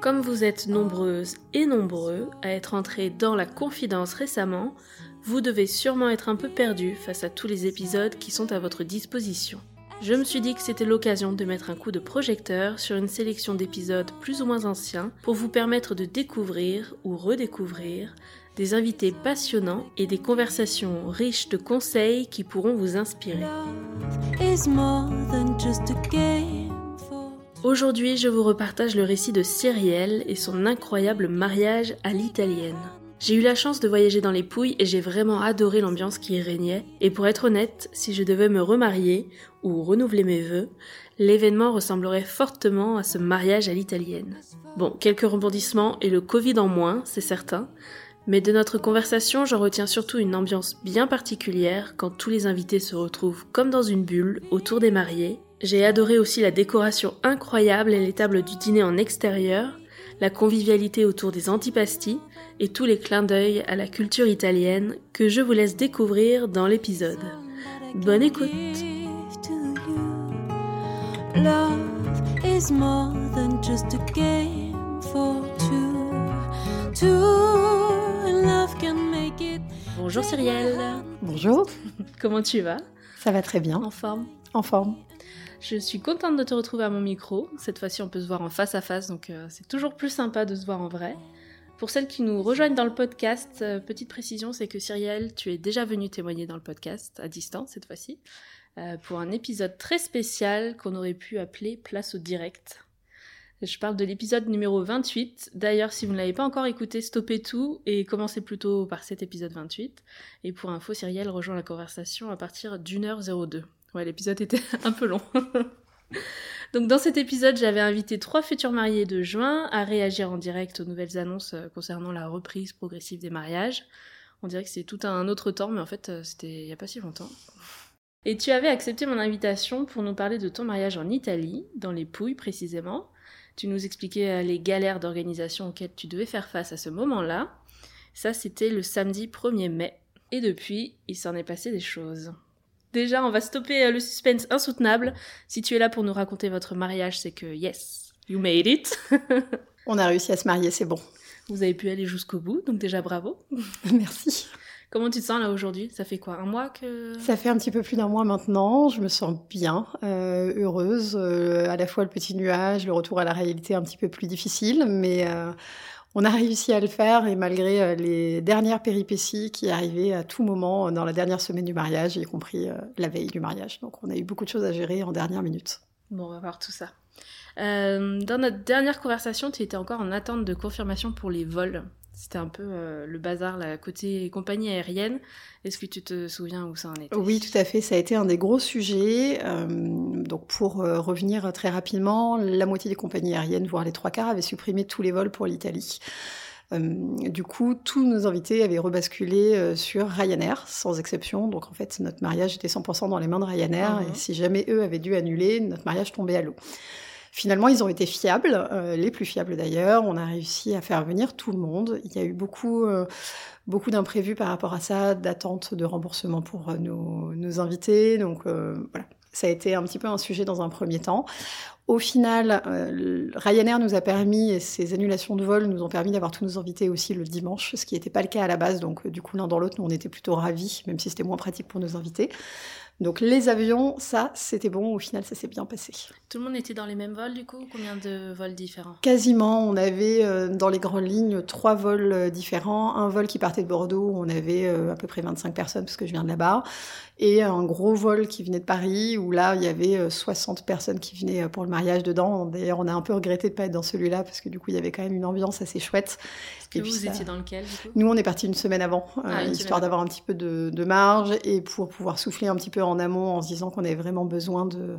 Comme vous êtes nombreuses et nombreux à être entrés dans la confidence récemment, vous devez sûrement être un peu perdu face à tous les épisodes qui sont à votre disposition. Je me suis dit que c'était l'occasion de mettre un coup de projecteur sur une sélection d'épisodes plus ou moins anciens pour vous permettre de découvrir ou redécouvrir des invités passionnants et des conversations riches de conseils qui pourront vous inspirer. Aujourd'hui, je vous repartage le récit de Cyrielle et son incroyable mariage à l'italienne. J'ai eu la chance de voyager dans les Pouilles et j'ai vraiment adoré l'ambiance qui y régnait. Et pour être honnête, si je devais me remarier ou renouveler mes vœux, l'événement ressemblerait fortement à ce mariage à l'italienne. Bon, quelques rebondissements et le Covid en moins, c'est certain. Mais de notre conversation, j'en retiens surtout une ambiance bien particulière quand tous les invités se retrouvent comme dans une bulle autour des mariés. J'ai adoré aussi la décoration incroyable et les tables du dîner en extérieur, la convivialité autour des antipastis et tous les clins d'œil à la culture italienne que je vous laisse découvrir dans l'épisode. Bonne écoute Bonjour Cyrielle, Bonjour, comment tu vas? Ça va très bien, En forme en forme. Je suis contente de te retrouver à mon micro. Cette fois-ci, on peut se voir en face à face, donc euh, c'est toujours plus sympa de se voir en vrai. Pour celles qui nous rejoignent dans le podcast, euh, petite précision, c'est que Cyrielle, tu es déjà venue témoigner dans le podcast, à distance cette fois-ci, euh, pour un épisode très spécial qu'on aurait pu appeler Place au direct. Je parle de l'épisode numéro 28. D'ailleurs, si vous ne l'avez pas encore écouté, stoppez tout et commencez plutôt par cet épisode 28. Et pour info, Cyrielle rejoint la conversation à partir d'une heure 02. Ouais, l'épisode était un peu long. Donc dans cet épisode, j'avais invité trois futurs mariés de juin à réagir en direct aux nouvelles annonces euh, concernant la reprise progressive des mariages. On dirait que c'est tout un autre temps, mais en fait, euh, c'était il n'y a pas si longtemps. Et tu avais accepté mon invitation pour nous parler de ton mariage en Italie, dans les Pouilles précisément. Tu nous expliquais euh, les galères d'organisation auxquelles tu devais faire face à ce moment-là. Ça, c'était le samedi 1er mai. Et depuis, il s'en est passé des choses. Déjà, on va stopper euh, le suspense insoutenable. Si tu es là pour nous raconter votre mariage, c'est que yes, you made it. On a réussi à se marier, c'est bon. Vous avez pu aller jusqu'au bout, donc déjà bravo. Merci. Comment tu te sens là aujourd'hui? Ça fait quoi Un mois que... Ça fait un petit peu plus d'un mois maintenant, je me sens bien, euh, heureuse, euh, à la fois le petit nuage, le retour à la réalité un petit peu plus difficile, mais euh, on a réussi à le faire et malgré les dernières péripéties qui arrivaient à tout moment dans la dernière semaine du mariage, y compris la veille du mariage. Donc on a eu beaucoup de choses à gérer en dernière minute. Bon, on va voir tout ça. Euh, dans notre dernière conversation, tu étais encore en attente de confirmation pour les vols. C'était un peu euh, le bazar, la côté compagnie aérienne. Est-ce que tu te souviens où ça en était? Oui, tout à fait. Ça a été un des gros sujets. Euh, donc, pour euh, revenir très rapidement, la moitié des compagnies aériennes, voire les trois quarts, avaient supprimé tous les vols pour l'Italie. Du coup, tous nos invités avaient rebasculé sur Ryanair, sans exception. Donc, en fait, notre mariage était 100% dans les mains de Ryanair. Mhm. Et si jamais eux avaient dû annuler, notre mariage tombait à l'eau. Finalement, ils ont été fiables, euh, les plus fiables d'ailleurs. On a réussi à faire venir tout le monde. Il y a eu beaucoup, euh, beaucoup d'imprévus par rapport à ça, d'attentes de remboursement pour euh, nos, invités. Donc voilà, ça a été un petit peu un sujet dans un premier temps. Au final, Ryanair nous a permis, et ces annulations de vol nous ont permis d'avoir tous nos invités aussi le dimanche, ce qui n'était pas le cas à la base. Donc du coup, l'un dans l'autre, nous on était plutôt ravis, même si c'était moins pratique pour nos invités. Donc les avions, ça, c'était bon. Au final, ça s'est bien passé. Tout le monde était dans les mêmes vols du coup? Combien de vols différents? Quasiment, on avait euh, dans les grandes lignes trois vols euh, différents. Un vol qui partait de Bordeaux, où on avait euh, à peu près 25 personnes, parce que je viens de là-bas. Et un gros vol qui venait de Paris, où là, il y avait euh, 60 personnes qui venaient euh, pour le mariage dedans. D'ailleurs, on a un peu regretté de pas être dans celui-là, parce que du coup, il y avait quand même une ambiance assez chouette. Et puis vous ça- étiez dans lequel du coup? Nous, on est parti une semaine avant, euh, Ah, une histoire d'avoir un petit peu de, de marge et pour pouvoir souffler un petit peu en amont en se disant qu'on avait vraiment besoin de,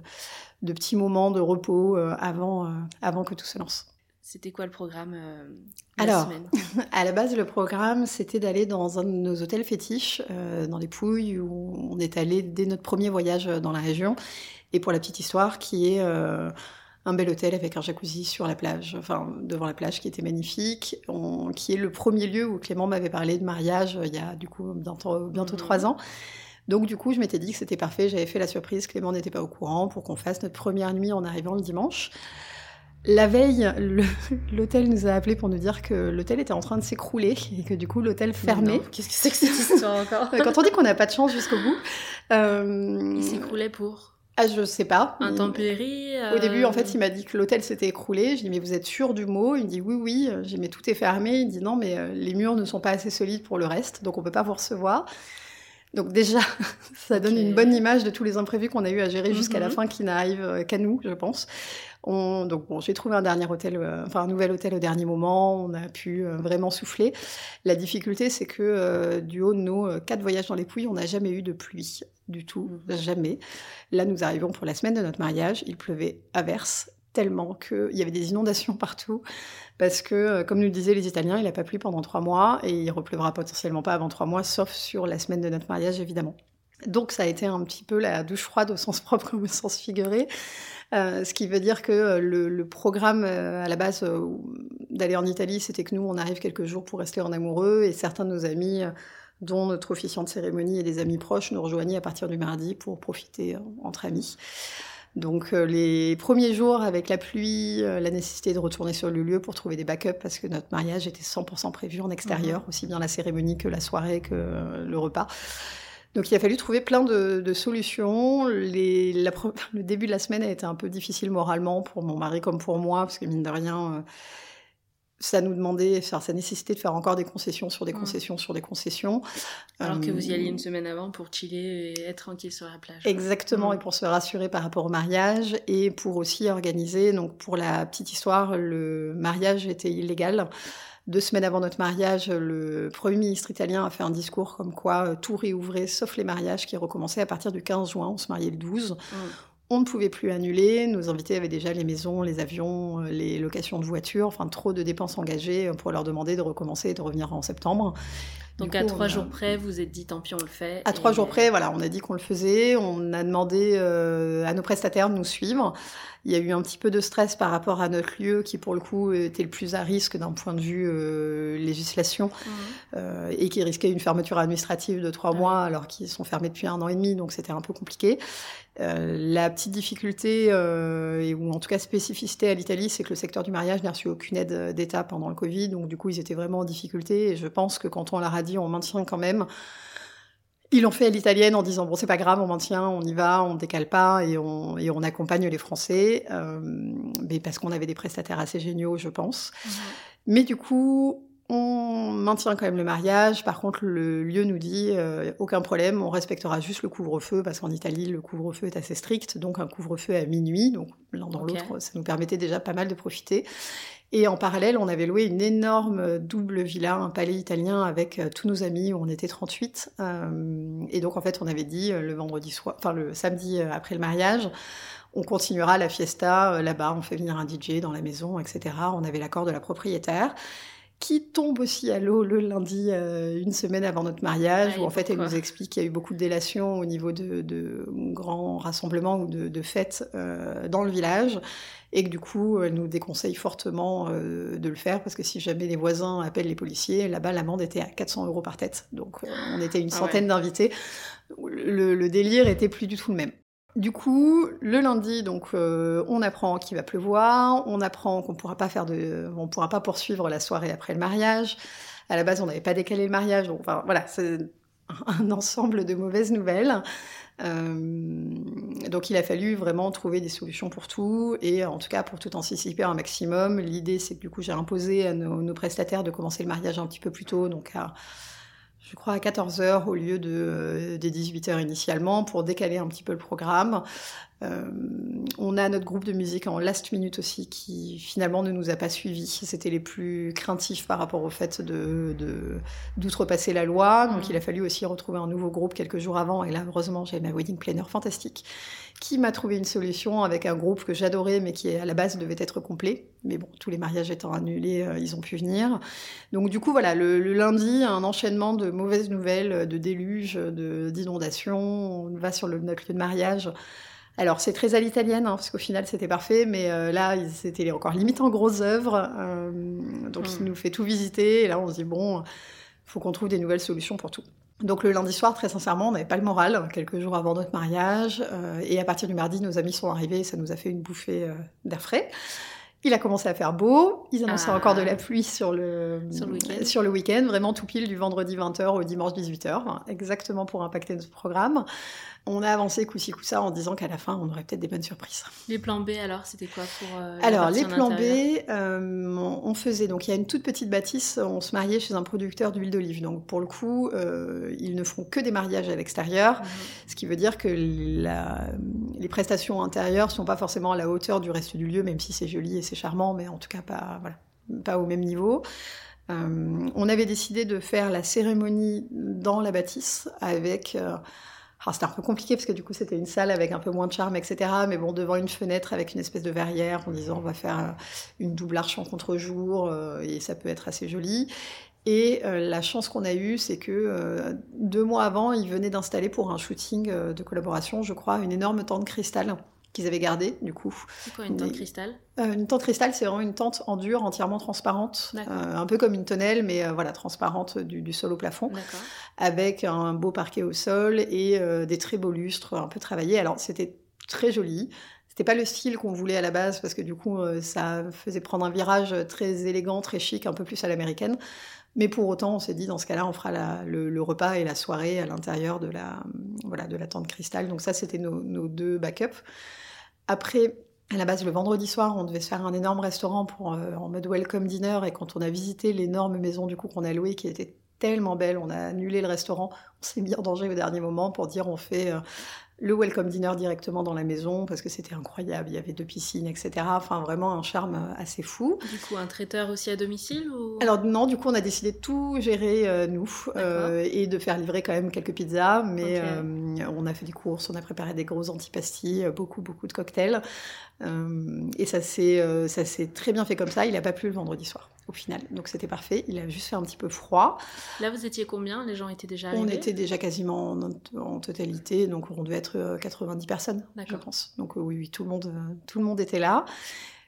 de petits moments de repos euh, avant, euh, avant que tout se lance. C'était quoi le programme euh, de Alors, À la base, le programme, c'était d'aller dans un de nos hôtels fétiches, euh, dans les Pouilles, où on est allé dès notre premier voyage dans la région. Et pour la petite histoire, qui est euh, un bel hôtel avec un jacuzzi sur la plage, enfin devant la plage, qui était magnifique, on- qui est le premier lieu où Clément m'avait parlé de mariage euh, il y a du coup bientôt, bientôt Mhm. trois ans. Donc du coup, je m'étais dit que c'était parfait, j'avais fait la surprise, Clément n'était pas au courant pour qu'on fasse notre première nuit en arrivant le dimanche. La veille, le- l'hôtel nous a appelé pour nous dire que l'hôtel était en train de s'écrouler et que du coup l'hôtel fermait. Qu'est-ce que c'est que cette histoire encore Quand on dit qu'on n'a pas de chance jusqu'au bout, euh, Il s'écroulait pour ah je sais pas. Intempéries. Au début, en euh, fait, il m'a dit que l'hôtel s'était écroulé. Je dis, mais vous êtes sûr du mot? Il me dit, oui, oui. J'ai dit, mais tout est fermé. Il dit, non, mais euh, les murs ne sont pas assez solides pour le reste, donc on peut pas vous recevoir. Donc déjà, ça donne une bonne image de tous les imprévus qu'on a eu à gérer jusqu'à la Mhm. fin, qui n'arrivent euh, qu'à nous, je pense. On, donc bon, j'ai trouvé un dernier hôtel, euh, enfin un nouvel hôtel au dernier moment. On a pu euh, vraiment souffler. La difficulté, c'est que euh, du haut de nos quatre voyages dans les Pouilles, on n'a jamais eu de pluie du tout, Mhm. jamais. Là, nous arrivons pour la semaine de notre mariage. Il pleuvait à verse tellement qu'il y avait des inondations partout. Parce que, comme nous le disaient les Italiens, il n'a pas plu pendant trois mois et il repleuvra potentiellement pas avant trois mois, sauf sur la semaine de notre mariage, évidemment. Donc ça a été un petit peu la douche froide au sens propre comme au sens figuré. Euh, ce qui veut dire que euh, le, le programme euh, à la base euh, d'aller en Italie, c'était que nous, on arrive quelques jours pour rester en amoureux et certains de nos amis, dont notre officiant de cérémonie et des amis proches, nous rejoignaient à partir du mardi pour profiter entre amis. Donc les premiers jours avec la pluie, la nécessité de retourner sur le lieu pour trouver des backups parce que notre mariage était 100% prévu en extérieur, aussi bien la cérémonie que la soirée que le repas. Donc il a fallu trouver plein de, de solutions. Les, la pre- le début de la semaine a été un peu difficile moralement pour mon mari comme pour moi parce que mine de rien, euh, ça nous demandait, ça nécessitait de faire encore des concessions sur des Mm. concessions sur des concessions. Alors que Euh, vous y alliez une semaine avant pour chiller et être tranquille sur la plage. Exactement, Mm. et pour se rassurer par rapport au mariage et pour aussi organiser, donc pour la petite histoire, le mariage était illégal. Deux semaines avant notre mariage, le Premier ministre italien a fait un discours comme quoi euh, tout réouvrait sauf les mariages qui recommençaient à partir du 15 juin, on se mariait le 12. Mm. On ne pouvait plus annuler, nos invités avaient déjà les maisons, les avions, euh, les locations de voitures, enfin trop de dépenses engagées pour leur demander de recommencer et de revenir en septembre. Donc à trois a- jours près, vous êtes dit tant pis, on le fait. à et- trois jours près, voilà, on a dit qu'on le faisait. On a demandé euh, à nos prestataires de nous suivre. Il y a eu un petit peu de stress par rapport à notre lieu, qui pour le coup était le plus à risque d'un point de vue euh, législation, Mhm. euh, et qui risquait une fermeture administrative de trois Ah mois, alors qu'ils sont fermés depuis un an et demi, donc c'était un peu compliqué. Euh, la petite difficulté, euh, ou en tout cas spécificité à l'Italie, c'est que le secteur du mariage n'a reçu aucune aide d'État pendant le Covid, donc du coup ils étaient vraiment en difficulté, et je pense que quand on leur a dit on maintient quand même, ils l'ont fait à l'italienne en disant bon c'est pas grave on maintient on y va on décale pas et on, et on accompagne les Français euh, mais parce qu'on avait des prestataires assez géniaux je pense. Mhm. mais du coup on maintient quand même le mariage. Par contre le lieu nous dit euh, aucun problème on respectera juste le couvre-feu parce qu'en Italie le couvre-feu est assez strict donc un couvre-feu à minuit donc l'un dans l'autre ça nous permettait déjà pas mal de profiter et en parallèle, on avait loué une énorme double villa, un palais italien avec euh, tous nos amis, où on était 38. Euh, et donc, en fait, on avait dit euh, le vendredi soir, enfin le samedi euh, après le mariage, on continuera la fiesta euh, là-bas, on fait venir un DJ dans la maison, etc. On avait l'accord de la propriétaire qui tombe aussi à l'eau le lundi, euh, une semaine avant notre mariage, Ah, où en fait elle nous explique qu'il y a eu beaucoup de délations au niveau de, de grands rassemblements ou de, de fêtes euh, dans le village, et que du coup elle nous déconseille fortement euh, de le faire, parce que si jamais les voisins appellent les policiers, là-bas l'amende était à 400 euros par tête, donc euh, on était une Ah centaine d'invités, le, le délire était plus du tout le même. Du coup, le lundi, donc, euh, on apprend qu'il va pleuvoir, on apprend qu'on pourra pas faire de, on pourra pas poursuivre la soirée après le mariage. À la base, on n'avait pas décalé le mariage, donc enfin, voilà, c'est un ensemble de mauvaises nouvelles. Euh, donc, il a fallu vraiment trouver des solutions pour tout, et en tout cas pour tout anticiper un maximum. L'idée, c'est que du coup, j'ai imposé à nos, nos prestataires de commencer le mariage un petit peu plus tôt, donc à je crois à 14h au lieu de, euh, des 18h initialement pour décaler un petit peu le programme. Euh, on a notre groupe de musique en last minute aussi qui finalement ne nous a pas suivis. C'était les plus craintifs par rapport au fait de, d'outrepasser la loi. Donc il a fallu aussi retrouver un nouveau groupe quelques jours avant. Et là, heureusement, j'ai ma wedding planner fantastique qui m'a trouvé une solution avec un groupe que j'adorais mais qui à la base devait être complet. Mais bon, tous les mariages étant annulés, euh, ils ont pu venir. Donc du coup, voilà, le, le lundi, un enchaînement de mauvaises nouvelles, de déluges, d'inondations. On va sur le, notre lieu de mariage. Alors c'est très à l'italienne, hein, parce qu'au final c'était parfait, mais euh, là c'était encore limite en grosse œuvre. euh, donc Mm. il nous fait tout visiter, et là on se dit bon, faut qu'on trouve des nouvelles solutions pour tout. Donc le lundi soir, très sincèrement, on n'avait pas le moral, quelques jours avant notre mariage. euh, et à partir du mardi, nos amis sont arrivés, ça nous a fait une bouffée euh, d'air frais. Il a commencé à faire beau, ils annonçaient Ah. encore de la pluie sur le, Sur le week-end. sur le week-end, vraiment tout pile du vendredi 20h au dimanche 18h, hein, exactement pour impacter notre programme. On a avancé coup-ci coup-ça en disant qu'à la fin, on aurait peut-être des bonnes surprises. Les plans B, alors, c'était quoi pour euh, Alors, les plans B, euh, on faisait, donc il y a une toute petite bâtisse, on se mariait chez un producteur d'huile d'olive. Donc pour le coup, euh, ils ne font que des mariages à l'extérieur, Mhm. ce qui veut dire que la- les prestations intérieures sont pas forcément à la hauteur du reste du lieu, même si c'est joli et c'est charmant, mais en tout cas pas, voilà, pas au même niveau. On avait décidé de faire la cérémonie dans la bâtisse avec... alors, c'était un peu compliqué parce que du coup c'était une salle avec un peu moins de charme, etc. Mais bon, devant une fenêtre avec une espèce de verrière en disant on va faire euh, une double arche en contre-jour euh, et ça peut être assez joli. Et euh, la chance qu'on a eue, c'est que deux mois avant, ils venaient d'installer pour un shooting de collaboration, je crois, une énorme tente cristal qu'ils avaient gardée du coup. C'est quoi une tente Mais- cristal Euh, une tente cristal, c'est vraiment une tente en dur, entièrement transparente, euh, un peu comme une tonnelle, mais euh, voilà, transparente du, du sol au plafond avec un beau parquet au sol et des très beaux lustres un peu travaillés. Alors c'était très joli. C'était pas le style qu'on voulait à la base parce que du coup ça faisait prendre un virage très élégant, très chic, un peu plus à l'américaine. Mais pour autant, on s'est dit dans ce cas-là, on fera la- le, le repas et la soirée à l'intérieur de la voilà de la tente cristal. Donc ça, c'était nos, nos deux backups. Après, à la base, le vendredi soir, on devait se faire un énorme restaurant pour, euh, en mode welcome dinner. Et quand on a visité l'énorme maison du coup qu'on a louée, qui était tellement belle, on a annulé le restaurant. On s'est mis en danger au dernier moment pour dire on fait euh, le welcome dinner directement dans la maison parce que c'était incroyable. Il y avait deux piscines, etc. Enfin, vraiment un charme euh, assez fou. Du coup, un traiteur aussi à domicile ou... Alors non, du coup, on a décidé de tout gérer euh, nous euh, et de faire livrer quand même quelques pizzas. Mais euh, on a fait des courses, on a préparé des gros antipastilles, beaucoup, beaucoup de cocktails. Euh, et ça s'est euh, ça s'est très bien fait comme ça. Il n'a pas plu le vendredi soir, au final. Donc c'était parfait. Il a juste fait un petit peu froid. Là, vous étiez combien? Les gens étaient déjà On arrivés? était déjà quasiment en, en totalité, donc on devait être euh, 90 personnes, je pense. Donc euh, oui, oui, tout le monde, euh, tout le monde était là.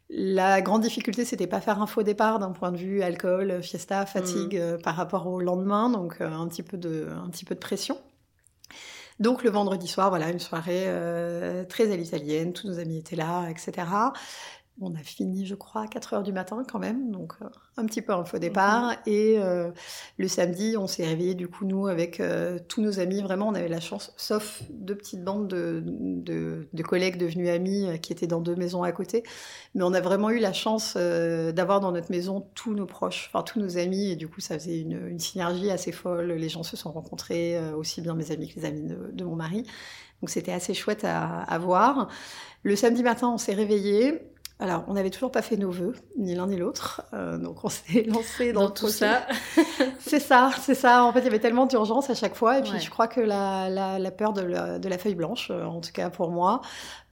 La grande difficulté, c'était pas faire un faux départ d'un point de vue alcool, fiesta, fatigue Mm. euh, par rapport au lendemain, donc euh, un petit peu de, un petit peu de pression. Donc le vendredi soir, voilà, une soirée euh, très à l'italienne, tous nos amis étaient là, etc. On a fini, je crois, à 4 heures du matin quand même, donc euh, un petit peu un faux départ. Et euh, le samedi, on s'est réveillés, du coup, nous, avec euh, tous nos amis. Vraiment, on avait la chance, sauf deux petites bandes de, de- de collègues devenus amis euh, qui étaient dans deux maisons à côté. Mais on a vraiment eu la chance d'avoir dans notre maison tous nos proches, enfin tous nos amis. Et du coup, ça faisait une, une synergie assez folle. Les gens se sont rencontrés, aussi bien mes amis que les amis de, de mon mari. Donc c'était assez chouette à, à voir. Le samedi matin, on s'est réveillés. Alors, on n'avait toujours pas fait nos vœux, ni l'un ni l'autre. Euh, donc, on s'est lancé dans, tout ça, C'est ça, c'est ça. En fait, il y avait tellement d'urgence à chaque fois. Et puis, Ouais. je crois que la, la, la peur de la, de la feuille blanche, euh, en tout cas pour moi,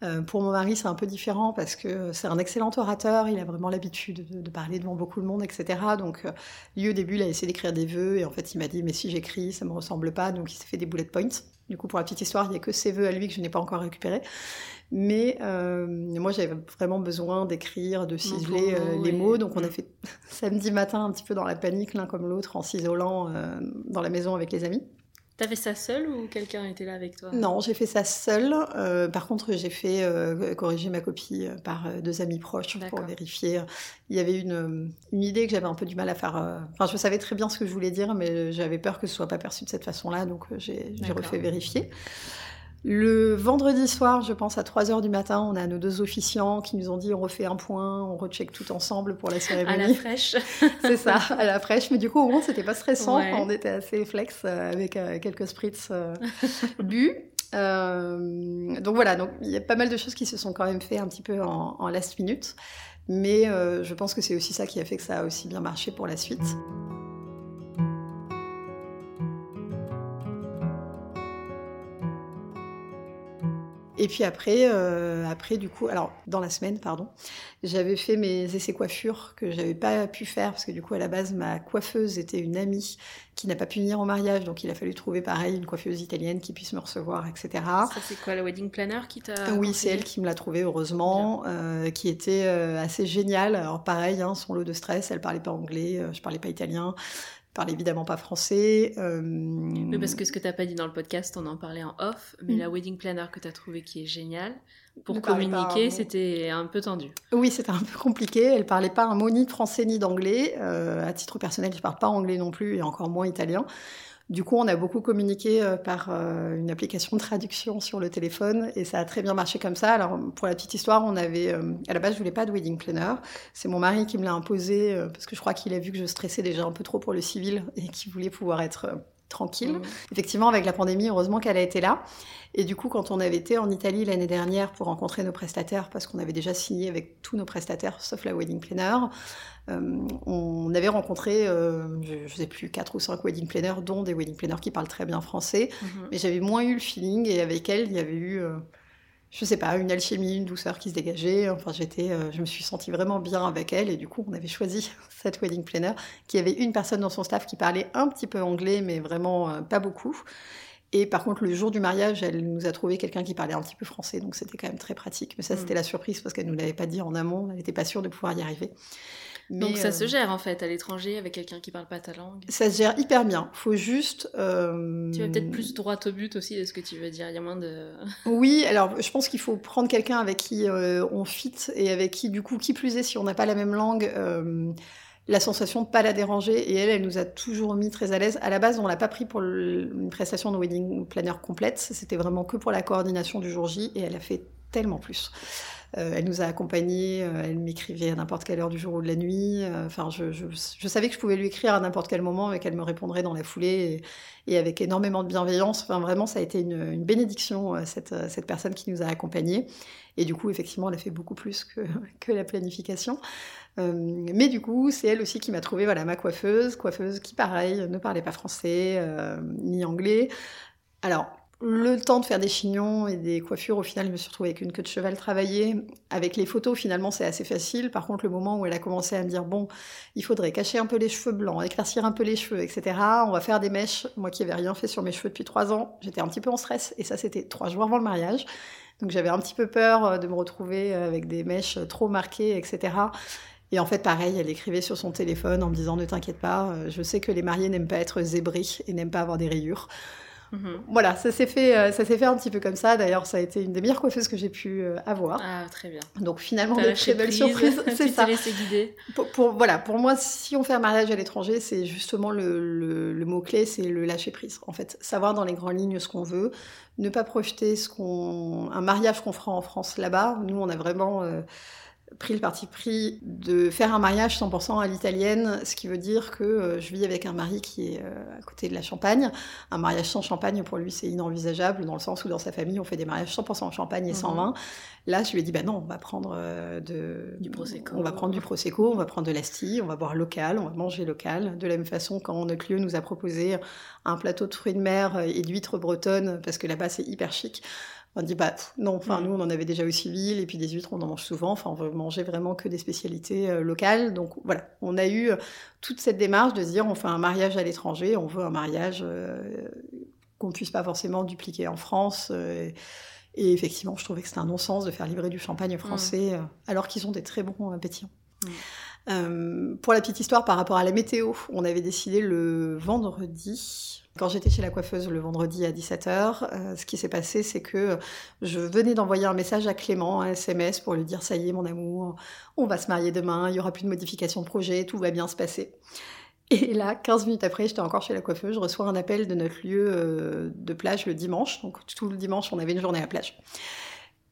euh, pour mon mari, c'est un peu différent parce que c'est un excellent orateur. Il a vraiment l'habitude de, de parler devant beaucoup de monde, etc. Donc, lui, au début, il a essayé d'écrire des vœux. Et en fait, il m'a dit, mais si j'écris, ça me ressemble pas. Donc, il s'est fait des bullet points. Du coup, pour la petite histoire, il n'y a que ses vœux à lui que je n'ai pas encore récupérés. Mais euh, moi, j'avais vraiment besoin d'écrire, de ciseler euh, les mots. Donc, on a Mm. fait samedi matin un petit peu dans la panique, l'un comme l'autre, en s'isolant euh, dans la maison avec les amis. t'as fait ça seul ou quelqu'un était là avec toi? Non, j'ai fait ça seule. Euh, par contre, j'ai fait euh, corriger ma copie par euh, deux amis proches pour vérifier. Il y avait une, une idée que j'avais un peu du mal à faire. Enfin, je savais très bien ce que je voulais dire, mais j'avais peur que ce soit pas perçu de cette façon-là, donc j'ai refait vérifier. Le vendredi soir, je pense à 3h du matin, on a nos deux officiants qui nous ont dit on refait un point, on recheck tout ensemble pour la À cérémonie. la fraîche. C'est ça, à la fraîche. Mais du coup, au moins, c'était pas stressant. Ouais. On était assez flex euh, avec euh, quelques spritz euh, bu. Euh, donc voilà, donc il y a pas mal de choses qui se sont quand même fait un petit peu en, en last minute. Mais euh, je pense que c'est aussi ça qui a fait que ça a aussi bien marché pour la suite. Et puis après, euh, après du coup, alors dans la semaine, pardon, j'avais fait mes essais coiffure que j'avais pas pu faire parce que du coup à la base ma coiffeuse était une amie qui n'a pas pu venir au mariage, donc il a fallu trouver pareil une coiffeuse italienne qui puisse me recevoir, etc. Ça, c'est quoi, le wedding planner qui t'a. Ah Oui, c'est elle qui me l'a trouvé, heureusement, euh, qui était euh, assez géniale. Alors pareil, hein, son lot de stress, elle parlait pas anglais, euh, je parlais pas italien. Parlait évidemment pas français. Euh, Mais parce que ce que tu n'as pas dit dans le podcast, on en parlait en off, mais Mm. la wedding planner que tu as trouvé qui est géniale, pour Ne pas communiquer, c'était un peu tendu. Oui, c'était un peu compliqué. Elle parlait pas un mot ni de français ni d'anglais. Euh, à titre personnel, je parle pas anglais non plus et encore moins italien. Du coup, on a beaucoup communiqué euh, par euh, une application de traduction sur le téléphone et ça a très bien marché comme ça. Alors, pour la petite histoire, on avait, euh, à la base, je voulais pas de wedding planner. C'est mon mari qui me l'a imposé parce que je crois qu'il a vu que je stressais déjà un peu trop pour le civil et qu'il voulait pouvoir être tranquille. Mm. Effectivement, avec la pandémie, heureusement qu'elle a été là. Et du coup, quand on avait été en Italie l'année dernière pour rencontrer nos prestataires, parce qu'on avait déjà signé avec tous nos prestataires, sauf la wedding planner, euh, on avait rencontré, euh, je ne sais plus, quatre ou cinq wedding planners, dont des wedding planners qui parlent très bien français. Mhm. Mais j'avais moins eu le feeling, et avec elle, il y avait eu, euh, je sais pas, une alchimie, une douceur qui se dégageait. Enfin, j'étais, euh, je me suis sentie vraiment bien avec elle, et du coup, on avait choisi cette wedding planner, qui avait une personne dans son staff qui parlait un petit peu anglais, mais vraiment euh, pas beaucoup. Et par contre, le jour du mariage, elle nous a trouvé quelqu'un qui parlait un petit peu français, donc c'était quand même très pratique. Mais ça, Mm. c'était la surprise parce qu'elle nous l'avait pas dit en amont, elle n'était pas sûre de pouvoir y arriver. Donc ça euh, se gère en fait à l'étranger avec quelqu'un qui parle pas ta langue. Ça se gère hyper bien. Faut juste. euh, Tu vas peut-être plus droit au but aussi de ce que tu veux dire. Il y a moins de. Oui, alors je pense qu'il faut prendre quelqu'un avec qui euh, on fit et avec qui, du coup, qui plus est, si on n'a pas la même langue, la sensation de pas la déranger. Et elle, elle nous a toujours mis très à l'aise. À la base, on l'a pas pris pour le- une prestation de wedding planner complète. C'était vraiment que pour la coordination du jour J et elle a fait tellement plus. Euh, elle nous a accompagnés, euh, elle m'écrivait à n'importe quelle heure du jour ou de la nuit. Euh, Enfin, je, savais que je pouvais lui écrire à n'importe quel moment et qu'elle me répondrait dans la foulée et, avec énormément de bienveillance. Enfin, vraiment, ça a été une, bénédiction, cette, cette personne qui nous a accompagnés. Et du coup, effectivement, elle a fait beaucoup plus que, que la planification. Mais du coup, c'est elle aussi qui m'a trouvé voilà, ma coiffeuse, coiffeuse qui, pareil, ne parlait pas français ni anglais. Alors, le temps de faire des chignons et des coiffures, au final, je me suis retrouvée avec une queue de cheval travaillée. Avec les photos, finalement, c'est assez facile. Par contre, le moment où elle a commencé à me dire, bon, il faudrait cacher un peu les cheveux blancs, éclaircir un peu les cheveux, etc. On va faire des mèches. Moi qui n'avais rien fait sur mes cheveux depuis trois ans, j'étais un petit peu en stress. Et ça, c'était trois jours avant le mariage. Donc j'avais un petit peu peur euh, de me retrouver avec des mèches trop marquées, etc. Et en fait, pareil, elle écrivait sur son téléphone en me disant Ne t'inquiète pas, euh, je sais que les mariés n'aiment pas être zébrés et n'aiment pas avoir des rayures. Mhm. Voilà, ça s'est fait, euh, ça s'est fait un petit peu comme ça. D'ailleurs, ça a été une des meilleures coiffeuses que j'ai pu euh, avoir. Ah, très bien. Donc finalement, des très belles surprises. C'est ça. guider. Pour, pour- voilà, pour moi, si on fait un mariage à l'étranger, c'est justement le, le- le mot-clé, c'est le lâcher prise. En fait, savoir dans les grandes lignes ce qu'on veut, ne pas projeter ce qu'on, un mariage qu'on fera en France là-bas. Nous, on a vraiment euh, pris le parti pris de faire un mariage 100% à l'italienne, ce qui veut dire que euh, je vis avec un mari qui est euh, à côté de la Champagne. Un mariage sans champagne, pour lui, c'est inenvisageable, dans le sens où dans sa famille, on fait des mariages 100% en champagne et sans Mhm. vin. Là, je lui ai dit, bah non, on va prendre euh, de... Du Prosecco. On va prendre du Prosecco, on va prendre de l'Asti, on va boire local, on va manger local. De la même façon, quand notre lieu nous a proposé un plateau de fruits de mer et d'huîtres bretonnes, parce que là-bas, c'est hyper chic, on dit, bah pff, non, enfin, Mhm. nous, on en avait déjà au civil, et puis des huîtres, on en mange souvent, enfin, on veut manger vraiment que des spécialités euh, locales. Donc voilà, on a eu euh, toute cette démarche de se dire, on fait un mariage à l'étranger, on veut un mariage euh, qu'on puisse pas forcément dupliquer en France. euh, et effectivement, je trouvais que c'était un non-sens de faire livrer du champagne français, euh, alors qu'ils ont des très bons pétillants. Mm. Euh, pour la petite histoire, par rapport à la météo, on avait décidé le vendredi. Quand j'étais chez la coiffeuse le vendredi à 17h, euh, ce qui s'est passé, c'est que je venais d'envoyer un message à Clément, un SMS, pour lui dire Ça y est, mon amour, on va se marier demain, il y aura plus de modification de projet, tout va bien se passer. Et là, 15 minutes après, j'étais encore chez la coiffeuse, je reçois un appel de notre lieu euh, de plage le dimanche. Donc tout le dimanche, on avait une journée à la plage.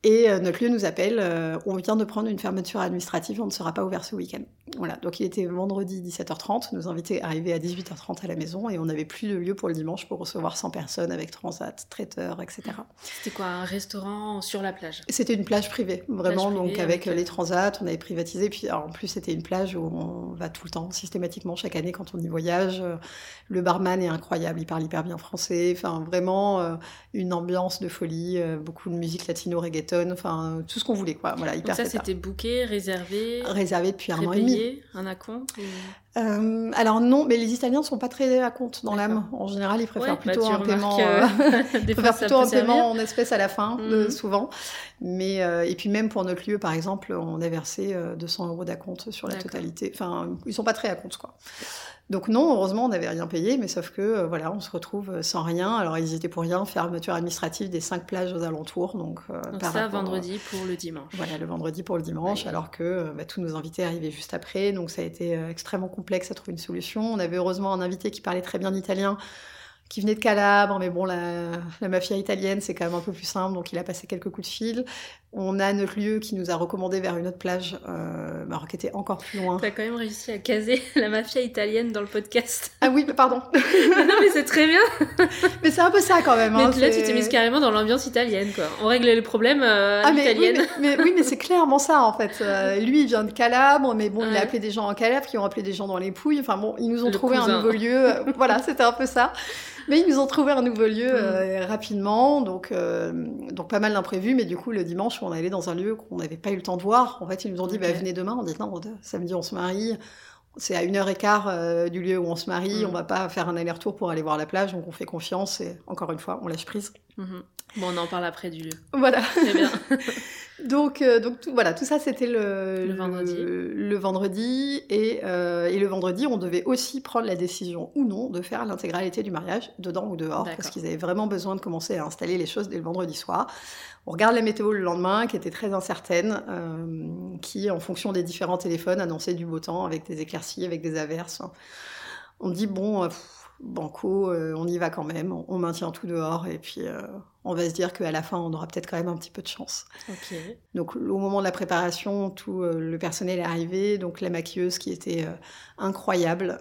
Et euh, notre lieu nous appelle, euh, on vient de prendre une fermeture administrative, on ne sera pas ouvert ce week-end. Voilà, donc il était vendredi 17h30, nos invités arrivaient à 18h30 à la maison et on n'avait plus de lieu pour le dimanche pour recevoir 100 personnes avec transat, traiteur, etc. C'était quoi, un restaurant sur la plage? C'était une plage privée, vraiment, Plage privée donc avec, avec, les transats, on avait privatisé, puis alors, en plus c'était une plage où on va tout le temps, systématiquement, chaque année quand on y voyage. Le barman est incroyable, il parle hyper bien français, enfin vraiment euh, une ambiance de folie, euh, beaucoup de musique latino, enfin tout ce qu'on voulait, quoi. Voilà, Donc hyper ça, fêtard. c'était booké, réservé, Réservé depuis un an et demi. un acompte ou- Euh, alors non, mais les Italiens ne sont pas très à compte dans l'âme. En général, ils préfèrent Ouais, bah, plutôt un paiement, euh, euh, ils préfèrent ça plutôt un paiement en espèces à la fin, euh, Mhm. souvent. Mais euh, et puis même pour notre lieu, par exemple, on a versé euh, 200 euros d'acompte sur la totalité. Enfin, ils sont pas très à compte, quoi. Donc non, heureusement, on n'avait rien payé, mais sauf que euh, voilà, on se retrouve euh, sans rien. Alors ils étaient pour rien, fermeture administrative des cinq plages aux alentours, donc. euh, Donc par ça, rapport, vendredi pour le dimanche. voilà, le vendredi pour le dimanche, Ouais. alors que bah, tous nos invités arrivaient juste après, donc ça a été extrêmement complexe à trouver une solution. On avait heureusement un invité qui parlait très bien italien, qui venait de Calabre, mais bon, la, la mafia italienne, c'est quand même un peu plus simple, donc il a passé quelques coups de fil. On a notre lieu qui nous a recommandé vers une autre plage, euh, alors qui était encore plus loin. T'as quand même réussi à caser la mafia italienne dans le podcast. Ah oui, mais pardon, Mais non, mais c'est très bien. mais c'est un peu ça quand même. Mais hein, là, tu t'es mise carrément dans l'ambiance italienne, quoi. On règle les problèmes euh, Ah, mais, oui, mais, mais- oui, mais c'est clairement ça en fait. Euh, lui, il vient de Calabre, mais bon, il a appelé des gens en Calabre qui ont appelé des gens dans les Pouilles. Enfin bon, ils nous ont Le trouvé cousin. un nouveau lieu. Euh, voilà, c'était un peu ça. Mais ils nous ont trouvé un nouveau lieu Mm. euh, rapidement, donc, euh, donc pas mal d'imprévus. Mais du coup, le dimanche, on allait dans un lieu qu'on n'avait pas eu le temps de voir. En fait, ils nous ont dit, bah, venez demain. On dit, non, samedi, on se marie. C'est à une heure et quart euh, du lieu où on se marie. Mm. On va pas faire un aller-retour pour aller voir la plage. Donc on fait confiance et encore une fois, on lâche prise. Mhm. Bon, on en parle après du lieu. Voilà. Très bien. Donc, euh, donc tout, voilà, tout ça c'était le, Le vendredi. Le, le vendredi et, euh, et le vendredi, on devait aussi prendre la décision ou non de faire l'intégralité du mariage, dedans ou dehors, parce qu'ils avaient vraiment besoin de commencer à installer les choses dès le vendredi soir. On regarde la météo le lendemain, qui était très incertaine, euh, qui, en fonction des différents téléphones, annonçait du beau temps avec des éclaircies, avec des averses. On dit bon, pff, banco, euh, on y va quand même, on, on maintient tout dehors et puis euh, on va se dire qu'à la fin, on aura peut-être quand même un petit peu de chance. Donc au moment de la préparation, tout euh, le personnel est arrivé, donc la maquilleuse qui était incroyable,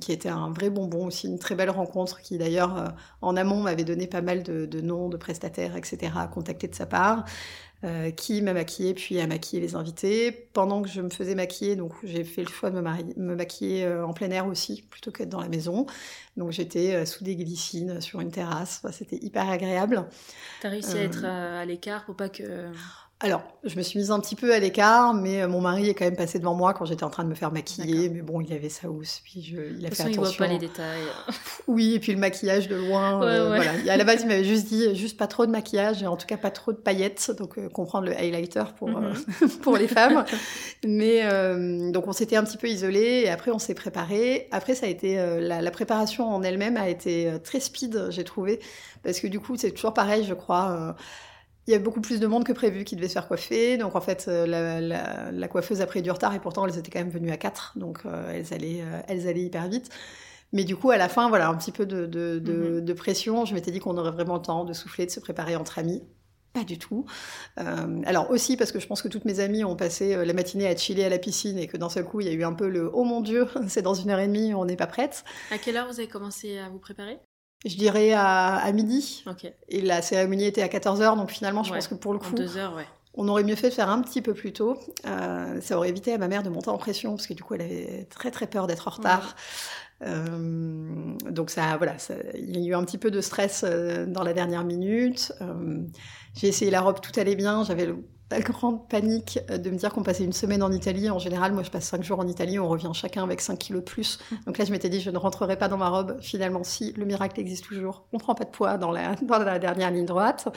qui était un vrai bonbon aussi, une très belle rencontre, qui d'ailleurs en amont m'avait donné pas mal de, de noms de prestataires, etc. à contacter de sa part, euh, qui m'a maquillée puis a maquillé les invités. Pendant que je me faisais maquiller, donc j'ai fait le choix de me, maquiller euh, en plein air aussi, plutôt qu'être dans la maison. Donc j'étais euh, sous des glycines sur une terrasse, Enfin, c'était hyper agréable. T'as réussi à être à, à l'écart pour pas que. Alors, je me suis mise un petit peu à l'écart, mais euh, mon mari est quand même passé devant moi quand j'étais en train de me faire maquiller. Mais bon, il avait sa housse, puis je, il a fait façon, il voit attention. pas les détails. Oui, et puis le maquillage de loin. Ouais, euh, ouais. Voilà. Et à la base, il m'avait juste dit, euh, juste pas trop de maquillage, et en tout cas pas trop de paillettes, donc euh, comprendre le highlighter pour, euh, pour les femmes. Mais donc on s'était un petit peu isolés, et après on s'est préparé. Après, ça a été la, la préparation en elle-même a été très speed, j'ai trouvé, parce que du coup, c'est toujours pareil, je crois. Il y a beaucoup plus de monde que prévu qui devait se faire coiffer. Donc, en fait, euh, la, la- la coiffeuse a pris du retard et pourtant, elles étaient quand même venues à 4. Donc, euh, elles, allaient, euh, elles allaient hyper vite. Mais du coup, à la fin, voilà, un petit peu de, de- de- de pression. Je m'étais dit qu'on aurait vraiment le temps de souffler, de se préparer entre amis. Pas du tout. Euh, alors aussi parce que je pense que toutes mes amies ont passé la matinée à chiller à la piscine et que d'un seul coup il y a eu un peu le oh mon dieu c'est dans une heure et demie on n'est pas prête. À quelle heure vous avez commencé à vous préparer? Je dirais à, à midi Ok. et la cérémonie était à 14h donc finalement je Ouais, pense que pour le coup deux heures, ouais. on aurait mieux fait de faire un petit peu plus tôt. Euh, ça aurait évité à ma mère de monter en pression parce que du coup elle avait très très peur d'être en retard. Euh, donc ça, voilà, ça- il y a eu un petit peu de stress euh, dans la dernière minute. J'ai essayé la robe, tout allait bien. J'avais le- la grande panique euh, de me dire qu'on passait une semaine en Italie. En général, moi je passe cinq jours en Italie, on revient chacun avec 5 kilos de plus. Donc là je m'étais dit je ne rentrerai pas dans ma robe. Finalement si, le miracle existe toujours. On prend pas de poids dans la, dans la dernière ligne droite.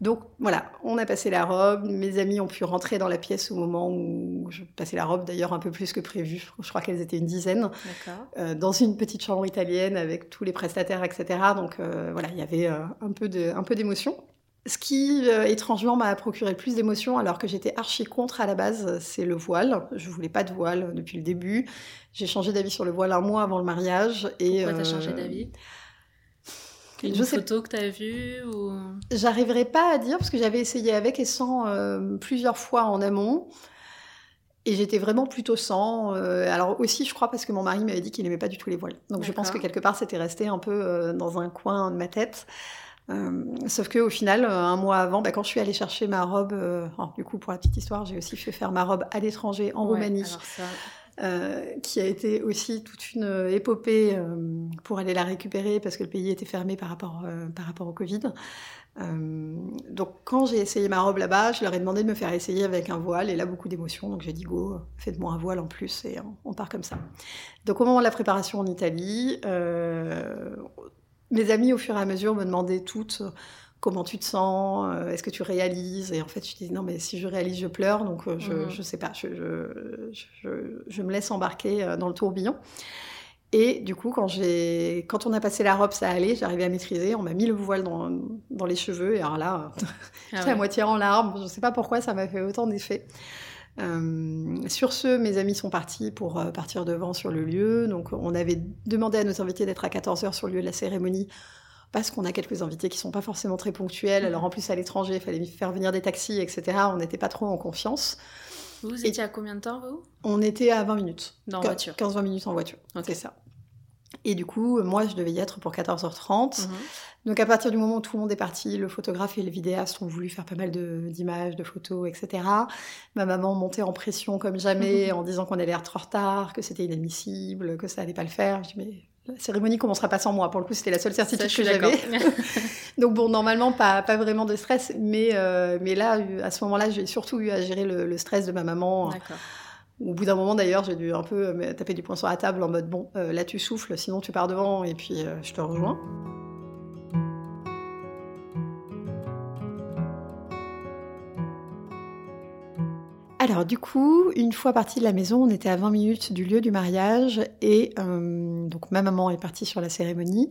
Donc voilà, on a passé la robe. Mes amis ont pu rentrer dans la pièce au moment où je passais la robe, d'ailleurs un peu plus que prévu. Je crois qu'elles étaient une dizaine, euh, dans une petite chambre italienne avec tous les prestataires, etc. Donc euh, voilà, il y avait euh, un peu d'émotion. Ce qui, euh, étrangement, m'a procuré plus d'émotion, alors que j'étais archi contre à la base, c'est le voile. Je voulais pas de voile depuis le début. J'ai changé d'avis sur le voile un mois avant le mariage. Et, Pourquoi t'as euh, changé d'avis Une je sais photo que t'as vue ou... J'arriverai pas à dire parce que j'avais essayé avec et sans euh, plusieurs fois en amont. Et j'étais vraiment plutôt sans. euh, alors aussi, je crois, parce que mon mari m'avait dit qu'il n'aimait pas du tout les voiles. Donc je pense que quelque part, c'était resté un peu euh, dans un coin de ma tête. Euh, sauf que au final, euh, un mois avant, bah, quand je suis allée chercher ma robe, euh, alors, du coup pour la petite histoire, j'ai aussi fait faire ma robe à l'étranger en Ouais, Roumanie. ça, euh, qui a été aussi toute une épopée pour aller la récupérer parce que le pays était fermé par rapport, par rapport au Covid. Donc quand j'ai essayé ma robe là-bas, je leur ai demandé de me faire essayer avec un voile et là beaucoup d'émotions. Donc j'ai dit go, faites-moi un voile en plus et on, on part comme ça. Donc au moment de la préparation en Italie, mes amis au fur et à mesure me demandaient toutes euh, comment tu te sens, euh, est-ce que tu réalises? Et en fait je dis non mais si je réalise je pleure donc euh, je, Mhm. je sais pas, je, je, je- je me laisse embarquer dans le tourbillon. Et du coup, quand, j'ai, quand on a passé la robe, ça allait, j'arrivais à maîtriser. On m'a mis le voile dans, dans les cheveux, et alors là, Ah J'étais ouais. à moitié en larmes, je ne sais pas pourquoi ça m'a fait autant d'effet. Euh, sur ce, mes amis sont partis pour euh, partir devant sur le lieu. Donc, on avait demandé à nos invités d'être à 14h sur le lieu de la cérémonie parce qu'on a quelques invités qui sont pas forcément très ponctuels. Alors, en plus, à l'étranger, il fallait faire venir des taxis, etc. On n'était pas trop en confiance. Vous Et- étiez à combien de temps, vous? On était à 20 minutes. Qu- voiture. 15-20 minutes en voiture, c'est ça. Et du coup, moi, je devais y être pour 14h30. Mhm. Donc à partir du moment où tout le monde est parti, le photographe et le vidéaste ont voulu faire pas mal d'images, de, photos, etc. Ma maman montait en pression comme jamais en disant qu'on allait être trop en retard, que c'était inadmissible, que ça allait pas le faire. Je dis mais la cérémonie commencera pas sans moi. Pour le coup, c'était la seule Ça, certitude suis que j'avais. Donc bon, normalement pas, pas vraiment de stress, mais euh, mais là à ce moment-là, j'ai surtout eu à gérer le, le stress de ma maman. Au bout d'un moment d'ailleurs, j'ai dû un peu me taper du poing sur la table en mode bon, euh, là tu souffles, sinon tu pars devant et puis euh, je te rejoins. Alors du coup, une fois parti de la maison, on était à 20 minutes du lieu du mariage et euh, donc ma maman est partie sur la cérémonie.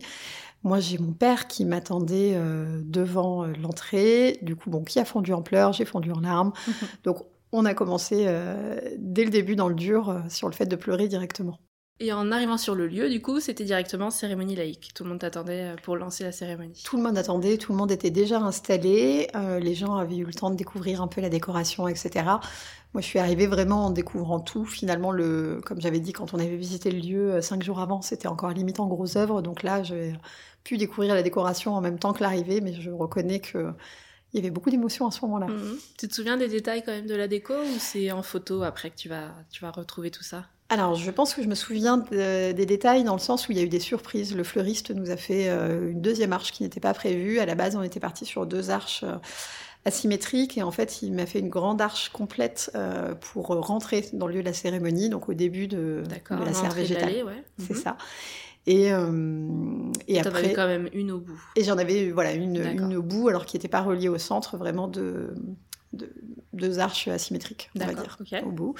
Moi, j'ai mon père qui m'attendait euh, devant euh, l'entrée. Du coup, bon, qui a fondu en pleurs, j'ai fondu en larmes. Donc, on a commencé dès le début dans le dur sur le fait de pleurer directement. Et en arrivant sur le lieu, du coup, c'était directement cérémonie laïque. Tout le monde t'attendait euh, pour lancer la cérémonie. Tout le monde attendait, tout le monde était déjà installé. euh, les gens avaient eu le temps de découvrir un peu la décoration, etc. Moi, je suis arrivée vraiment en découvrant tout. Finalement, le, comme j'avais dit, quand on avait visité le lieu euh, cinq jours avant, c'était encore limite en gros œuvre. Donc là, j'ai pu découvrir la décoration en même temps que l'arrivée, mais je reconnais que il y avait beaucoup d'émotions à ce moment-là. Mhm. Tu te souviens des détails quand même de la déco ou c'est en photo après que tu vas, tu vas retrouver tout ça? Alors, je pense que je me souviens de- des détails dans le sens où il y a eu des surprises. Le fleuriste nous a fait euh, une deuxième arche qui n'était pas prévue. À la base, on était parti sur deux arches euh, asymétriques et en fait, il m'a fait une grande arche complète euh, pour rentrer dans le lieu de la cérémonie, donc au début de, la serre végétale. ouais. C'est Mhm. ça. Et, euh, et T'en avais après, quand même une au bout. et j'en avais voilà une, une au bout, alors qui n'était pas reliée au centre, vraiment de, de- deux arches asymétriques, on va dire au bout.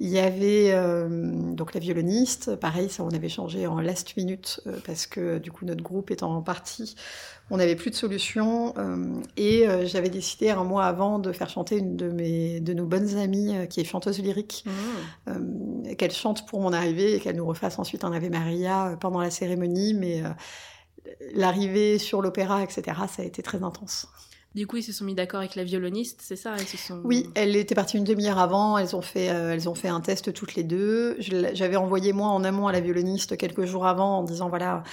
Il y avait euh, donc la violoniste, pareil, ça on avait changé en last minute euh, parce que du coup notre groupe étant en partie, on n'avait plus de solution euh, et j'avais décidé un mois avant de faire chanter une de mes de nos bonnes amies qui est chanteuse lyrique, euh, qu'elle chante pour mon arrivée et qu'elle nous refasse ensuite un Ave Maria pendant la cérémonie, mais l'arrivée sur l'opéra, etc., ça a été très intense. Du coup, ils se sont mis d'accord avec la violoniste, c'est ça se sont... Oui, elle était partie une demi-heure avant. Elles ont fait, euh, elles ont fait un test toutes les deux. J'avais envoyé moi en amont à la violoniste quelques jours avant en disant voilà,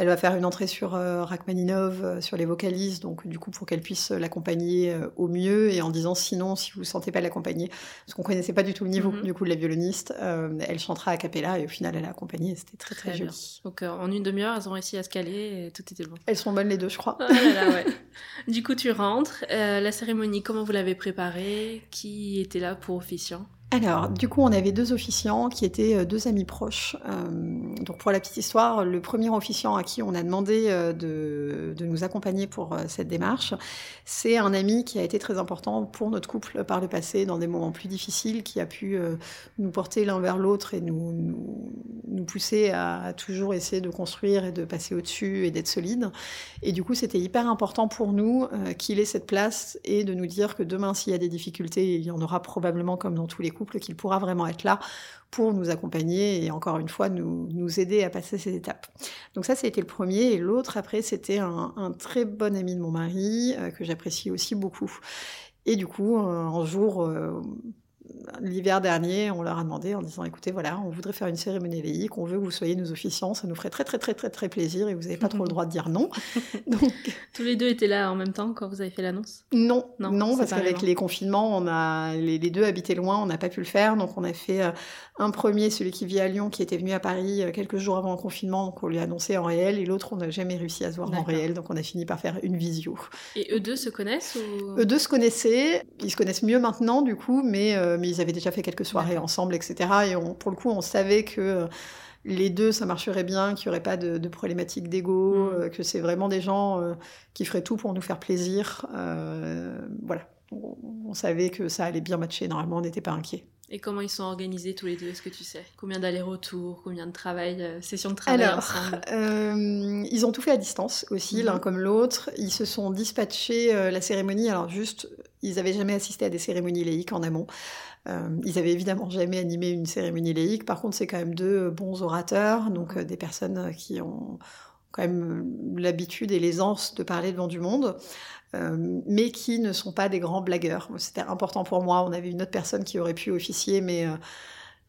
elle va faire une entrée sur euh, Rachmaninov, euh, sur les vocalises, donc du coup pour qu'elle puisse l'accompagner euh, au mieux et en disant sinon si vous sentez pas l'accompagner, parce qu'on connaissait pas du tout le niveau Mhm. du coup de la violoniste, elle chantera a cappella et au final elle a accompagné. et C'était très très, Très bien. joli. Donc en une demi-heure, elles ont réussi à se caler et tout était bon. Elles sont bonnes les deux, je crois. Là là, ouais. Du coup, tu rentres. Euh, la cérémonie, comment vous l'avez préparée? Qui était là pour officiant? Alors, du coup, on avait deux officiants qui étaient euh, deux amis proches. Euh, donc, pour la petite histoire, le premier officiant à qui on a demandé euh, de, nous accompagner pour cette démarche, c'est un ami qui a été très important pour notre couple par le passé, dans des moments plus difficiles, qui a pu nous porter l'un vers l'autre et nous, nous, pousser à, toujours essayer de construire et de passer au-dessus et d'être solide. Et du coup, c'était hyper important pour nous qu'il ait cette place et de nous dire que demain, s'il y a des difficultés, il y en aura probablement comme dans tous les qu'il pourra vraiment être là pour nous accompagner et encore une fois nous, aider à passer ces étapes. Donc ça, c'était le premier. Et l'autre, après, c'était un, très bon ami de mon mari, euh, que j'apprécie aussi beaucoup. Et du coup, un, un jour, euh, l'hiver dernier, on leur a demandé en disant écoutez, voilà, on voudrait faire une cérémonie laïque, on veut que vous soyez nos officiants, ça nous ferait très très très très très plaisir et vous n'avez pas trop le droit de dire non. Donc, Tous les deux étaient là en même temps quand vous avez fait l'annonce? Non, non, non parce qu'avec les confinements, on a, les, deux habitaient loin, on n'a pas pu le faire, donc on a fait euh, un premier, celui qui vit à Lyon, qui était venu à Paris euh, quelques jours avant le confinement, donc on lui a annoncé en réel, et l'autre, on n'a jamais réussi à se voir en réel, donc on a fini par faire une visio. Et eux deux se connaissent ou... Eux deux se connaissaient, ils se connaissent mieux maintenant du coup, mais, euh, mais ils avaient déjà fait quelques soirées ensemble, etc. Et on, pour le coup, on savait que euh, les deux, ça marcherait bien, qu'il n'y aurait pas de, de problématique d'ego, mm. euh, que c'est vraiment des gens qui feraient tout pour nous faire plaisir. voilà, on, on, savait que ça allait bien matcher. Normalement, on n'était pas inquiet. Et comment ils sont organisés tous les deux? Est-ce que tu sais? Combien d'allers-retours Combien de travail Sessions de travail Alors, ensemble? Ils ont tout fait à distance aussi, mm-hmm. l'un comme l'autre. Ils se sont dispatchés la cérémonie. Alors juste, ils n'avaient jamais assisté à des cérémonies laïques en amont. Euh, ils avaient évidemment jamais animé une cérémonie laïque. Par contre, c'est quand même deux bons orateurs, donc euh, des personnes qui ont quand même l'habitude et l'aisance de parler devant du monde, euh, mais qui ne sont pas des grands blagueurs. C'était important pour moi. On avait une autre personne qui aurait pu officier, mais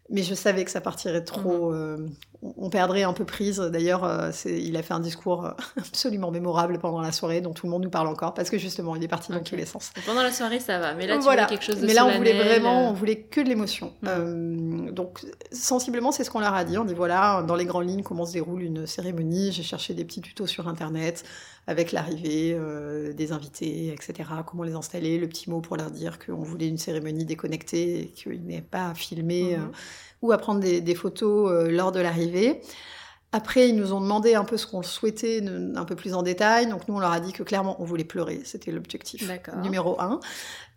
mais je savais que ça partirait trop. Mhm on perdrait un peu prise. D'ailleurs, euh, il a fait un discours euh, absolument mémorable pendant la soirée, dont tout le monde nous parle encore, parce que justement, il est parti dans tous les sens. pendant la soirée, ça va, mais là, tu voilà. quelque chose de Mais là, on voulait vraiment, on voulait que de l'émotion. Mm. Euh, donc, sensiblement, c'est ce qu'on leur a dit. On dit voilà, dans les grandes lignes, comment se déroule une cérémonie. J'ai cherché des petits tutos sur Internet avec l'arrivée des invités, etc. Comment les installer, le petit mot pour leur dire qu'on voulait une cérémonie déconnectée et qu'il n'est pas à filmer. Mm-hmm ou à prendre des, photos euh, lors de l'arrivée. Après, ils nous ont demandé un peu ce qu'on souhaitait un peu plus en détail. Donc nous, on leur a dit que clairement, on voulait pleurer. C'était l'objectif numéro un.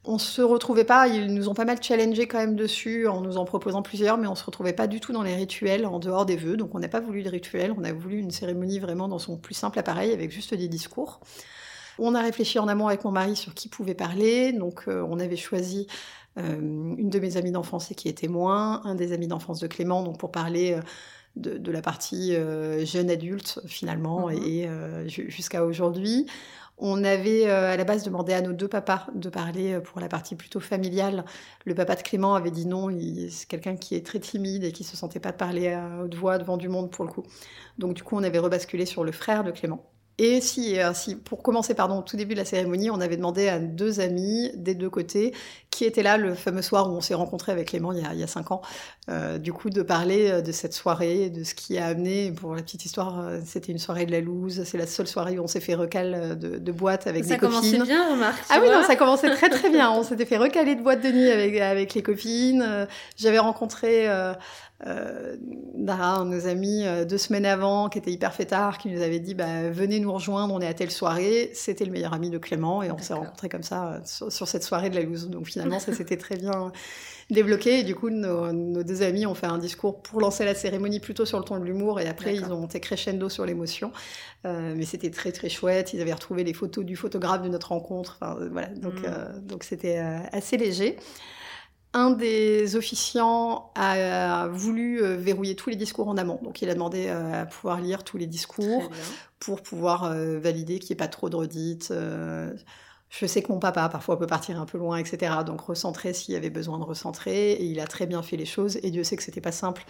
On se retrouvait pas, ils nous ont pas mal challengé quand même dessus en nous en proposant plusieurs, mais on se retrouvait pas du tout dans les rituels en dehors des vœux. Donc on n'a pas voulu de rituel, on a voulu une cérémonie vraiment dans son plus simple appareil avec juste des discours. On a réfléchi en amont avec mon mari sur qui pouvait parler. Donc euh, on avait choisi euh, une de mes amies d'enfance et qui est témoin, un des amis d'enfance de Clément, donc pour parler euh, de, la partie euh, jeune adulte finalement mhm. et jusqu'à aujourd'hui. On avait à la base demandé à nos deux papas de parler pour la partie plutôt familiale. Le papa de Clément avait dit non, c'est quelqu'un qui est très timide et qui se sentait pas de parler à haute voix devant du monde pour le coup. Donc du coup, on avait rebasculé sur le frère de Clément. Et si, euh, si, pour commencer, pardon, au tout début de la cérémonie, on avait demandé à deux amis des deux côtés qui étaient là le fameux soir où on s'est rencontrés avec Clément il y a, il y a cinq ans, euh, du coup de parler euh, de cette soirée, de ce qui a amené, pour la petite histoire, c'était une soirée de la loose, c'est la seule soirée où on s'est fait recal de, de boîte avec des copines. Ça commençait bien, remarque. Ah oui, non, ça commençait très très bien. On s'était fait recaler de boîte de nuit avec, avec les copines. J'avais rencontré euh, Dara, un de nos amis, euh, deux semaines avant, qui était hyper fêtard, qui nous avait dit bah, venez nous rejoindre, on est à telle soirée. C'était le meilleur ami de Clément et on s'est rencontrés comme ça euh, sur, cette soirée de la loose. Donc finalement, ça s'était très bien débloqué. Et du coup, nos, deux amis ont fait un discours pour lancer la cérémonie plutôt sur le ton de l'humour et après ils ont été crescendo sur l'émotion. Euh, mais c'était très très chouette. Ils avaient retrouvé les photos du photographe de notre rencontre. Enfin, voilà, donc mm. donc c'était assez léger un des officiants a voulu euh, verrouiller tous les discours en amont. Donc il a demandé euh, à pouvoir lire tous les discours pour pouvoir euh, valider qu'il n'y ait pas trop de redites. Je sais que mon papa, parfois, peut partir un peu loin, etc. Donc, recentrer s'il y avait besoin de recentrer. Et il a très bien fait les choses. Et Dieu sait que c'était pas simple.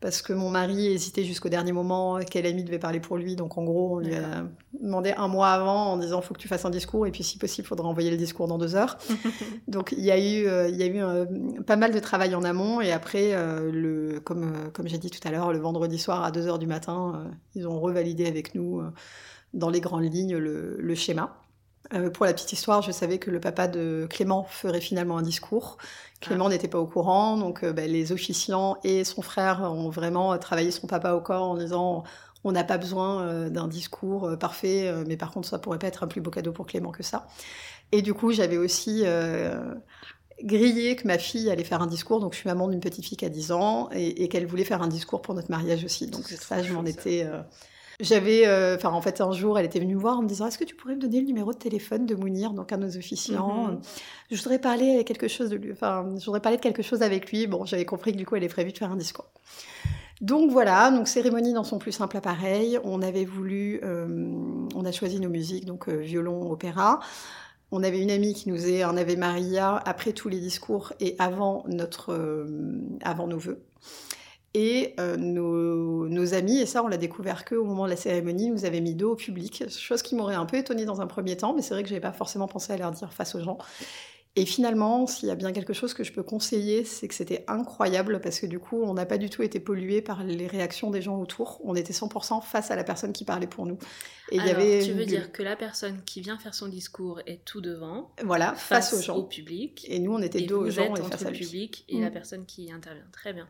Parce que mon mari hésitait jusqu'au dernier moment quel ami devait parler pour lui. Donc, en gros, on lui a demandé un mois avant en disant faut que tu fasses un discours. Et puis, si possible, il faudra envoyer le discours dans deux heures. Donc, il y a eu, euh, il y a eu euh, pas mal de travail en amont. Et après, euh, le, comme, comme j'ai dit tout à l'heure, le vendredi soir à 2 heures du matin, ils ont revalidé avec nous dans les grandes lignes le schéma. Euh, pour la petite histoire, je savais que le papa de Clément ferait finalement un discours. Clément ah. n'était pas au courant, donc euh, ben, les officiants et son frère ont vraiment travaillé son papa au corps en disant on n'a pas besoin euh, d'un discours parfait, mais par contre ça pourrait pas être un plus beau cadeau pour Clément que ça. Et du coup, j'avais aussi grillé que ma fille allait faire un discours, donc je suis maman d'une petite fille qui a 10 ans, et, et qu'elle voulait faire un discours pour notre mariage aussi. Donc ça, je m'en étais... J'avais, euh, enfin, en fait, un jour, elle était venue me voir en me disant Est-ce que tu pourrais me donner le numéro de téléphone de Mounir, donc un de nos officiants mhm. Je voudrais parler quelque chose de lui, enfin, je voudrais parler de quelque chose avec lui. Bon, j'avais compris que du coup, elle est prévue de faire un discours. Donc voilà, donc cérémonie dans son plus simple appareil. On avait voulu, euh, on a choisi nos musiques, donc euh, violon, opéra. on avait une amie qui nous faisait un Ave Maria après tous les discours et avant, notre, euh, avant nos vœux. Et euh, nos, amis, et ça on l'a découvert qu'au moment de la cérémonie, nous avaient mis dos au public, chose qui m'aurait un peu étonnée dans un premier temps, mais c'est vrai que je n'avais pas forcément pensé à leur dire face aux gens. Et finalement, s'il y a bien quelque chose que je peux conseiller, c'est que c'était incroyable parce que du coup, on n'a pas du tout été pollué par les réactions des gens autour. On était 100% face à la personne qui parlait pour nous. Et Alors, y avait tu veux dire que la personne qui vient faire son discours est tout devant, voilà, face, aux gens, au public. Et nous, on était dos aux gens et face le public et la mm. personne qui intervient. Très bien.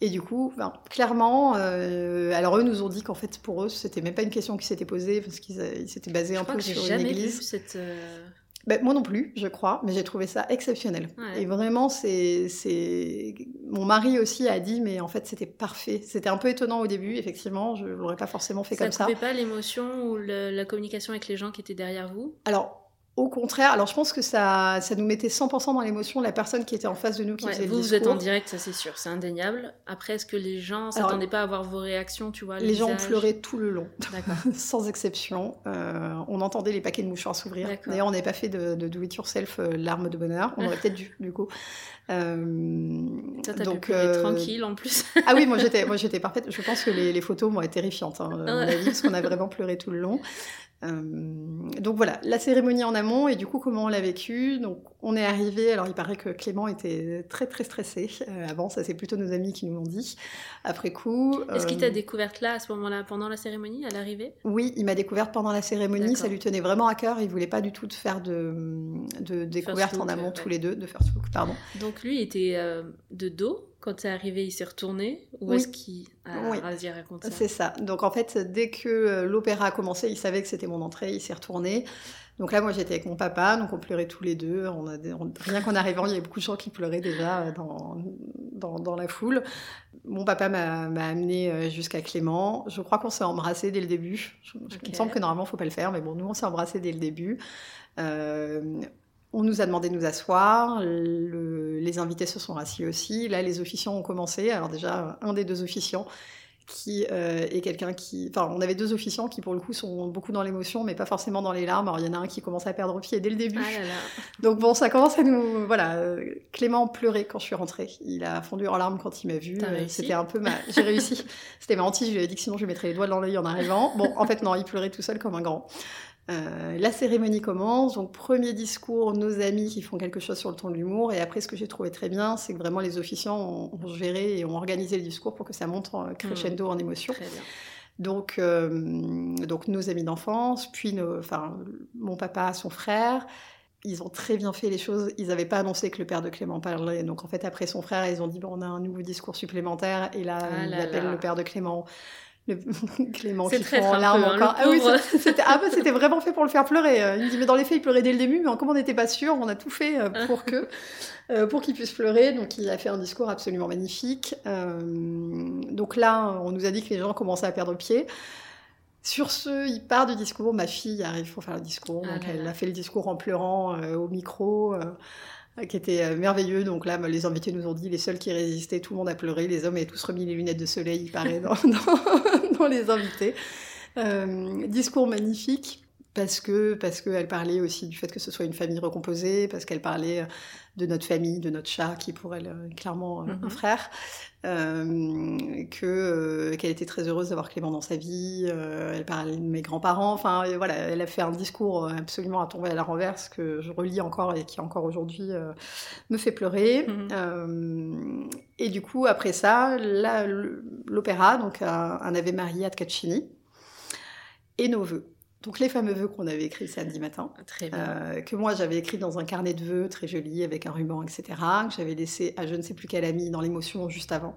Et du coup, ben, clairement, euh, alors eux nous ont dit qu'en fait, pour eux, c'était même pas une question qui s'était posée parce qu'ils s'étaient basés un peu sur une église. Vu cette, euh, ben, moi non plus, je crois, mais j'ai trouvé ça exceptionnel. Et vraiment, c'est, c'est. Mon mari aussi a dit, mais en fait, c'était parfait. C'était un peu étonnant au début, effectivement, je l'aurais pas forcément fait comme ça. Ça ne pas l'émotion ou la communication avec les gens qui étaient derrière vous? Alors, au contraire, alors je pense que ça, ça nous mettait 100% dans l'émotion, la personne qui était en face de nous qui faisait vous, le discours. Vous êtes en direct, ça c'est sûr, c'est indéniable. Après, est-ce que les gens s'attendaient pas à voir vos réactions, tu vois Les gens ont pleuré tout le long, sans exception. Euh, on entendait les paquets de mouchoirs s'ouvrir. D'ailleurs, on n'avait pas fait de, do it yourself euh, l'arme de bonheur. On aurait peut-être dû, du coup. Euh, donc euh... tranquille en plus. ah oui, moi j'étais, moi j'étais parfaite. Je pense que les, les photos m'ont été terrifiantes, hein, mon avis, parce qu'on a vraiment pleuré tout le long. Euh, donc voilà, la cérémonie en amont et du coup comment on l'a vécu. Donc on est arrivé, alors il paraît que Clément était très très stressé. Euh, avant, ça c'est plutôt nos amis qui nous l'ont dit. Après coup. Est-ce qu'il t'a euh, découverte là à ce moment-là, pendant la cérémonie, à l'arrivée? Oui, il m'a découverte pendant la cérémonie. Ça lui tenait vraiment à cœur. Il voulait pas du tout de faire de, de découverte en amont tous les deux, de first look, pardon. Donc lui était de dos quand c'est arrivé, il s'est retourné Ou est-ce qu'il a oui. raconté C'est ça. Donc en fait, dès que euh, l'opéra a commencé, il savait que c'était mon entrée, il s'est retourné. Donc là, moi, j'étais avec mon papa, donc on pleurait tous les deux. On a, rien qu'en arrivant, il y avait beaucoup de gens qui pleuraient déjà euh, dans, dans, dans la foule. Mon papa m'a amené euh, jusqu'à Clément. Je crois qu'on s'est embrassé dès le début. Il me semble que normalement, il ne faut pas le faire, mais bon, nous, on s'est embrassé dès le début. Euh, on nous a demandé de nous asseoir, les invités se sont assis aussi. Là, les officiants ont commencé. Alors déjà, un des deux officiants qui euh, est quelqu'un qui... Enfin, on avait deux officiants qui, pour le coup, sont beaucoup dans l'émotion, mais pas forcément dans les larmes. Alors, il y en a un qui commence à perdre pied dès le début. Ah Donc bon, ça commence à nous... Voilà, Clément pleurait quand je suis rentrée. Il a fondu en larmes quand il m'a vu. C'était un peu ma... J'ai réussi. C'était ma hantise. Je lui ai dit que sinon, je lui mettrais les doigts dans l'œil en arrivant. Bon, en fait, non, il pleurait tout seul comme un grand. Euh, la cérémonie commence, donc premier discours, nos amis qui font quelque chose sur le ton de l'humour, et après ce que j'ai trouvé très bien, c'est que vraiment les officiants ont, géré et ont organisé le discours pour que ça monte en crescendo en émotion. Donc, euh, donc nos amis d'enfance, puis nos, enfin, mon papa, son frère, ils ont très bien fait les choses. Ils n'avaient pas annoncé que le père de Clément parlait. Donc en fait, après son frère, ils ont dit bon, on a un nouveau discours supplémentaire. Et là, ah ils appellent le père de Clément le Clément qui prend en larmes hein, encore. ah oui, c'était ah, bah, c'était vraiment fait pour le faire pleurer. Euh. Il me dit mais dans les faits il pleurait dès le début, mais comme on n'était pas sûr, on a tout fait euh, pour que euh, pour qu'il puisse pleurer. Donc il a fait un discours absolument magnifique. donc là, on nous a dit que les gens commençaient à perdre pied. Sur ce, il part du discours. Ma fille arrive pour faire le discours. Ah donc elle a fait le discours en pleurant au micro. Euh, qui était euh, merveilleux. Donc là, les invités nous ont dit, les seuls qui résistaient, tout le monde a pleuré. Les hommes avaient tous remis les lunettes de soleil, il paraît, dans, les invités. Euh, discours magnifique parce que parce qu'elle parlait aussi du fait que ce soit une famille recomposée, parce qu'elle parlait de notre famille, de notre chat, qui pour elle est clairement un mm-hmm. frère, euh, que euh, qu'elle était très heureuse d'avoir Clément dans sa vie. Euh, elle parlait de mes grands-parents. Enfin, voilà, elle a fait un discours absolument à tomber à la renverse que je relis encore et qui encore aujourd'hui me fait pleurer. Mhm. et du coup, après ça, l'opéra, donc un, un Ave Maria de Caccini et nos voeux. Donc les fameux vœux qu'on avait écrits samedi matin, euh, que moi j'avais écrit dans un carnet de vœux très joli avec un ruban, etc., que j'avais laissé à je ne sais plus quel ami dans l'émotion juste avant.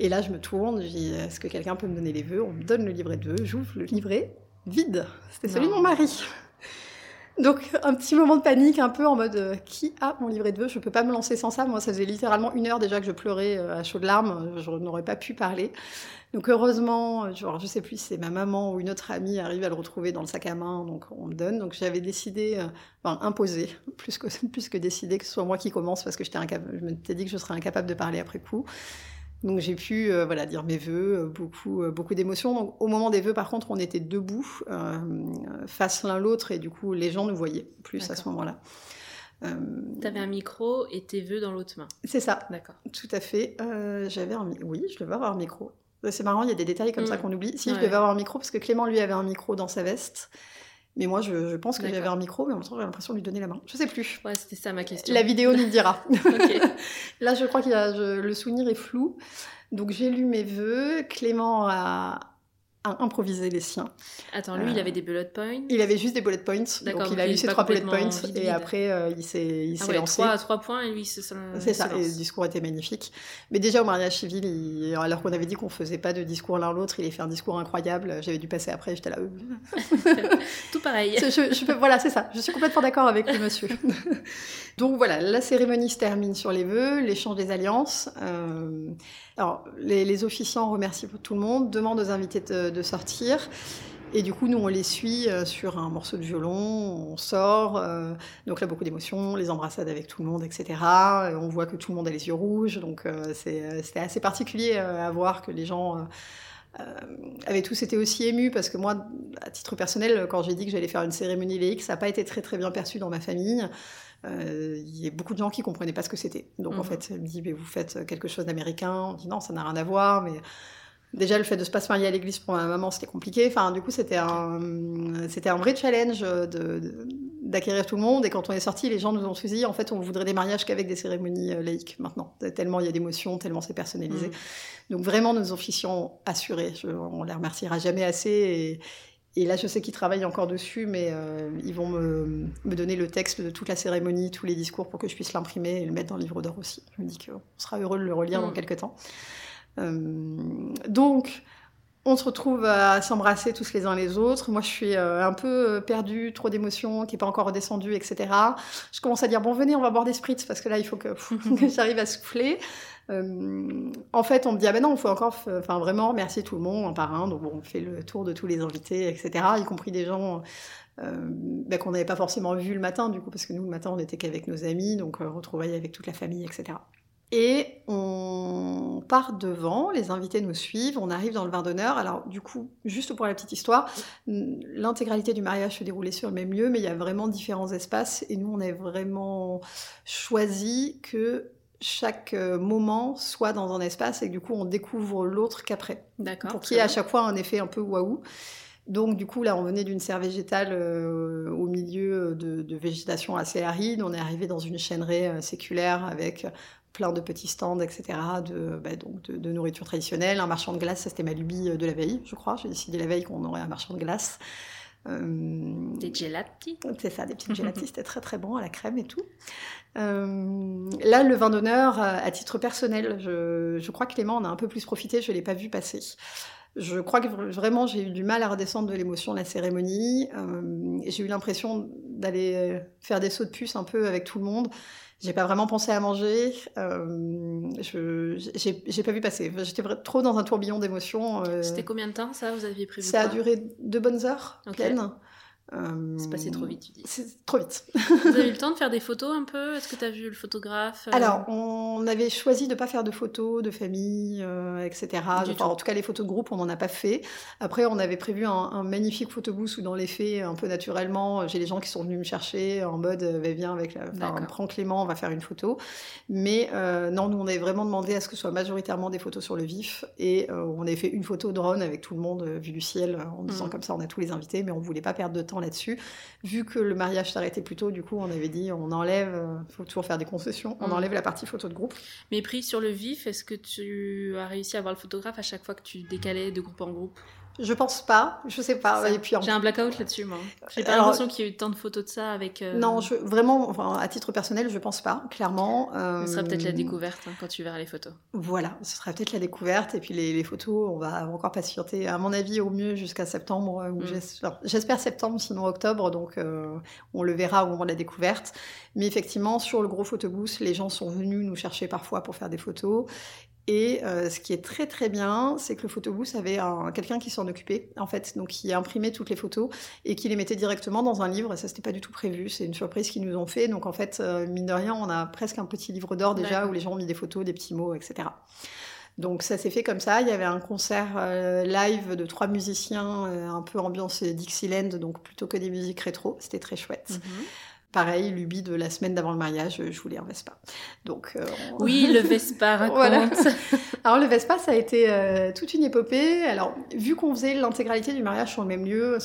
Et là je me tourne, je dis est-ce que quelqu'un peut me donner les vœux? On me donne le livret de vœux, j'ouvre le livret, vide. C'était celui de mon mari. Donc un petit moment de panique, un peu en mode euh, qui a mon livret de vœux? Je peux pas me lancer sans ça. Moi, ça faisait littéralement une heure déjà que je pleurais euh, à chaudes larmes. Je n'aurais pas pu parler. Donc heureusement, euh, genre, je sais plus si c'est ma maman ou une autre amie arrive à le retrouver dans le sac à main, donc on me donne. Donc j'avais décidé, enfin imposé, plus que plus que décider que ce soit moi qui commence parce que j'étais. Je m'étais dit que je serais incapable de parler après coup. Donc j'ai pu euh, voilà dire mes vœux, euh, beaucoup euh, beaucoup d'émotions. Donc au moment des vœux, par contre, on était debout, euh, face l'un l'autre, et du coup les gens nous voyaient plus à ce moment-là. T'avais un micro et tes vœux dans l'autre main. c'est ça, D'accord. tout à fait. J'avais un oui, je devais avoir un micro. C'est marrant, il y a des détails comme ça Mm. qu'on oublie. Si je devais avoir un micro, parce que Clément lui avait un micro dans sa veste, mais moi je, je pense que j'avais un micro, mais en même temps j'ai l'impression de lui donner la main. Je sais plus. Ouais, c'était ça ma question. La vidéo nous le dira. Là, je crois que le souvenir est flou. Donc, j'ai lu mes vœux. Clément a, a improvisé les siens. Attends, lui, Euh, il avait des bullet points. Il avait juste des bullet points. Donc, il a est ses trois bullet points. vide, Et après, euh, il s'est il Ah ouais, lancé. trois, trois points et lui, c'est ça. C'est ça, et le discours était magnifique. Mais déjà au mariage civil, il- alors qu'on avait dit qu'on faisait pas de discours l'un l'autre, il a fait un discours incroyable. J'avais dû passer après, j'étais là. euh, Tout pareil. C'est- je- je peux- voilà, c'est ça. Je suis complètement d'accord avec le monsieur. Donc voilà, la cérémonie se termine sur les vœux, l'échange des alliances. Euh, alors, les, les officiants remercient tout le monde, demandent aux invités de, sortir. Et du coup, nous, on les suit euh, sur un morceau de violon, on sort. euh, donc là, beaucoup d'émotions, les embrassades avec tout le monde, etc. Euh, on voit que tout le monde a les yeux rouges. Donc euh, c'était assez particulier à voir que les gens... avaient tous été aussi émus parce que moi, à titre personnel, quand j'ai dit que j'allais faire une cérémonie laïque, ça n'a pas été très très bien perçu dans ma famille. Euh, Il y a beaucoup de gens qui comprenaient pas ce que c'était. Donc en Mhm. fait, ils me disent, mais vous faites quelque chose d'américain. On dit non, ça n'a rien à voir. Mais déjà, le fait de se pas se marier à l'église pour ma maman, c'était compliqué. Enfin, du coup, c'était un, c'était un vrai challenge de- d'acquérir tout le monde. Et quand on est sorti, les gens nous ont dit, en fait, on voudrait des mariages qu'avec des cérémonies euh, laïques maintenant. Tellement il y a d'émotions, tellement c'est personnalisé. Mm. Donc vraiment, nos officiants assurés, je- on les remerciera jamais assez. Et, et là, je sais qu'ils travaillent encore dessus, mais euh, ils vont me, me donner le texte de toute la cérémonie, tous les discours pour que je puisse l'imprimer et le mettre dans le livre d'or aussi. Je me dis qu'on sera heureux de le relire dans Mm. quelques temps. Euh, donc, on se retrouve à s'embrasser tous les uns les autres. Moi, je suis euh, un peu perdue, trop d'émotions, qui n'est pas encore redescendue, etc. Je commence à dire bon, venez, on va boire des spritz parce que là, il faut que, que j'arrive à souffler. Euh, en fait, on me dit ah ben non, il faut encore, enfin vraiment remercier tout le monde un par un. Donc on fait le tour de tous les invités, etc. Y compris des gens euh, ben, qu'on n'avait pas forcément vus le matin, du coup, parce que nous le matin on n'était qu'avec nos amis, donc euh, retrouvailles avec toute la famille, etc. Et on part devant, les invités nous suivent, on arrive dans le vin d'honneur. Alors du coup, juste pour la petite histoire, l'intégralité du mariage se déroulait sur le même lieu, mais il y a vraiment différents espaces. Et nous, on a vraiment choisi que chaque euh, moment soit dans un espace et que du coup, on découvre l'autre qu'après D'accord. pour qu'il y ait à chaque fois un effet un peu waouh. Donc du coup là on venait d'une serre végétale euh, au milieu de, de végétation assez aride, on est arrivé dans une chaîneraie euh, séculaire avec plein de petits stands, etc. de, bah, donc de, de nourriture traditionnelle, un marchand de glace, ça c'était ma lubie euh, de la veille, je crois. J'ai décidé la veille qu'on aurait un marchand de glace. Euh, Des gelati. c'est ça, des petites gélatis, c'était très très bon à la crème et tout. Euh, là, le vin d'honneur, à à titre personnel, je, je crois que Clément en a un peu plus profité, je ne l'ai pas vu passer. Je crois que vr- vraiment j'ai eu du mal à redescendre de l'émotion de la cérémonie. Euh, j'ai eu l'impression d'aller euh, faire des sauts de puce un peu avec tout le monde. J'ai pas vraiment pensé à manger. Euh, je j'ai j'ai pas vu passer. J'étais trop dans un tourbillon d'émotions. euh, C'était combien de temps ça Vous aviez prévu ça a duré deux bonnes heures Ok. pleines. Euh, C'est passé trop vite, tu dis. C'est trop vite. Vous avez eu le temps de faire des photos un peu? Est-ce que tu as vu le photographe euh, Alors, on avait choisi de ne pas faire de photos de famille, euh, etc. Enfin, en tout cas, les photos de groupe, on n'en a pas fait. Après, on avait prévu un, un magnifique photobooth où, dans les faits, un peu naturellement, j'ai les gens qui sont venus me chercher en mode euh, viens avec la. Enfin, prends Clément, on va faire une photo. Mais euh, non, nous, on avait vraiment demandé à ce que ce soit majoritairement des photos sur le vif. Et euh, on avait fait une photo drone avec tout le monde euh, vu du ciel, euh, en disant Mhm. comme ça, on a tous les invités, mais on voulait pas perdre de temps là-dessus. Vu que le mariage s'arrêtait plus tôt, du coup, on avait dit on enlève, il faut toujours faire des concessions, on Mhm. enlève la partie photo de groupe. Mais pris sur le vif, est-ce que tu as réussi à voir le photographe à chaque fois que tu décalais de groupe en groupe? Je pense pas, je sais pas. Ça. Et puis en- J'ai un blackout là-dessus, moi. J'ai pas l'impression qu'il y ait eu tant de photos de ça avec. euh, Non, je, vraiment, enfin, à titre personnel, je pense pas, clairement. Ce sera peut-être la Euh, découverte hein, quand tu verras les photos. Voilà, ce sera peut-être la découverte. Et puis les, les photos, on va encore patienter, à mon avis, au mieux jusqu'à septembre. euh, ou Mm. j'espère- J'espère septembre, sinon octobre. Donc euh, on le verra au moment de la découverte. Mais effectivement, sur le gros photobooth, les gens sont venus nous chercher parfois pour faire des photos. Et euh, ce qui est très très bien, c'est que le photobooth avait un- quelqu'un qui s'en occupait, en fait, donc qui imprimait toutes les photos et qui les mettait directement dans un livre. Ça, c'était pas du tout prévu. C'est une surprise qu'ils nous ont fait. Donc en fait, euh, mine de rien, on a presque un petit livre d'or déjà où les gens ont mis des photos, des petits mots, etc. Donc ça s'est fait comme ça. Il y avait un concert euh, live de trois musiciens, euh, un peu ambiance Dixieland, donc plutôt que des musiques rétro. C'était très chouette. Mhm. Pareil, lubie de la semaine d'avant le mariage, je voulais un Vespa. Donc euh, on- Oui, le Vespa raconte. Voilà. Alors le Vespa, ça a été euh, toute une épopée. Alors vu qu'on faisait l'intégralité du mariage sur le même lieu,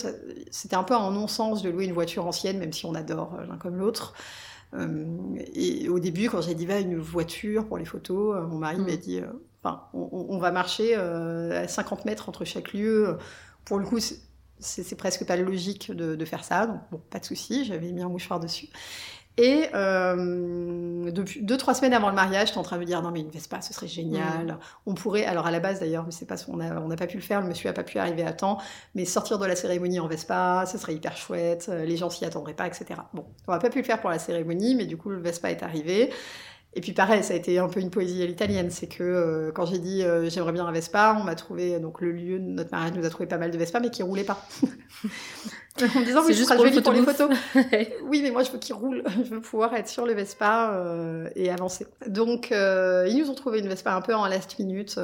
c'était un peu un non-sens de louer une voiture ancienne, même si on adore euh, l'un comme l'autre. Euh, et au début, quand j'ai dit va une voiture pour les photos, euh, mon mari Mm. m'a dit, euh, enfin, on, on- va marcher euh, à 50 mètres entre chaque lieu. Pour le coup, c'est- presque pas logique de, de faire ça, donc bon, pas de souci, j'avais mis un mouchoir dessus. Et euh, depuis deux trois semaines avant le mariage, j'étais en train de me dire non mais une Vespa, ce serait génial. On pourrait, alors à la base d'ailleurs, mais c'est pas, on a, on n'a pas pu le faire, le monsieur a pas pu arriver à temps, mais sortir de la cérémonie en Vespa, ce serait hyper chouette, euh, les gens s'y attendraient pas, etc. Bon, on n'a pas pu le faire pour la cérémonie, mais du coup le Vespa est arrivé. Et puis pareil, ça a été un peu une poésie à l'italienne, c'est que euh, quand j'ai dit euh, j'aimerais bien un Vespa, on m'a trouvé donc le lieu de notre mariage nous a trouvé pas mal de Vespa, mais qui roulaient pas. en me disant oui, juste pour le pour les photos. Oui, mais moi je veux qu'il roule, je veux pouvoir être sur le Vespa euh, et avancer. Donc ils nous ont trouvé une Vespa un peu en last minute,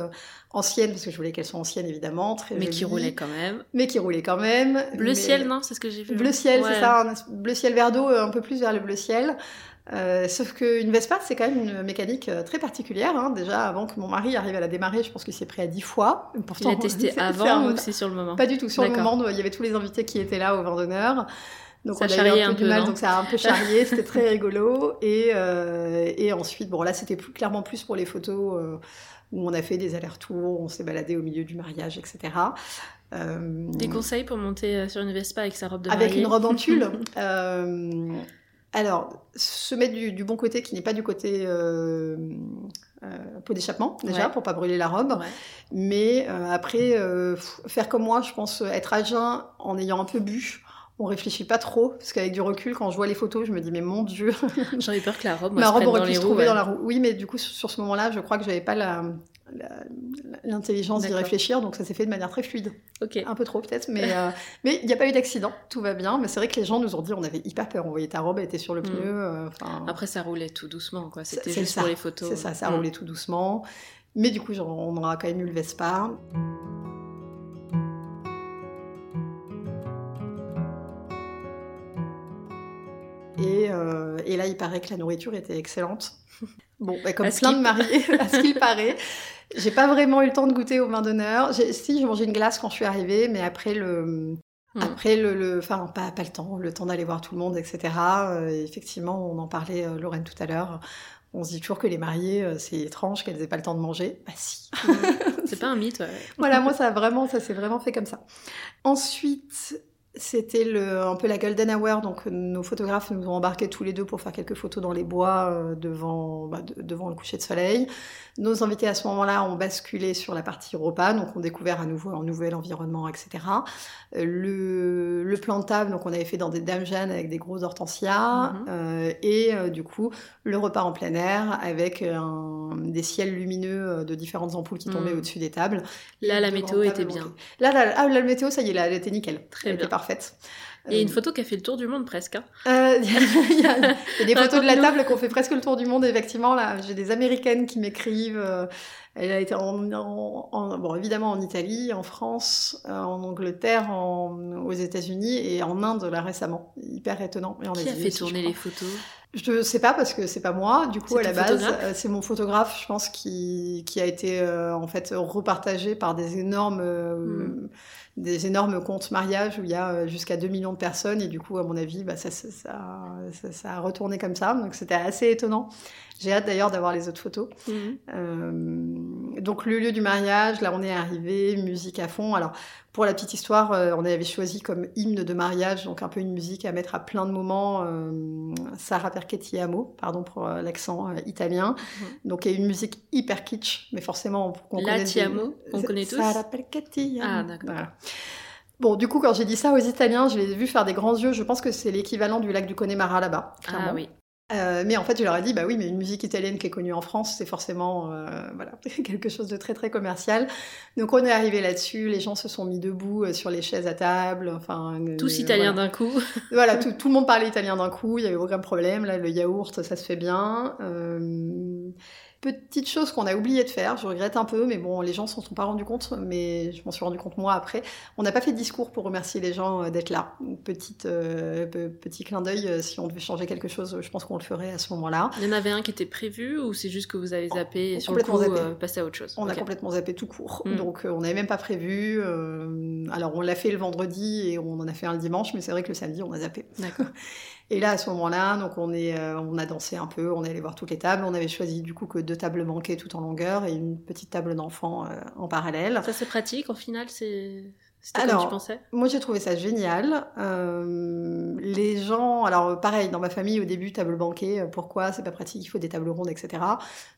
ancienne parce que je voulais qu'elle soit ancienne évidemment, très Mais qui roulait quand même. mais qui roulait quand même. Bleu Mais- ciel, non C'est ce que j'ai vu. Bleu ciel, Ouais. c'est ça, un bleu ciel vert d'eau, un peu plus vers le bleu ciel. Euh, sauf qu'une Vespa, c'est quand même une mécanique euh, très particulière. hein. Déjà, avant que mon mari arrive à la démarrer, je pense qu'il s'est pris à 10 fois. Pourtant, Il a testé avant un- ou c'est sur le moment Pas du tout. Sur le moment, il y avait tous les invités qui étaient là au vin d'honneur. Donc Ça on a eu un peu du mal, donc ça a un peu charrié, c'était très rigolo. Et, euh, et ensuite, bon là c'était plus, clairement plus pour les photos euh, où on a fait des allers-retours, on s'est baladé au milieu du mariage, etc. Euh, Des conseils pour monter sur une Vespa avec sa robe de avec mariée une robe en tulle. Alors, se mettre du, du bon côté qui n'est pas du côté euh, euh, pot d'échappement, déjà, Ouais. pour pas brûler la robe. Ouais. Mais euh, après, euh, faire comme moi, je pense être à jeun en ayant un peu bu. On réfléchit pas trop, parce qu'avec du recul, quand je vois les photos, je me dis, mais mon Dieu, J'aurais peur que la robe, moi, ma se robe aurait pu se trouver ouais. dans la roue. Oui, mais du coup, sur ce moment-là, je crois que j'avais pas la- l'intelligence d'y réfléchir, donc ça s'est fait de manière très fluide. Ok. Un peu trop peut-être, mais euh, mais il n'y a pas eu d'accident, tout va bien. Mais c'est vrai que les gens nous ont dit, on avait hyper peur. On voyait ta robe, elle était sur le Mm. pneu. euh, Après, ça roulait tout doucement, quoi. C'était juste ça, pour les photos. C'est ça, ça Mm. roulait tout doucement. Mais du coup, genre, on aura quand même eu le Vespa. Et, euh, et là, il paraît que la nourriture était excellente. Bon, bah, comme plein de mariés, à ce qu'il paraît. J'ai pas vraiment eu le temps de goûter au vin d'honneur. Si, j'ai mangé une glace quand je suis arrivée, mais après le, Mm. après le, le- enfin pas, pas le temps, le temps d'aller voir tout le monde, etc. Euh, effectivement, on en parlait euh, Lorraine tout à l'heure. On se dit toujours que les mariés, euh, c'est étrange qu'elles aient pas le temps de manger. Bah si. C'est pas un mythe, ouais. voilà, moi ça vraiment, ça s'est vraiment fait comme ça. Ensuite, c'était le, un peu la golden hour, donc nos photographes nous ont embarqués tous les deux pour faire quelques photos dans les bois euh, devant, bah, de- devant le coucher de soleil. Nos invités à ce moment-là ont basculé sur la partie repas, donc ont découvert à nouveau un nouvel environnement, etc. Euh, Le, le plan de table, donc on avait fait dans des dames Jeanne avec des gros hortensias, Mhm. euh, et du coup le repas en plein air avec un- des ciels lumineux de différentes ampoules qui tombaient Mhm. au-dessus des tables. Là, la météo était bien. montées. Là, là, ah, là, la météo, ça y est, là, elle était nickel. Très elle bien. était parfaite. Il y a une Euh, photo qui a fait le tour du monde presque. hein. euh, Il y, a- y y des photos de la table qui ont fait presque le tour du monde, effectivement. Là, j'ai des Américaines qui m'écrivent. euh, elle a été en, en- en- bon, évidemment en Italie, en France, euh, en Angleterre, aux États-Unis et en Inde là récemment. Hyper étonnant. Et en Qui a fait tourner les photos? Je sais pas parce que c'est pas moi. Du coup, à la base, euh, c'est mon photographe, je pense, qui, qui a été euh, en fait repartagé par des énormes, euh, Mm. des énormes comptes mariage où il y a euh, jusqu'à 2 millions de personnes et du coup, à mon avis, bah, ça, ça, ça, ça- ça a retourné comme ça. Donc c'était assez étonnant. J'ai hâte d'ailleurs d'avoir les autres photos. Mhm. Euh, donc le lieu du mariage, là on est arrivé, musique à fond. Alors pour la petite histoire, euh, on avait choisi comme hymne de mariage, donc un peu une musique à mettre à plein de moments, euh, Sarah Perchetti Amo, pardon pour euh, l'accent italien. Donc il y a une musique hyper kitsch, mais forcément pour qu'on La connaisse Ti des- Amo, qu'on Sa- connaît tous. Sarah Perchetti Amo. Ah, d'accord. Voilà. Bon, du coup, quand j'ai dit ça aux Italiens, je les ai vus faire des grands yeux. Je pense que c'est l'équivalent du lac du Connemara là-bas. Ah oui. Euh, mais en fait, je leur ai dit, bah oui, mais une musique italienne qui est connue en France, c'est forcément euh, voilà, quelque chose de très très commercial. Donc on est arrivé là-dessus, les gens se sont mis debout euh, sur les chaises à table, enfin euh, Tous italiens voilà. d'un coup. Voilà, tout, tout le monde parlait italien d'un coup, il y avait aucun problème. Là, le yaourt, ça se fait bien. Petite chose qu'on a oublié de faire, je regrette un peu, mais bon, les gens s'en sont pas rendus compte, mais je m'en suis rendu compte moi après. On n'a pas fait de discours pour remercier les gens euh, d'être là. Petite, euh, petit clin d'œil, euh, si on devait changer quelque chose, je pense qu'on le ferait à ce moment-là. Il y en avait un qui était prévu ou c'est juste que vous avez zappé et sur le coup Complètement zappé. passé à autre chose On a complètement zappé tout court, Mm. donc on n'avait même pas prévu. euh, alors on l'a fait le vendredi et on en a fait un le dimanche, mais c'est vrai que le samedi on a zappé. D'accord. Et là, à ce moment-là, donc euh, on a dansé un peu, on est allé voir toutes les tables. On avait choisi du coup que deux tables banquées tout en longueur et une petite table d'enfants euh, en parallèle. Ça c'est pratique, au final, c'est... Alors, comme tu pensais? Moi, j'ai trouvé ça génial. Euh, les gens, alors pareil, dans ma famille, au début, table banquée, euh, pourquoi? C'est pas pratique, il faut des tables rondes, etc.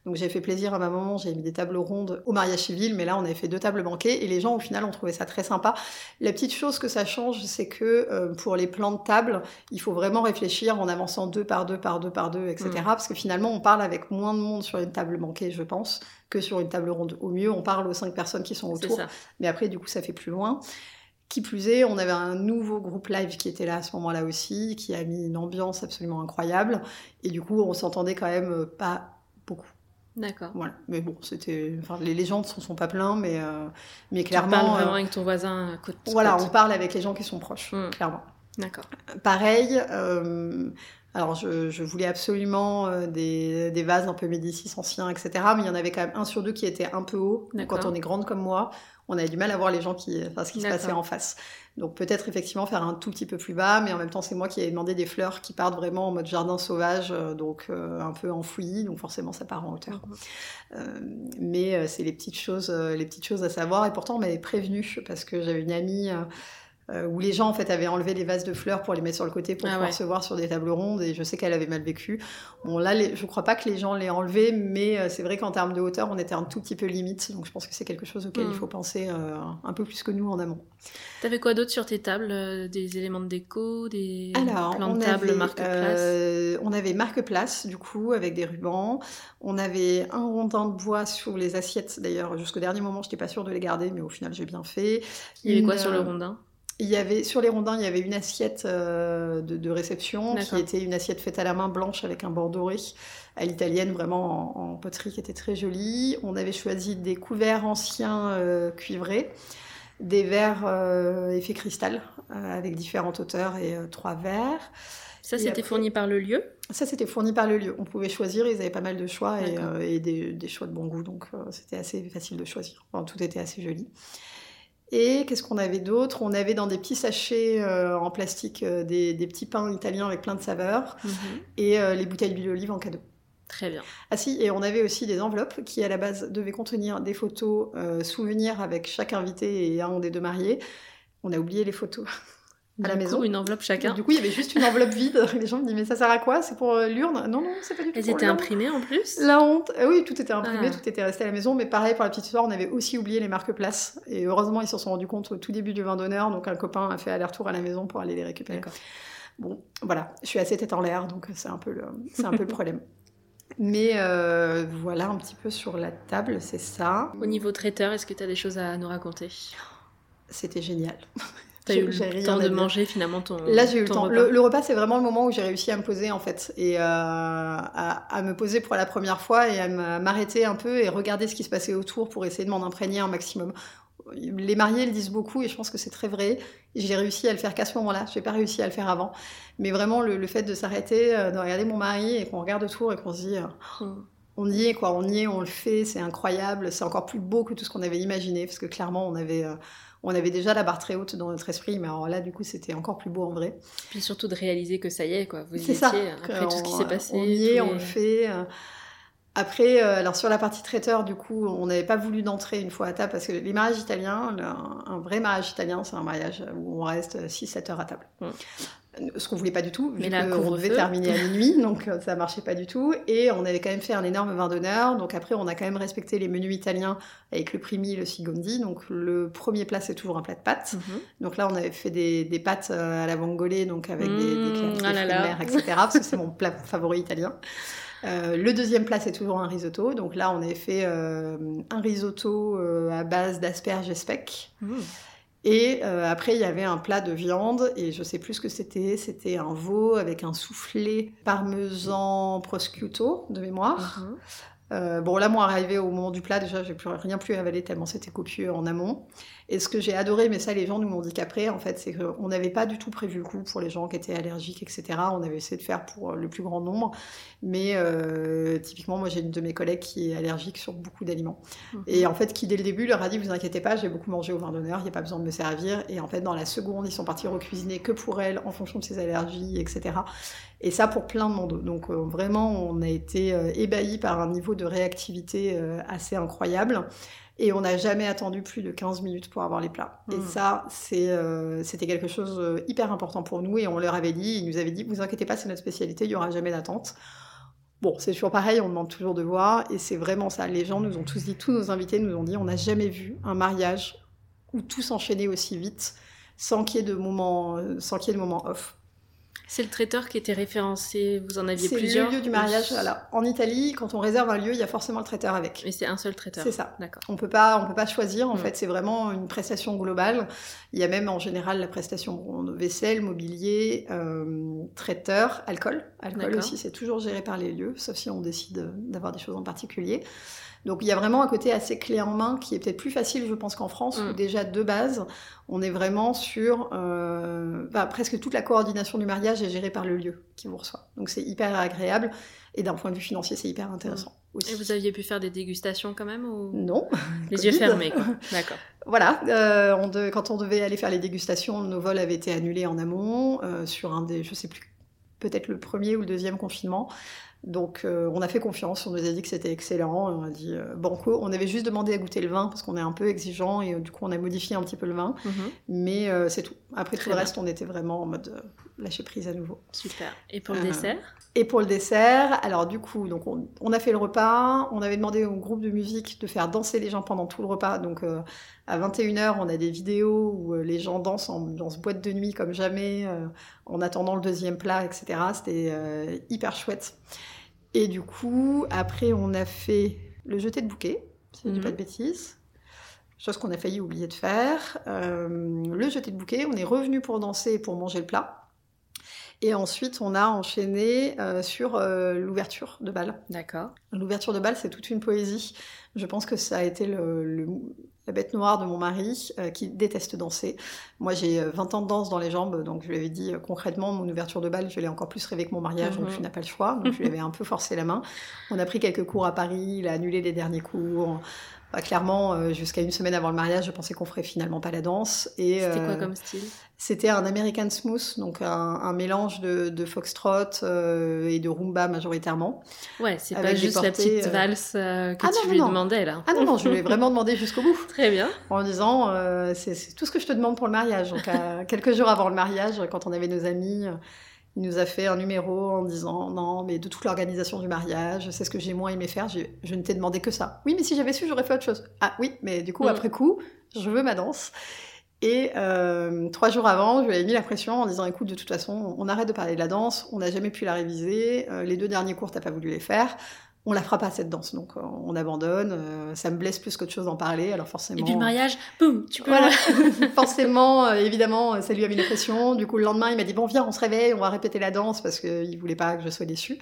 Donc j'ai fait plaisir à ma maman, j'ai mis des tables rondes au mariage civil, mais là, on avait fait deux tables banquées et les gens, au final, ont trouvé ça très sympa. La petite chose que ça change, c'est que euh, pour les plans de table, il faut vraiment réfléchir en avançant deux par deux, par deux, par deux, etc. Mm. Parce que finalement, on parle avec moins de monde sur une table banquée, je pense, que sur une table ronde. Au mieux, on parle aux cinq personnes qui sont autour. Mais après, du coup, ça fait plus loin. Qui plus est, on avait un nouveau groupe live qui était là à ce moment-là aussi, qui a mis une ambiance absolument incroyable. Et du coup, on s'entendait quand même euh, pas beaucoup. D'accord. Voilà. Mais bon, c'était. Enfin, les, gens ne sont pas plaints, mais, euh, mais Tu parles clairement. vraiment euh, avec ton voisin à côte. voilà, côte. on parle avec les gens qui sont proches, Mm. clairement. D'accord. Pareil, euh, alors je, je voulais absolument euh, des, des vases un peu Médicis anciens, etc. Mais il y en avait quand même un sur deux qui était un peu haut. Quand on est grande comme moi, on avait du mal à voir les gens qui, enfin, ce qui se passait en face. Donc peut-être effectivement faire un tout petit peu plus bas, mais en même temps c'est moi qui ai demandé des fleurs qui partent vraiment en mode jardin sauvage, euh, donc euh, un peu enfoui, donc forcément ça part en hauteur. Euh, mais euh, c'est les petites choses, les petites choses à savoir. Et pourtant, on m'avait prévenu parce que j'avais une amie où les gens en fait avaient enlevé les vases de fleurs pour les mettre sur le côté pour Ah pouvoir ouais. se voir sur des tables rondes. Et je sais qu'elle avait mal vécu. Bon là, les- je crois pas que les gens l'aient enlevé, mais euh, c'est vrai qu'en termes de hauteur, on était un tout petit peu limite. Donc je pense que c'est quelque chose auquel Mm. il faut penser euh, un peu plus que nous en amont. T'avais quoi d'autre sur tes tables euh, Des éléments de déco Des Alors, plans on de table, avait, marque place euh, on avait marque place, du coup, avec des rubans. On avait un rondin de bois sur les assiettes, d'ailleurs. Jusqu'au dernier moment, je n'étais pas sûre de les garder, mais au final, j'ai bien fait. Il y avait quoi sur le euh, rondin? Il y avait, sur les rondins, il y avait une assiette euh, de, de réception, qui était une assiette faite à la main blanche avec un bord doré à l'italienne, vraiment en, en poterie, qui était très jolie. On avait choisi des couverts anciens euh, cuivrés des verres euh, effet cristal euh, avec différentes hauteurs et trois verres. Ça, c'était après- fourni par le lieu? Ça, c'était fourni par le lieu. On pouvait choisir, ils avaient pas mal de choix et, des, des choix de bon goût, donc c'était assez facile de choisir. Enfin, tout était assez joli. Et qu'est-ce qu'on avait d'autre? On avait dans des petits sachets euh, en plastique euh, des, des petits pains italiens avec plein de saveurs Mhm. et euh, les bouteilles d'huile d'olive en cadeau. Très bien. Ah si, et on avait aussi des enveloppes qui à la base devaient contenir des photos souvenirs avec chaque invité et un des deux mariés. On a oublié les photos à la coup, maison. une enveloppe chacun. Du coup, il y avait juste une enveloppe vide. Les gens me disent mais ça sert à quoi? C'est pour euh, l'urne? Non, non, c'est pas du tout. Elles étaient imprimées en plus? La honte. Ah oui, tout était imprimé, Ah. tout était resté à la maison. Mais pareil, pour la petite histoire, on avait aussi oublié les marques places. Et heureusement, ils s'en sont rendus compte au tout début du vin d'honneur. Donc, un copain a fait aller-retour à la maison pour aller les récupérer. Bon, voilà. Je suis assez tête en l'air, donc c'est un peu le, c'est un peu le problème. Mais euh, voilà un petit peu sur la table, c'est ça. Au niveau traiteur, est-ce que tu as des choses à nous raconter? C'était génial. T'as eu le temps de manger finalement ton Là, j'ai eu le temps. repas. Le, le repas, c'est vraiment le moment où j'ai réussi à me poser, en fait, et euh, à, à me poser pour la première fois et à m'arrêter un peu et regarder ce qui se passait autour pour essayer de m'en imprégner un maximum. Les mariés le disent beaucoup et je pense que c'est très vrai. J'ai réussi à le faire qu'à ce moment-là. J'ai pas réussi à le faire avant. Mais vraiment, le, le fait de s'arrêter, euh, de regarder mon mari et qu'on regarde autour et qu'on se dit, euh, Mm. on y est, quoi. On y est, on le fait. C'est incroyable. C'est encore plus beau que tout ce qu'on avait imaginé parce que clairement, on avait, euh, on avait déjà la barre très haute dans notre esprit. Mais alors là, du coup, c'était encore plus beau en vrai. Puis surtout de réaliser que ça y est, quoi. Vous y C'est ça. étiez, après tout ce qui On- s'est passé. On y est, on le fait. euh. Après, euh, alors sur la partie traiteur, du coup, on n'avait pas voulu d'entrer une fois à table parce que les mariages italiens, un vrai mariage italien, c'est un mariage où on reste 6-7 heures à table. Mm. Ce qu'on voulait pas du tout, vu Mais là, couvre-feu. devait terminer à minuit, donc euh, ça marchait pas du tout. Et on avait quand même fait un énorme vin d'honneur. Donc après, on a quand même respecté les menus italiens avec le primi, le sigondi. Donc le premier plat, c'est toujours un plat de pâtes. Mhm. Donc là, on avait fait des, des pâtes euh, à la vongole, donc avec des, des, Mmh, des ah là de mer, etc. Parce que c'est mon plat favori italien. Euh, le deuxième plat, c'est toujours un risotto. Donc là, on avait fait euh, un risotto euh, à base d'asperges et speck. Mhm. Et euh, après, il y avait un plat de viande, et je sais plus ce que c'était. C'était un veau avec un soufflé parmesan prosciutto de mémoire. Mhm. Euh, bon, là, moi, arrivé au moment du plat, déjà, j'ai plus rien plus avalé tellement c'était copieux en amont. Et ce que j'ai adoré, mais ça, les gens nous m'ont dit qu'après, en fait, c'est qu'on n'avait pas du tout prévu le coup pour les gens qui étaient allergiques, etc. On avait essayé de faire pour le plus grand nombre. Mais euh, typiquement, moi, j'ai une de mes collègues qui est allergique sur beaucoup d'aliments. Mhm. Et en fait, qui dès le début leur a dit, vous inquiétez pas, j'ai beaucoup mangé au vin d'honneur, il n'y a pas besoin de me servir. Et en fait, dans la seconde, ils sont partis recuisiner que pour elle, en fonction de ses allergies, etc. Et ça pour plein de monde. Donc euh, vraiment, on a été euh, ébahis par un niveau de réactivité euh, assez incroyable. Et on n'a jamais attendu plus de 15 minutes pour avoir les plats. Et Mm. ça, c'est, euh, c'était quelque chose euh, hyper important pour nous. Et on leur avait dit, ils nous avaient dit, vous inquiétez pas, c'est notre spécialité, il n'y aura jamais d'attente. Bon, c'est toujours pareil, on demande toujours de voir. Et c'est vraiment ça. Les gens nous ont tous dit, tous nos invités nous ont dit, on n'a jamais vu un mariage où tout s'enchaînait aussi vite sans qu'il y ait de moment, euh, sans qu'il y ait de moment off. C'est le traiteur qui était référencé, vous en aviez C'est plusieurs le lieu du mariage. Voilà. En Italie, quand on réserve un lieu, il y a forcément le traiteur avec. Mais c'est un seul traiteur. C'est ça. D'accord. On peut pas, on peut pas choisir. En Mm. fait, c'est vraiment une prestation globale. Il y a même en général la prestation vaisselle, mobilier, euh, traiteur, alcool. Alcool aussi, c'est toujours géré par les lieux, sauf si on décide d'avoir des choses en particulier. Donc il y a vraiment un côté assez clé en main qui est peut-être plus facile, je pense, qu'en France, Mm. où déjà de base, on est vraiment sur euh, bah, presque toute la coordination du mariage est gérée par le lieu qui vous reçoit. Donc c'est hyper agréable et d'un point de vue financier, c'est hyper intéressant aussi. Et vous aviez pu faire des dégustations quand même ou... Non, Les yeux fermés. D'accord. Voilà, euh, on de- quand on devait aller faire les dégustations, nos vols avaient été annulés en amont euh, sur un des, je sais plus, peut-être le premier ou le deuxième confinement. Donc euh, on a fait confiance, on nous a dit que c'était excellent, on a dit euh, banco. On avait juste demandé à goûter le vin parce qu'on est un peu exigeant et euh, du coup on a modifié un petit peu le vin, Mhm. mais c'est tout. Après Très tout le bien. reste, on était vraiment en mode lâcher prise à nouveau. Super. Et pour le dessert? Et pour le dessert, alors du coup, donc on, on a fait le repas, on avait demandé au groupe de musique de faire danser les gens pendant tout le repas. Donc euh, à 21h, on a des vidéos où euh, les gens dansent en, dans ce boîte de nuit comme jamais, euh, en attendant le deuxième plat, etc. C'était euh, hyper chouette. Et du coup, après, on a fait le jeté de bouquet, si je dis Mhm. pas de bêtises. Chose qu'on a failli oublier de faire. Le jeté de bouquet, on est revenu pour danser et pour manger le plat. Et ensuite, on a enchaîné euh, sur euh, l'ouverture de bal. D'accord. L'ouverture de bal, c'est toute une poésie. Je pense que ça a été le, le- la bête noire de mon mari, euh, qui déteste danser. Moi, j'ai euh, 20 ans de danse dans les jambes, donc je lui avais dit euh, concrètement, mon ouverture de bal, je l'ai encore plus rêvé que mon mariage, donc Mhm. tu n'as pas le choix. Donc je lui avais un peu forcé la main. On a pris quelques cours à Paris, il a annulé les derniers cours. Bah, clairement, euh, jusqu'à une semaine avant le mariage, je pensais qu'on ferait finalement pas la danse. Et, C'était quoi euh, comme style? c'était un American Smooth, donc un, un mélange de, de foxtrot euh, et de rumba majoritairement. Ouais, c'est pas juste la portées, petite euh, valse que Ah tu non, lui non, demandais là. Ah non, non, je lui ai vraiment demandé jusqu'au bout, Très bien. en disant c'est tout ce que je te demande pour le mariage. Donc, quelques jours avant le mariage, quand on avait nos amis, il nous a fait un numéro en disant non, mais de toute l'organisation du mariage, c'est ce que j'ai moins aimé faire. Je ne t'ai demandé que ça. Oui, mais si j'avais su, j'aurais fait autre chose. Ah oui, mais du coup, Mm. après coup, je veux ma danse. Et euh, trois jours avant, je lui avais mis la pression en disant écoute, de toute façon, on arrête de parler de la danse, on n'a jamais pu la réviser, euh, les deux derniers cours, t'as pas voulu les faire, on la fera pas cette danse, donc euh, on abandonne. euh, ça me blesse plus qu'autre chose d'en parler, alors forcément. Et puis le mariage, boum, tu peux. Voilà, forcément, euh, évidemment, ça lui a mis la pression. Du coup, le lendemain, il m'a dit bon, viens, on se réveille, on va répéter la danse parce qu'il voulait pas que je sois déçue.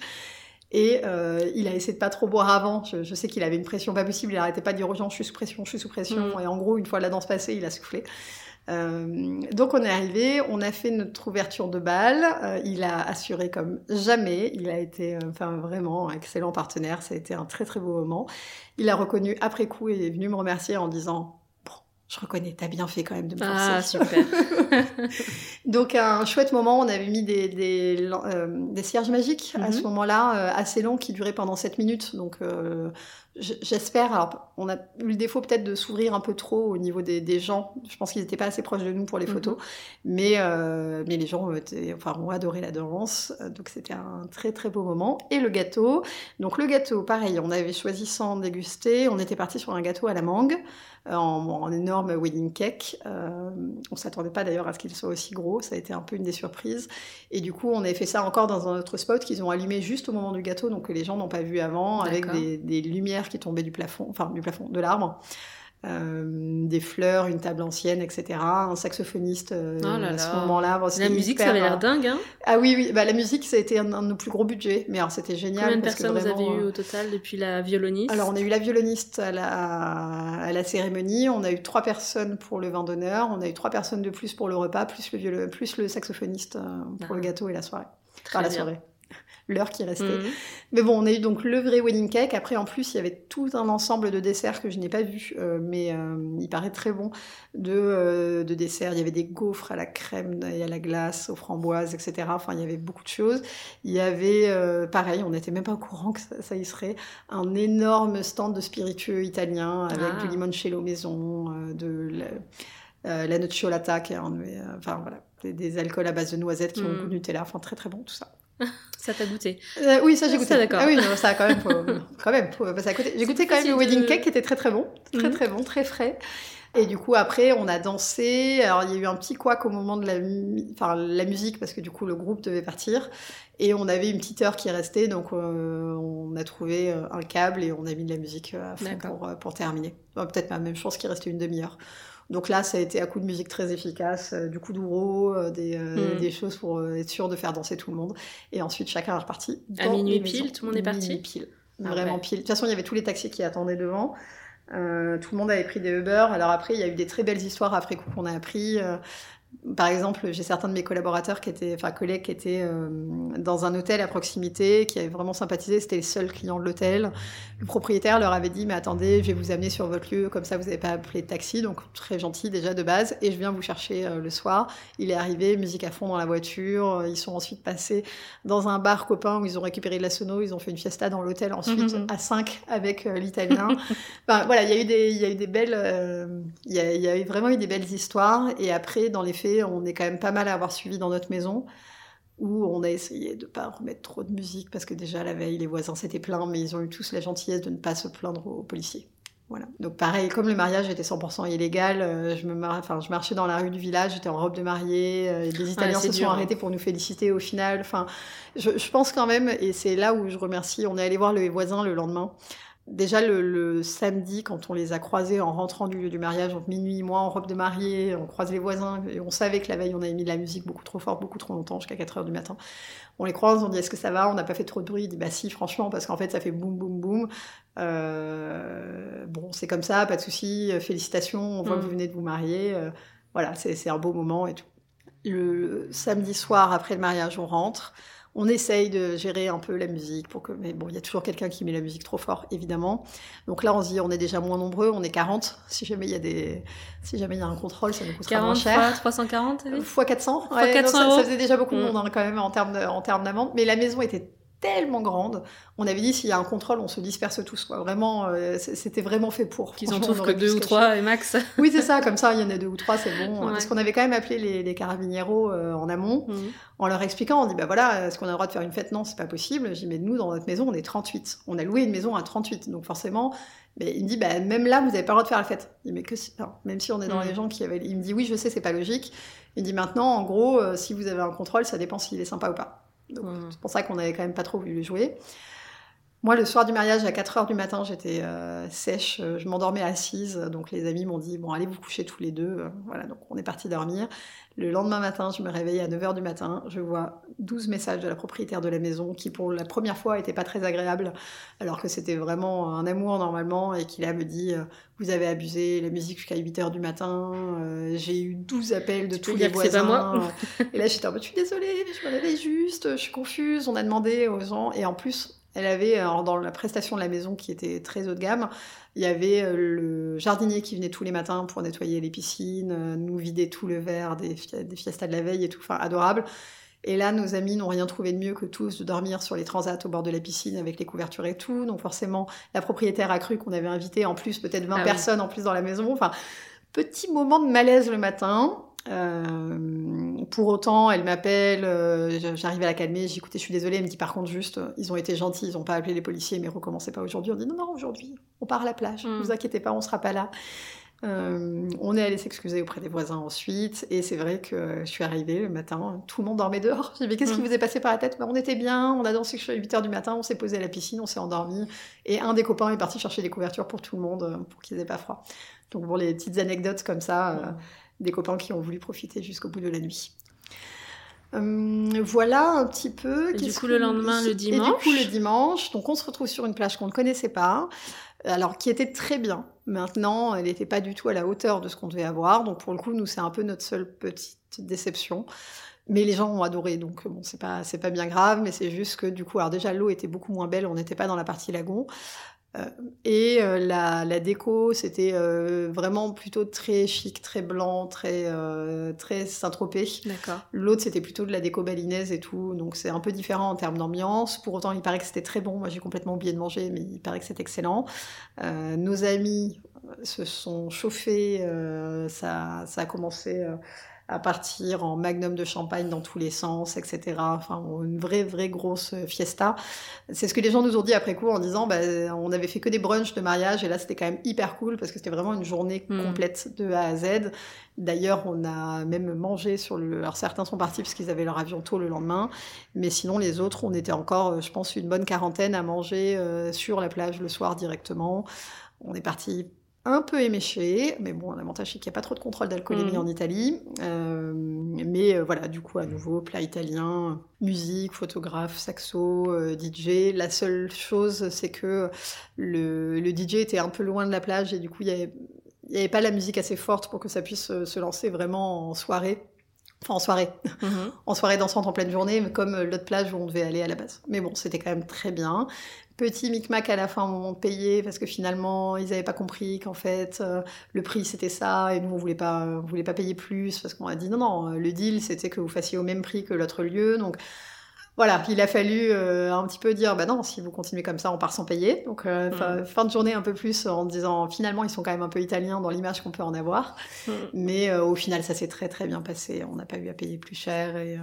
Et euh, il a essayé de pas trop boire avant. Je, je sais qu'il avait une pression pas possible. Il arrêtait pas de dire aux gens je suis sous pression, je suis sous pression. Mm. Et en gros, une fois la danse passée, il a soufflé. Euh, donc on est arrivé, on a fait notre ouverture de bal. Euh, il a assuré comme jamais. Il a été, euh, enfin vraiment, un excellent partenaire. Ça a été un très très beau moment. Il a reconnu après coup et est venu me remercier en disant je reconnais, t'as bien fait quand même de me forcer. Ah, super. Donc un chouette moment, on avait mis des, des, euh, des cierges magiques à Mhm. ce moment-là, euh, assez longs, qui duraient pendant 7 minutes. Donc euh, j'espère, alors on a eu le défaut peut-être de s'ouvrir un peu trop au niveau des, des gens. Je pense qu'ils n'étaient pas assez proches de nous pour les Mhm. photos. Mais, euh, mais les gens étaient, enfin, ont adoré la danse. Euh, Donc c'était un très très beau moment. Et le gâteau. Donc le gâteau, pareil, on avait choisi sans déguster. On était parti sur un gâteau à la mangue, euh, en, en énorme wedding cake. Euh, on s'attendait pas d'ailleurs à ce qu'il soit aussi gros. Ça a été un peu une des surprises. Et du coup, on avait fait ça encore dans un autre spot qu'ils ont allumé juste au moment du gâteau, donc que les gens n'ont pas vu avant, avec des lumières qui tombaient du plafond, enfin du plafond, de l'arbre. euh, des fleurs, une table ancienne, etc. Un saxophoniste euh, Oh là à ce là. moment-là. Bon, La musique, ça avait l'air euh, dingue, hein Ah oui, oui, bah, la musique, ça a été un, un de nos plus gros budgets, mais alors c'était génial. Combien de parce que personnes vous vraiment, avez eu euh, au total depuis la violoniste? Alors, on a eu la violoniste à la, à la cérémonie, on a eu trois personnes pour le vin d'honneur, on a eu trois personnes de plus pour le repas, plus le, violo- plus le saxophoniste euh, pour Ah. le gâteau et la soirée. Très Enfin, la bien. soirée. L'heure qui restait. Mhm. Mais bon, on a eu donc le vrai wedding cake. Après, en plus, il y avait tout un ensemble de desserts que je n'ai pas vu, euh, mais euh, il paraît très bon de, euh, de desserts. Il y avait des gaufres à la crème et à la glace, aux framboises, etc. Enfin, il y avait beaucoup de choses. Il y avait, pareil, on n'était même pas au courant que ça, ça y serait, un énorme stand de spiritueux italien avec Ah. du limoncello maison, de la, euh, la nocciolata, qui est un, euh, enfin voilà, des, des alcools à base de noisettes qui ont Mm. le goût de Nutella. Enfin, très très bon tout ça. Ça t'a goûté. Euh, oui, ça j'ai Ça, goûté. d'accord. Ah oui, non, ça quand même, faut, quand même, faut passer à côté. J'ai goûté quand même le wedding de- cake qui était très très bon, très Mhm. très bon, très frais. Et du coup après on a dansé. Alors il y a eu un petit couac au moment de la, mu- enfin, la musique parce que du coup le groupe devait partir et on avait une petite heure qui restait donc euh, on a trouvé euh, un câble et on a mis de la musique à fond pour, pour terminer. Peut-être pas même chose qu'il restait une demi-heure. Donc là, ça a été à coup de musique très efficace, euh, du coup d'ouro, euh, des, euh, Mhm. des choses pour être sûr de faire danser tout le monde. Et ensuite, chacun est reparti. À minuit pile, tout le monde est parti Minuit pile. Ah Vraiment ouais. pile. De toute façon, il y avait tous les taxis qui attendaient devant. Euh, tout le monde avait pris des Uber. Alors après, il y a eu des très belles histoires après coup qu'on a appris. Euh, par exemple, j'ai certains de mes collaborateurs qui étaient, enfin collègues qui étaient euh, dans un hôtel à proximité, qui avaient vraiment sympathisé. C'était les seuls clients de l'hôtel. Le propriétaire leur avait dit, mais attendez, je vais vous amener sur votre lieu, comme ça vous n'avez pas appelé de taxi, donc très gentil déjà de base, et je viens vous chercher euh, le soir. Il est arrivé, musique à fond dans la voiture. Ils sont ensuite passés dans un bar copain où ils ont récupéré de la sono, ils ont fait une fiesta dans l'hôtel ensuite Mhm. à 5 avec euh, l'italien. Enfin, voilà, il y a eu des, il y a eu des belles, euh, il y, a, y a eu vraiment eu des belles histoires. Et après, dans les faits, on est quand même pas mal à avoir suivi dans notre maison où on a essayé de pas remettre trop de musique parce que déjà la veille, les voisins s'étaient plaints, mais ils ont eu tous la gentillesse de ne pas se plaindre aux policiers. Voilà. Donc pareil, comme le mariage était 100% illégal, euh, je, me mar- enfin, je marchais dans la rue du village, j'étais en robe de mariée, euh, des Italiens se dur, sont hein. arrêtés pour nous féliciter au final. Enfin, je, je pense quand même, et c'est là où je remercie, on est allé voir les voisins le lendemain. Déjà le, le samedi, quand on les a croisés en rentrant du lieu du mariage, donc minuit, moi en robe de mariée, on croise les voisins, et on savait que la veille on avait mis de la musique beaucoup trop forte, beaucoup trop longtemps, jusqu'à 4 heures du matin. On les croise, on dit est-ce que ça va? On n'a pas fait trop de bruit. Il dit bah si, franchement, parce qu'en fait ça fait boum boum boum. Euh, bon, c'est comme ça, pas de souci. euh, Félicitations, on voit Mm. que vous venez de vous marier. euh, voilà, c'est c'est un beau moment et tout. Le samedi soir après le mariage, on rentre. On essaye de gérer un peu la musique pour que, mais bon, il y a toujours quelqu'un qui met la musique trop fort, évidemment. Donc là, on se dit, on est déjà moins nombreux, on est 40. Si jamais il y a des, si jamais il y a un contrôle, ça nous coûtera moins 40 cher. fois 340 t'as dit? Fois 400 Fois Ouais, 400 non, ça, euros. ça faisait déjà beaucoup de Mm. monde hein, quand même en termes de- en termes d'amende. Mais la maison était tellement grande. On avait dit s'il y a un contrôle, on se disperse tous. Quoi. Vraiment, euh, c'était vraiment fait pour. Qu'ils en trouvent que deux ou trois et max. Oui, c'est ça. Comme ça, il y en a deux ou trois, c'est bon. Ouais. Parce qu'on avait quand même appelé les, les carabinieros euh, en amont Mhm. en leur expliquant, on dit, bah voilà, est-ce qu'on a le droit de faire une fête? Non, c'est pas possible. J'ai dit, mais nous, dans notre maison, on est 38. On a loué une maison à 38. Donc forcément, mais il me dit, bah même là, vous n'avez pas le droit de faire la fête. Il dit, mais que si- même si on est dans Mm. les gens qui avaient... Il me dit, oui, je sais, c'est pas logique. Il me dit, maintenant, en gros, euh, si vous avez un contrôle, ça dépend s'il est sympa ou pas. Donc Mhm. c'est pour ça qu'on avait quand même pas trop voulu jouer. Moi, le soir du mariage, à 4 heures du matin, j'étais euh, sèche, euh, je m'endormais assise. Donc les amis m'ont dit, bon, allez vous coucher tous les deux. Euh, Voilà, donc on est parti dormir. Le lendemain matin, je me réveille à 9 heures du matin. Je vois 12 messages de la propriétaire de la maison qui, pour la première fois, n'étaient pas très agréables, alors que c'était vraiment un amour normalement, et qui là me dit, euh, vous avez abusé, la musique jusqu'à 8 heures du matin. Euh, J'ai eu 12 appels de Tu tous dire les que c'est pas voisins. moi et là, j'étais en mode, je suis désolée, mais je me réveille juste, je suis confuse. On a demandé aux gens, et en plus, elle avait, alors, dans la prestation de la maison qui était très haut de gamme, il y avait euh, le jardinier qui venait tous les matins pour nettoyer les piscines, euh, nous vider tout le verre des, fi- des fiestas de la veille et tout, enfin, adorable. Et là, nos amis n'ont rien trouvé de mieux que tous de dormir sur les transats au bord de la piscine avec les couvertures et tout. Donc forcément, la propriétaire a cru qu'on avait invité en plus peut-être 20 Ah oui. personnes en plus dans la maison. Enfin, petit moment de malaise le matin. Euh, pour autant, elle m'appelle, euh, j'arrive à la calmer, j'ai écouté, je suis désolée, elle me dit par contre juste, euh, ils ont été gentils, ils n'ont pas appelé les policiers, mais recommencez pas aujourd'hui. On dit non, non, aujourd'hui, on part à la plage, Mm. vous inquiétez pas, on sera pas là. Euh, on est allé s'excuser auprès des voisins ensuite, et c'est vrai que je suis arrivée le matin, tout le monde dormait dehors. J'ai dit, mais qu'est-ce qui Mm. vous est passé par la tête? Bah, On était bien, on a dansé jusqu'à 8h du matin, on s'est posé à la piscine, on s'est endormi, et un des copains est parti chercher des couvertures pour tout le monde, pour qu'ils aient pas froid. Donc bon, les petites anecdotes comme ça, euh, des copains qui ont voulu profiter jusqu'au bout de la nuit. Hum, voilà un petit peu. Et du coup, le lendemain, le Et du dimanche coup, le dimanche, donc on se retrouve sur une plage qu'on ne connaissait pas, alors qui était très bien. Maintenant, elle n'était pas du tout à la hauteur de ce qu'on devait avoir. Donc pour le coup, nous, c'est un peu notre seule petite déception. Mais les gens ont adoré, donc bon, c'est pas c'est pas bien grave, mais c'est juste que du coup, alors déjà l'eau était beaucoup moins belle, on n'était pas dans la partie lagon. Euh, et euh, la, la déco, c'était euh, vraiment plutôt très chic, très blanc, très, très Saint-Tropez. L'autre, c'était plutôt de la déco balinaise et tout, donc c'est un peu différent en termes d'ambiance. Pour autant, il paraît que c'était très bon. Moi, j'ai complètement oublié de manger, mais il paraît que c'est excellent. Euh, nos amis se sont chauffés, euh, ça, ça a commencé euh, à partir en magnum de champagne dans tous les sens, etc. Enfin, une vraie, vraie grosse fiesta. C'est ce que les gens nous ont dit après coup en disant, bah, on avait fait que des brunchs de mariage et là, c'était quand même hyper cool parce que c'était vraiment une journée Mm. complète de A à Z. D'ailleurs, on a même mangé sur le. Alors certains sont partis parce qu'ils avaient leur avion tôt le lendemain, mais sinon les autres, on était encore, euh, je pense, une bonne quarantaine à manger euh, sur la plage le soir directement. On est parti un peu éméché, mais bon, l'avantage c'est qu'il n'y a pas trop de contrôle d'alcoolémie Mhm. en Italie. Euh, mais euh, voilà, du coup, à nouveau, plat italien, musique, photographe, saxo, euh, DJ. La seule chose, c'est que le, le DJ était un peu loin de la plage et du coup, il avait n'y avait pas la musique assez forte pour que ça puisse se lancer vraiment en soirée. Enfin, en soirée. Mhm. En soirée dansante en pleine journée, comme l'autre plage où on devait aller à la base. Mais bon, c'était quand même très bien. Petit micmac à la fin au moment de payer, parce que finalement, ils n'avaient pas compris qu'en fait, euh, le prix c'était ça, et nous, on voulait pas, on voulait pas payer plus, parce qu'on a dit non, non, euh, le deal c'était que vous fassiez au même prix que l'autre lieu. Donc voilà, il a fallu euh, un petit peu dire, bah non, si vous continuez comme ça, on part sans payer. Donc euh, fin, fin de journée un peu plus en disant, finalement, ils sont quand même un peu italiens dans l'image qu'on peut en avoir. Mhm. Mais au final, ça s'est très très bien passé. On n'a pas eu à payer plus cher et,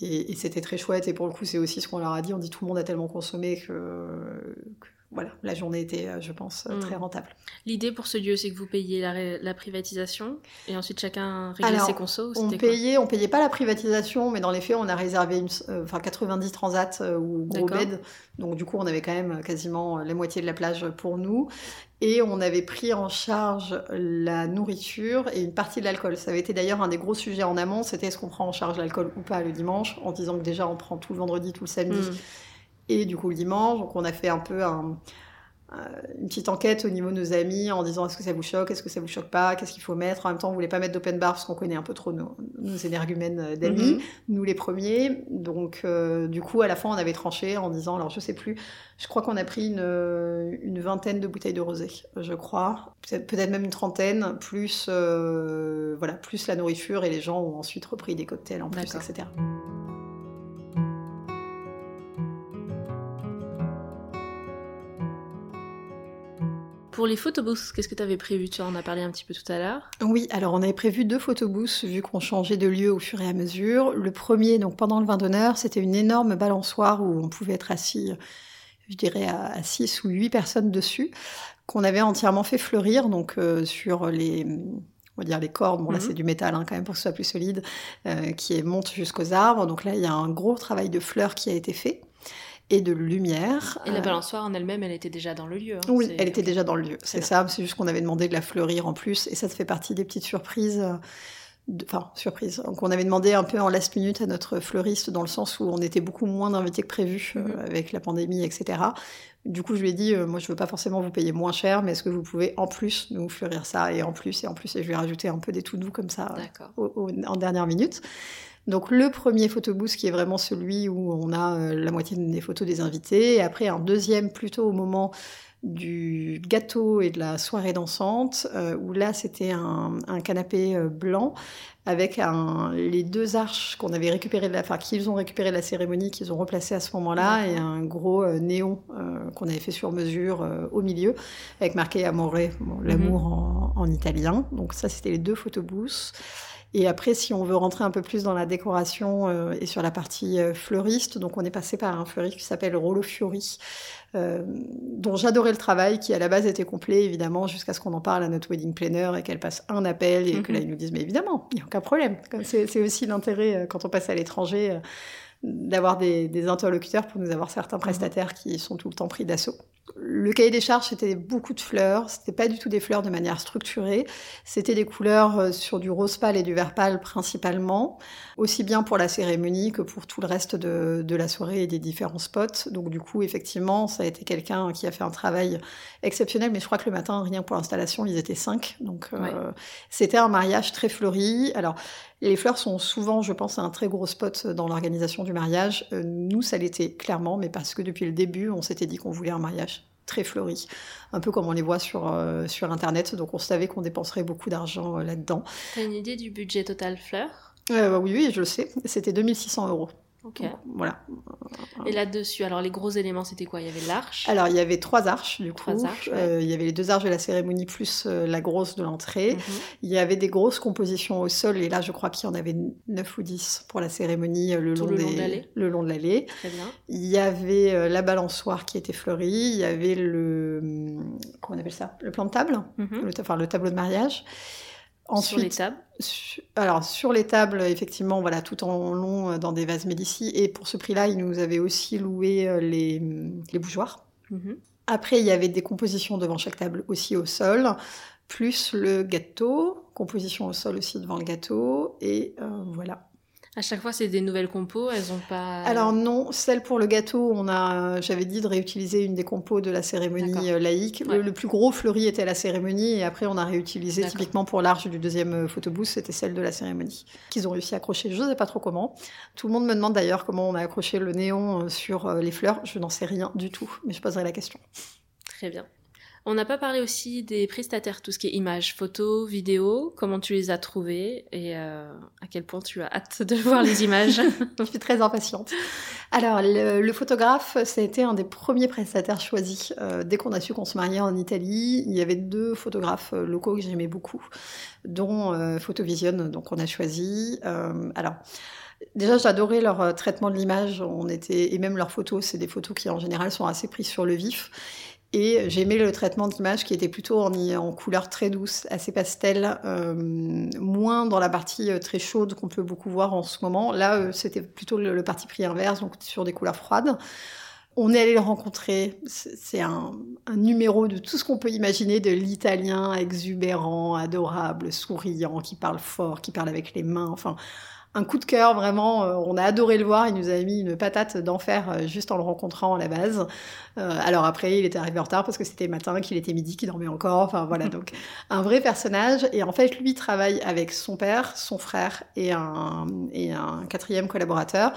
et, et c'était très chouette. Et pour le coup, c'est aussi ce qu'on leur a dit. On dit tout le monde a tellement consommé que, que, voilà, la journée était, euh, je pense, euh, Mm. très rentable. L'idée pour ce lieu, c'est que vous payiez la, privatisation et ensuite chacun réglait ses consos. On payait, on payait pas la privatisation, mais dans les faits, on a réservé une, euh, enfin 90 transats euh, ou gros beds. Donc du coup, on avait quand même quasiment la moitié de la plage pour nous. Et on avait pris en charge la nourriture et une partie de l'alcool. Ça avait été d'ailleurs un des gros sujets en amont, c'était est-ce qu'on prend en charge l'alcool ou pas le dimanche, en disant que déjà on prend tout le vendredi, tout le samedi Mhm. et du coup le dimanche. Donc on a fait un peu un- une petite enquête au niveau de nos amis en disant est-ce que ça vous choque, est-ce que ça vous choque pas, qu'est-ce qu'il faut mettre? En même temps, on voulait pas mettre d'open bar parce qu'on connaît un peu trop nos, nos énergumènes euh, d'amis, Mhm. nous les premiers. Donc euh, du coup, à la fin, on avait tranché en disant, alors je sais plus, je crois qu'on a pris une, euh, une vingtaine de bouteilles de rosé, je crois, peut-être même une trentaine, plus euh, voilà, plus la nourriture et les gens ont ensuite repris des cocktails en plus, etc. Pour les photobooths, qu'est-ce que tu avais prévu? Tu en as parlé un petit peu tout à l'heure. Oui, alors on avait prévu deux photobooths vu qu'on changeait de lieu au fur et à mesure. Le premier, donc pendant le vin d'honneur, c'était une énorme balançoire où on pouvait être assis, je dirais, à 6 ou 8 personnes dessus, qu'on avait entièrement fait fleurir, donc euh, sur les, on va dire les cordes, bon là Mhm. c'est du métal hein, quand même pour que ce soit plus solide, euh, qui monte jusqu'aux arbres. Donc là, il y a un gros travail de fleurs qui a été fait et de lumière. Et la Euh, balançoire en elle-même, elle était déjà dans le lieu. hein. oui, elle était déjà dans le lieu. C'est ça, c'est juste qu'on avait demandé de la fleurir en plus, et ça fait partie des petites surprises. euh, de- Enfin, surprise. Donc, on avait demandé un peu en last minute à notre fleuriste, dans le sens où on était beaucoup moins d'invités que prévu euh, Mhm. avec la pandémie, etc. Du coup, je lui ai dit, euh, moi, je veux pas forcément vous payer moins cher, mais est-ce que vous pouvez en plus nous fleurir ça, et en plus, et en plus, et je lui ai rajouté un peu des tout doux comme ça D'accord. au- au- en dernière minute. Donc le premier photobooth qui est vraiment celui où on a euh, la moitié des photos des invités, et après un deuxième plutôt au moment du gâteau et de la soirée dansante, euh, où là c'était un, un canapé euh, blanc avec un, les deux arches qu'on avait récupérées, de la- enfin qu'ils ont récupéré de la cérémonie, qu'ils ont replacé à ce moment-là, et un gros euh, néon euh, qu'on avait fait sur mesure au milieu, avec marqué Amore, bon, l'amour en, en italien. Donc ça c'était les deux photobooths. Et après, si on veut rentrer un peu plus dans la décoration euh, et sur la partie euh, fleuriste, donc on est passé par un fleuriste qui s'appelle Rollo Fiori, euh, dont j'adorais le travail, qui à la base était complet, évidemment, jusqu'à ce qu'on en parle à notre wedding planner et qu'elle passe un appel et que là, Mhm. ils nous disent, mais évidemment, il n'y a aucun problème. C'est aussi l'intérêt quand on passe à l'étranger. d'avoir des, des interlocuteurs pour nous avoir certains prestataires qui sont tout le temps pris d'assaut. Le cahier des charges, c'était beaucoup de fleurs. C'était pas du tout des fleurs de manière structurée. C'était des couleurs euh, sur du rose pâle et du vert pâle principalement, aussi bien pour la cérémonie que pour tout le reste de, de la soirée et des différents spots. Donc du coup, effectivement, ça a été quelqu'un qui a fait un travail exceptionnel. Mais je crois que le matin, rien pour l'installation, ils étaient cinq. Donc euh, c'était un mariage très fleuri. Alors les fleurs sont souvent, je pense, un très gros spot dans l'organisation du mariage. Euh, nous, ça l'était clairement, mais parce que depuis le début, on s'était dit qu'on voulait un mariage très fleuri, un peu comme on les voit sur, euh, sur Internet. Donc on savait qu'on dépenserait beaucoup d'argent euh, là-dedans. T'as une idée du budget total fleurs Euh, bah oui, oui, je le sais. C'était 2600 euros. Ok. Donc, voilà. Et là-dessus, alors les gros éléments, c'était quoi? Il y avait l'arche. Alors, il y avait trois arches, du coup. Trois arches, ouais. Euh, il y avait les deux arches de la cérémonie plus euh, la grosse de l'entrée. Mhm. Il y avait des grosses compositions au sol, et là, je crois qu'il y en avait 9 ou 10 pour la cérémonie euh, le, long, le long des- de l'allée. le long de l'allée. Très bien. Il y avait la balançoire qui était fleurie, il y avait le... hum, Comment on appelle ça? Le plan de table, Mhm. le, ta- enfin, le tableau de mariage. Sur les tables. su- alors sur les tables, effectivement, voilà, tout en long euh, dans des vases Médicis. Et pour ce prix-là, ils nous avaient aussi loué euh, les, hum, les bougeoirs. Mhm. Après, il y avait des compositions devant chaque table aussi au sol, plus le gâteau, composition au sol aussi devant le gâteau, et euh, voilà. À chaque fois, c'est des nouvelles compos. Elles ont pas. Alors non, celle pour le gâteau, on a, j'avais dit de réutiliser une des compos de la cérémonie euh, laïque. Le- Ouais. Le, plus gros fleuri était la cérémonie, et après on a réutilisé typiquement pour l'arche du deuxième euh, photobooth, c'était celle de la cérémonie qu'ils ont réussi à accrocher. Je ne sais pas trop comment. Tout le monde me demande d'ailleurs comment on a accroché le néon euh, sur euh, les fleurs. Je n'en sais rien du tout, mais je poserai la question. Très bien. On n'a pas parlé aussi des prestataires, tout ce qui est images, photos, vidéos. Comment tu les as trouvés et euh, à quel point tu as hâte de voir les images? Je suis très impatiente. Alors, le, le photographe, été un des premiers prestataires choisis. Euh, dès qu'on a su qu'on se mariait en Italie, il y avait deux photographes euh, locaux que j'aimais beaucoup, dont euh, Photovision, donc on a choisi. Alors, déjà, j'adorais leur traitement de l'image. On était et même leurs photos, c'est des photos qui en général sont assez prises sur le vif. Et j'aimais le traitement d'image qui était plutôt en, en couleur très douce, assez pastel, euh, moins dans la partie euh, très chaude qu'on peut beaucoup voir en ce moment. Là, euh, c'était plutôt le, parti pris inverse, donc sur des couleurs froides. On est allé le rencontrer. C'est c'est un, un numéro de tout ce qu'on peut imaginer de l'italien exubérant, adorable, souriant, qui parle fort, qui parle avec les mains. Enfin, un coup de cœur, vraiment. euh, on a adoré le voir. Il nous a mis une patate d'enfer euh, juste en le rencontrant à la base. Euh, alors après, il était arrivé en retard parce que c'était matin, qu'il était midi, qu'il dormait encore. Enfin voilà, donc un vrai personnage. Et en fait, lui travaille avec son père, son frère et un, et un quatrième collaborateur.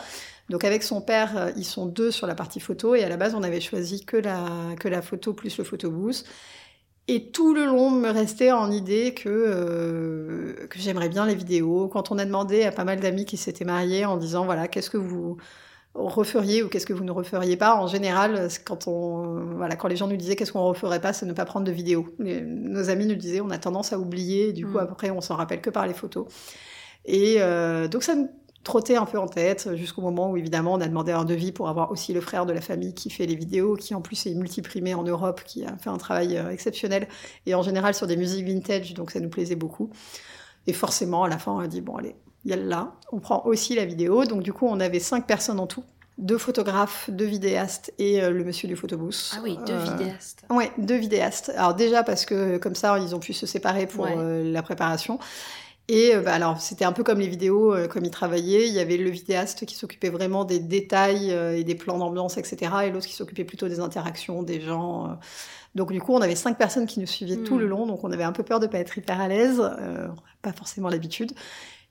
Donc avec son père, ils sont deux sur la partie photo et à la base, on avait choisi que la, que la photo plus le photobooth. Et tout le long me restait en idée que, euh, que j'aimerais bien les vidéos. Quand on a demandé à pas mal d'amis qui s'étaient mariés en disant voilà, qu'est-ce que vous referiez ou qu'est-ce que vous ne referiez pas, en général, quand, on, voilà, quand les gens nous disaient qu'est-ce qu'on ne referait pas, c'est ne pas prendre de vidéos. Les- nos amis nous disaient on a tendance à oublier, et du coup Mm. après on s'en rappelle que par les photos. Et euh, donc ça me trottait un peu en tête jusqu'au moment où évidemment on a demandé un devis pour avoir aussi le frère de la famille qui fait les vidéos, qui en plus est multiprimé en Europe, qui a fait un travail euh, exceptionnel et en général sur des musiques vintage, donc ça nous plaisait beaucoup. Et forcément à la fin on a dit bon allez, il y a là, on prend aussi la vidéo. Donc du coup on avait cinq personnes en tout, deux photographes, deux vidéastes et euh, le monsieur du photobooth. Ah oui, deux Euh, vidéastes. Ouais, deux vidéastes. Alors déjà parce que comme ça, ils ont pu se séparer pour Ouais. euh, la préparation. Et euh, bah, alors c'était un peu comme les vidéos, euh, comme ils travaillaient. Il y avait le vidéaste qui s'occupait vraiment des détails euh, et des plans d'ambiance, etc. Et l'autre qui s'occupait plutôt des interactions des gens. euh. Donc du coup, on avait cinq personnes qui nous suivaient tout Mm. le long. Donc on avait un peu peur de pas être hyper à l'aise. Euh, pas forcément l'habitude.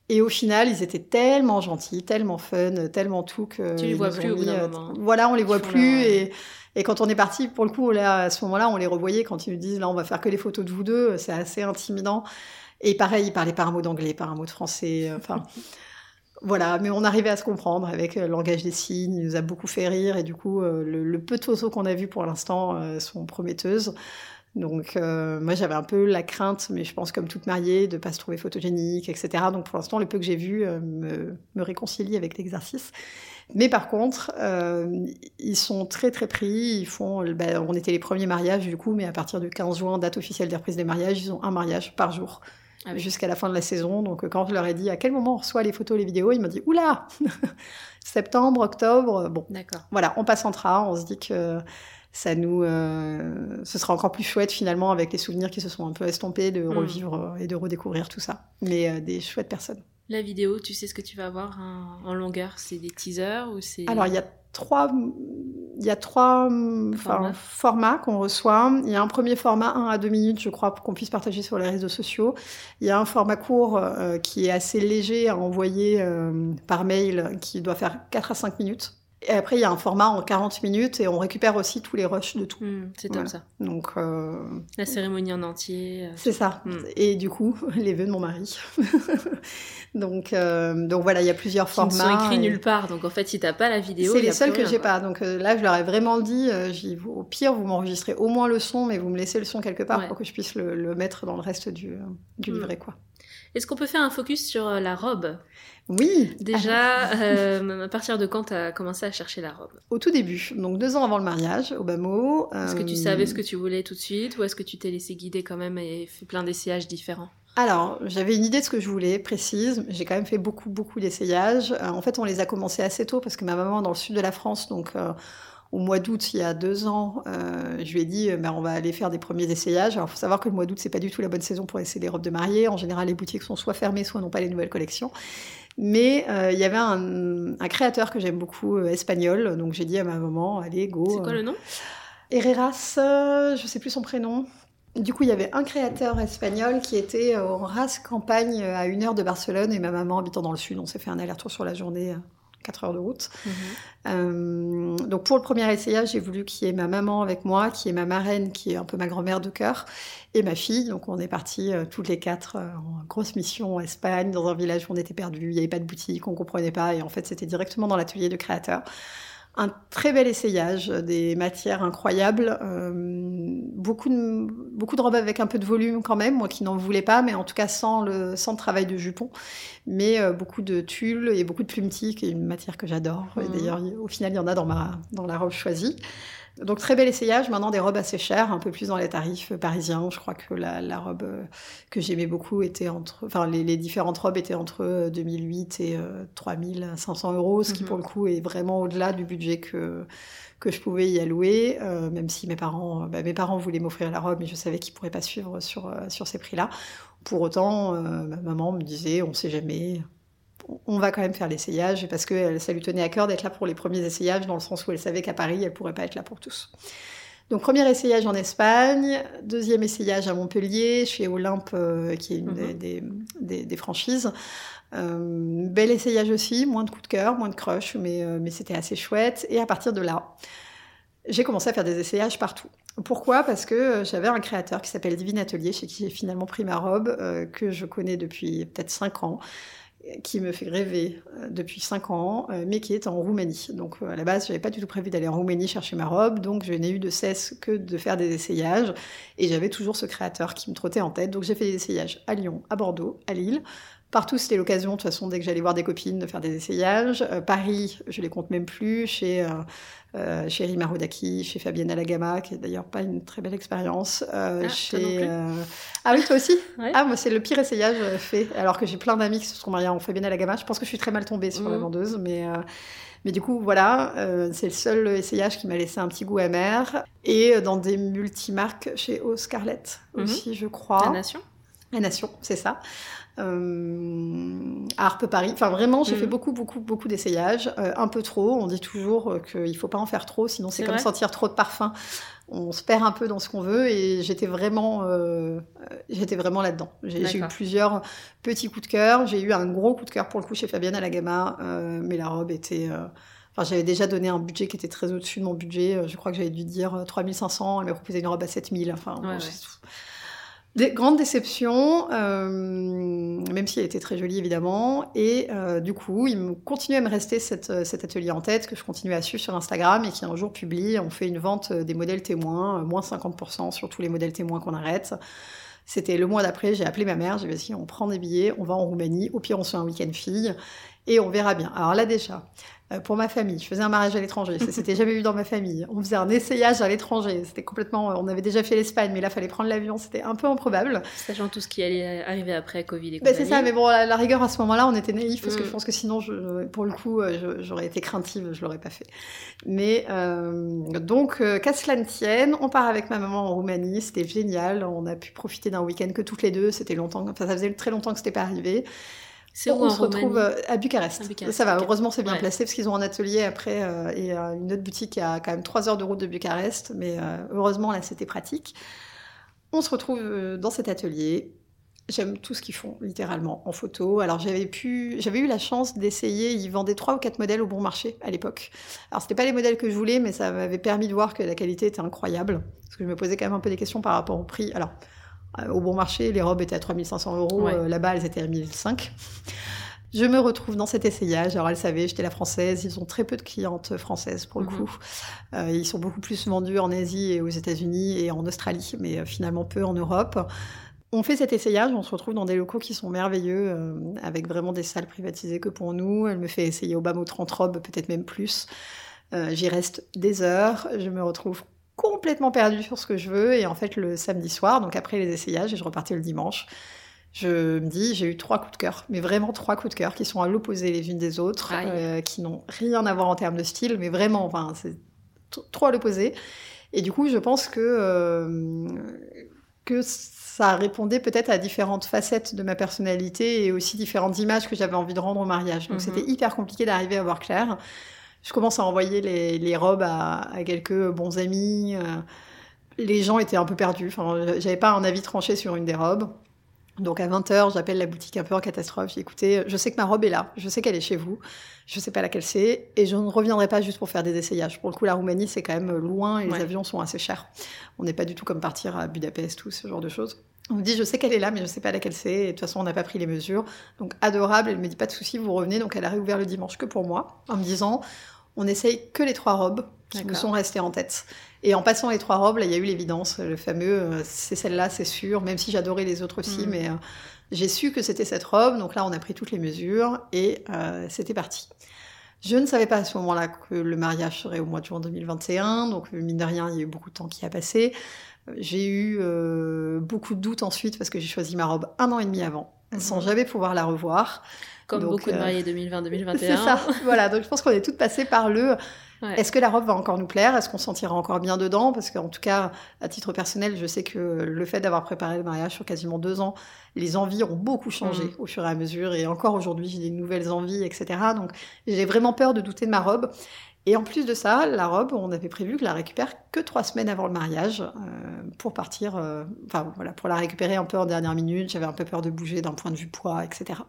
Et au final, ils étaient tellement gentils, tellement fun, tellement tout que Tu les vois plus au bout d'un moment. Voilà, on les voit plus leur- et et quand on est parti, pour le coup, là, à ce moment-là, on les revoyait quand ils nous disent là, on va faire que les photos de vous deux, c'est assez intimidant. Et pareil, ils parlaient pas un mot d'anglais, pas un mot de français. euh, Enfin, voilà, mais on arrivait à se comprendre avec euh, le langage des signes. Il nous a beaucoup fait rire et du coup, euh, le, peu de photos qu'on a vues pour l'instant sont prometteuses. Donc, moi, j'avais un peu la crainte, mais je pense comme toute mariée, de pas se trouver photogénique, etc. Donc, pour l'instant, le peu que j'ai vu me, réconcilie avec l'exercice. Mais par contre, ils sont très très pris. Ils font, ben, on était les premiers mariages du coup, mais à partir du 15 juin, date officielle des reprises des mariages, ils ont un mariage par jour Ah oui. jusqu'à la fin de la saison. Donc euh, quand je leur ai dit à quel moment on reçoit les photos, les vidéos, ils m'ont dit oula, septembre, octobre. Bon, D'accord. voilà, on passe en train. On se dit que ça nous, euh, ce sera encore plus chouette finalement avec les souvenirs qui se sont un peu estompés de Mm. revivre et de redécouvrir tout ça. Mais euh, des chouettes personnes. La vidéo, tu sais ce que tu vas avoir en, en longueur? C'est des teasers ou c'est. Alors il y a trois, il y a trois Formats. formats qu'on reçoit. Il y a un premier format 1 à 2 minutes, je crois, pour qu'on puisse partager sur les réseaux sociaux. Il y a un format court euh, qui est assez léger à envoyer euh, par mail, qui doit faire 4 à 5 minutes. Et après, il y a un format en 40 minutes et on récupère aussi tous les rushs de tout. Hmm, c'est Voilà. ça. Donc, euh, La cérémonie en entier. euh, c'est ça. Mm. Et du coup, les vœux de mon mari. donc, euh, donc voilà, il y a plusieurs qui formats. sont écrits et- nulle part. Donc en fait, si t'as pas la vidéo, C'est les seuls que j'ai pas. Donc là, je leur ai vraiment dit, au pire, vous m'enregistrez au moins le son, mais vous me laissez le son quelque part Ouais. pour que je puisse le, le mettre dans le reste du, du Mm. livret, quoi. Est-ce qu'on peut faire un focus sur euh, la robe? Oui. Déjà, euh, à partir de quand t'as commencé à chercher la robe? Au tout début, donc deux ans avant le mariage, au Bamo. Est-ce que tu euh, savais ce que tu voulais tout de suite ou est-ce que tu t'es laissé guider quand même et fait plein d'essayages différents? Alors, j'avais une idée de ce que je voulais, précise. J'ai quand même fait beaucoup, beaucoup d'essayages. Euh, en fait, on les a commencés assez tôt parce que ma maman est dans le sud de la France, donc euh, au mois d'août, il y a deux ans, euh, je lui ai dit, euh, ben, on va aller faire des premiers essayages. Alors, il faut savoir que le mois d'août, c'est pas du tout la bonne saison pour essayer des robes de mariée. En général, les boutiques sont soit fermées, soit n'ont pas les nouvelles collections. Mais euh, il y avait un, un créateur que j'aime beaucoup, euh, espagnol. Donc, j'ai dit à ma maman, allez, go. C'est quoi le nom? Herreras, je sais plus son prénom. Du coup, il y avait un créateur espagnol qui était en race campagne à une heure de Barcelone et ma maman habitant dans le sud. On s'est fait un aller-retour sur la journée, 4 heures de route. Mhm. Euh, donc pour le premier essayage, j'ai voulu qu'il y ait ma maman avec moi, qui est ma marraine, qui est un peu ma grand-mère de cœur, et ma fille. Donc on est partis euh, toutes les quatre euh, en grosse mission en Espagne, dans un village où on était perdus, il n'y avait pas de boutique, on comprenait pas, et en fait c'était directement dans l'atelier du créateur. Un très bel essayage, des matières incroyables, euh, beaucoup, de, beaucoup de robes avec un peu de volume quand même, moi qui n'en voulais pas, mais en tout cas sans le, sans le travail de jupon, mais euh, beaucoup de tulle et beaucoup de plumetis, qui est une matière que j'adore. Mhm. D'ailleurs, il- au final, il y en a dans, ma, dans la robe choisie. Donc très bel essayage, maintenant des robes assez chères, un peu plus dans les tarifs parisiens. Je crois que la, la robe euh, que j'aimais beaucoup était entre, enfin les, les différentes robes étaient entre euh, 2008 et euh, 3500 euros, ce qui Mhm. pour le coup est vraiment au-delà du budget que que je pouvais y allouer, euh, même si mes parents, euh, bah, mes parents voulaient m'offrir la robe, mais je savais qu'ils pourraient pas suivre sur euh, sur ces prix-là. Pour autant, euh, ma maman me disait, on sait jamais, on va quand même faire l'essayage parce que elle- ça lui tenait à cœur d'être là pour les premiers essayages, dans le sens où elle savait qu'à Paris, elle pourrait pas être là pour tous. Donc premier essayage en Espagne, deuxième essayage à Montpellier, chez Olympe, euh, qui est une des, Mhm. des, des- des franchises. Euh, bel essayage aussi, moins de coup de cœur, moins de crush, mais, euh, mais c'était assez chouette. Et à partir de là, j'ai commencé à faire des essayages partout. Pourquoi? Parce que euh, j'avais un créateur qui s'appelle Divine Atelier, chez qui j'ai finalement pris ma robe, euh, que je connais depuis peut-être 5 ans, euh, qui me fait rêver euh, depuis 5 ans, euh, mais qui est en Roumanie. Donc euh, à la base, je n'avais pas du tout prévu d'aller en Roumanie chercher ma robe, donc je n'ai eu de cesse que de faire des essayages, et j'avais toujours ce créateur qui me trottait en tête. Donc j'ai fait des essayages à Lyon, à Bordeaux, à Lille. Partout, c'était l'occasion, de toute façon, dès que j'allais voir des copines, de faire des essayages. Euh, Paris, je les compte même plus, chez, euh, euh, chez Rima Rodaki, chez Fabienne Alagama, qui est d'ailleurs pas une très belle expérience. Euh, Ah, chez, ah oui, toi aussi Ouais. Ah, moi, c'est le pire essayage fait, alors que j'ai plein d'amis qui se sont mariés en Fabienne Alagama. Je pense que je suis très mal tombée sur la Mhm. vendeuse, mais... mais du coup, voilà, euh, c'est le seul essayage qui m'a laissé un petit goût amer. Et dans des multimarques chez O Scarlett Mhm. aussi, je crois. La nation La Nation, c'est ça. Euh, à Harpe Paris. Enfin, vraiment, j'ai Mhm. fait beaucoup, beaucoup, beaucoup d'essayages. Euh, un peu trop. On dit toujours euh, qu'il faut pas en faire trop, sinon c'est comme sentir trop de parfum. On se perd un peu dans ce qu'on veut et j'étais vraiment, j'étais vraiment là-dedans. J'ai eu plusieurs petits coups de cœur. J'ai eu un gros coup de cœur pour le coup chez Fabienne à la Gamma, mais la robe était. Enfin, j'avais déjà donné un budget qui était très au-dessus de mon budget. Je crois que j'avais dû dire euh, 3500. Elle m'a proposé une robe à 7000. Enfin, Ouais, bon, ouais. Grandes déceptions, euh, même si elle était très jolie évidemment. Et euh, du coup, il me continuait à me rester euh, cet atelier en tête que je continuais à suivre sur Instagram et qui un jour publie. On fait une vente euh, des modèles témoins, moins 50% sur tous les modèles témoins qu'on arrête. C'était le mois d'après, j'ai appelé ma mère, j'ai dit vas-y, on prend des billets, on va en Roumanie, au pire on se fait un week-end fille et on verra bien. Alors là déjà, pour ma famille. Je faisais un mariage à l'étranger, ça s'était jamais vu dans ma famille. On faisait un essayage à l'étranger, c'était complètement. On avait déjà fait l'Espagne, mais là, fallait prendre l'avion, c'était un peu improbable. Sachant tout ce qui allait arriver après Covid et Ben, c'est ça, mais bon, la, la rigueur à ce moment-là, on était naïfs parce que Mm. je pense que sinon, je- pour le coup, euh, j'aurais été craintive, je l'aurais pas fait. Mais euh, donc, euh, qu'à cela ne tienne, on part avec ma maman en Roumanie, c'était génial. On a pu profiter d'un week-end que toutes les deux. C'était longtemps, enfin, ça faisait très longtemps que c'était pas arrivé. C'est on se retrouve euh, à Bucarest. À Bucarest, Ça va, heureusement c'est bien Ouais. placé parce qu'ils ont un atelier après euh, et euh, une autre boutique à quand même 3 heures de route de Bucarest. Mais euh, heureusement là c'était pratique. On se retrouve dans cet atelier. J'aime tout ce qu'ils font, littéralement, en photo. Alors j'avais pu, j'avais eu la chance d'essayer. Ils vendaient trois ou quatre modèles au bon marché à l'époque. Alors c'était pas les modèles que je voulais, mais ça m'avait permis de voir que la qualité était incroyable. Parce que je me posais quand même un peu des questions par rapport au prix. Alors au bon marché, les robes étaient à 3500 euros. Ouais. euh, Là-bas, elles étaient à 1005. Je me retrouve dans cet essayage. Alors, elle savait, j'étais la française. Ils ont très peu de clientes françaises pour le Mhm. coup. Euh, ils sont beaucoup plus vendus en Asie et aux États-Unis et en Australie, mais euh, finalement peu en Europe. On fait cet essayage, on se retrouve dans des locaux qui sont merveilleux, euh, avec vraiment des salles privatisées que pour nous. Elle me fait essayer au bas mot 30 robes, peut-être même plus. Euh, J'y reste des heures. Je me retrouve complètement perdue sur ce que je veux. Et en fait, le samedi soir, donc après les essayages, et je repartais le dimanche, je me dis, j'ai eu trois coups de cœur, mais vraiment trois coups de cœur qui sont à l'opposé les unes des autres, euh, qui n'ont rien à voir en termes de style, mais vraiment, enfin, c'est t- trop à l'opposé. Et du coup, je pense que, euh, que ça répondait peut-être à différentes facettes de ma personnalité et aussi différentes images que j'avais envie de rendre au mariage. Donc Mhm. c'était hyper compliqué d'arriver à voir clair. Je commence à envoyer les, les robes à, à quelques bons amis. euh, les gens étaient un peu perdus. Enfin, j'avais pas un avis tranché sur une des robes. Donc à 20h, j'appelle la boutique un peu en catastrophe. J'ai écouté, je sais que ma robe est là, je sais qu'elle est chez vous, je sais pas laquelle c'est, et je ne reviendrai pas juste pour faire des essayages. Pour le coup, la Roumanie, c'est quand même loin et les Ouais. avions sont assez chers. On n'est pas du tout comme partir à Budapest ou ce genre de choses. On me dit, je sais qu'elle est là, mais je sais pas laquelle c'est, et de toute façon, on n'a pas pris les mesures. Donc adorable, elle me dit, pas de souci, vous revenez. Donc elle a réouvert le dimanche que pour moi, en me disant, on essaye que les trois robes qui nous sont restées en tête. Et en passant les trois robes, là, il y a eu l'évidence, le fameux, euh, c'est celle-là, c'est sûr, même si j'adorais les autres aussi, Mhm. mais euh, j'ai su que c'était cette robe, donc là, on a pris toutes les mesures et euh, c'était parti. Je ne savais pas à ce moment-là que le mariage serait au mois de juin 2021, donc mine de rien, il y a eu beaucoup de temps qui a passé. J'ai eu beaucoup de doutes ensuite parce que j'ai choisi ma robe un an et demi avant, sans Mhm. jamais pouvoir la revoir. Comme Donc, beaucoup de euh, mariés 2020-2021. C'est ça, voilà. Donc je pense qu'on est toutes passées par le Ouais. est-ce que la robe va encore nous plaire? Est-ce qu'on se sentira encore bien dedans? Parce qu'en tout cas, à titre personnel, je sais que le fait d'avoir préparé le mariage sur quasiment deux ans, les envies ont beaucoup changé Mhm. au fur et à mesure. Et encore aujourd'hui, j'ai des nouvelles envies, etc. Donc j'ai vraiment peur de douter de ma robe. Et en plus de ça, la robe, on avait prévu que la récupère que trois semaines avant le mariage euh, pour partir, euh, enfin voilà, pour la récupérer un peu en dernière minute. J'avais un peu peur de bouger d'un point de vue poids, etc.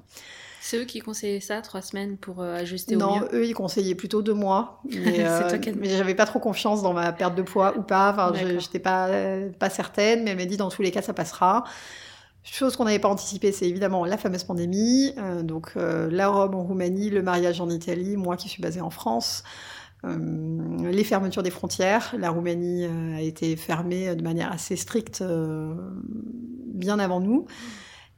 C'est eux qui conseillaient ça, trois semaines pour euh, ajuster au Non, mieux. eux, ils conseillaient plutôt deux mois. Mais, euh, mais j'avais pas trop confiance dans ma perte de poids ou pas. Enfin, j'étais pas, pas certaine, mais elle m'a dit dans tous les cas, ça passera. Chose qu'on n'avait pas anticipée, c'est évidemment la fameuse pandémie. Euh, donc, euh, la robe en Roumanie, le mariage en Italie, moi qui suis basée en France. Euh, les fermetures des frontières. La Roumanie euh, a été fermée de manière assez stricte euh, bien avant nous.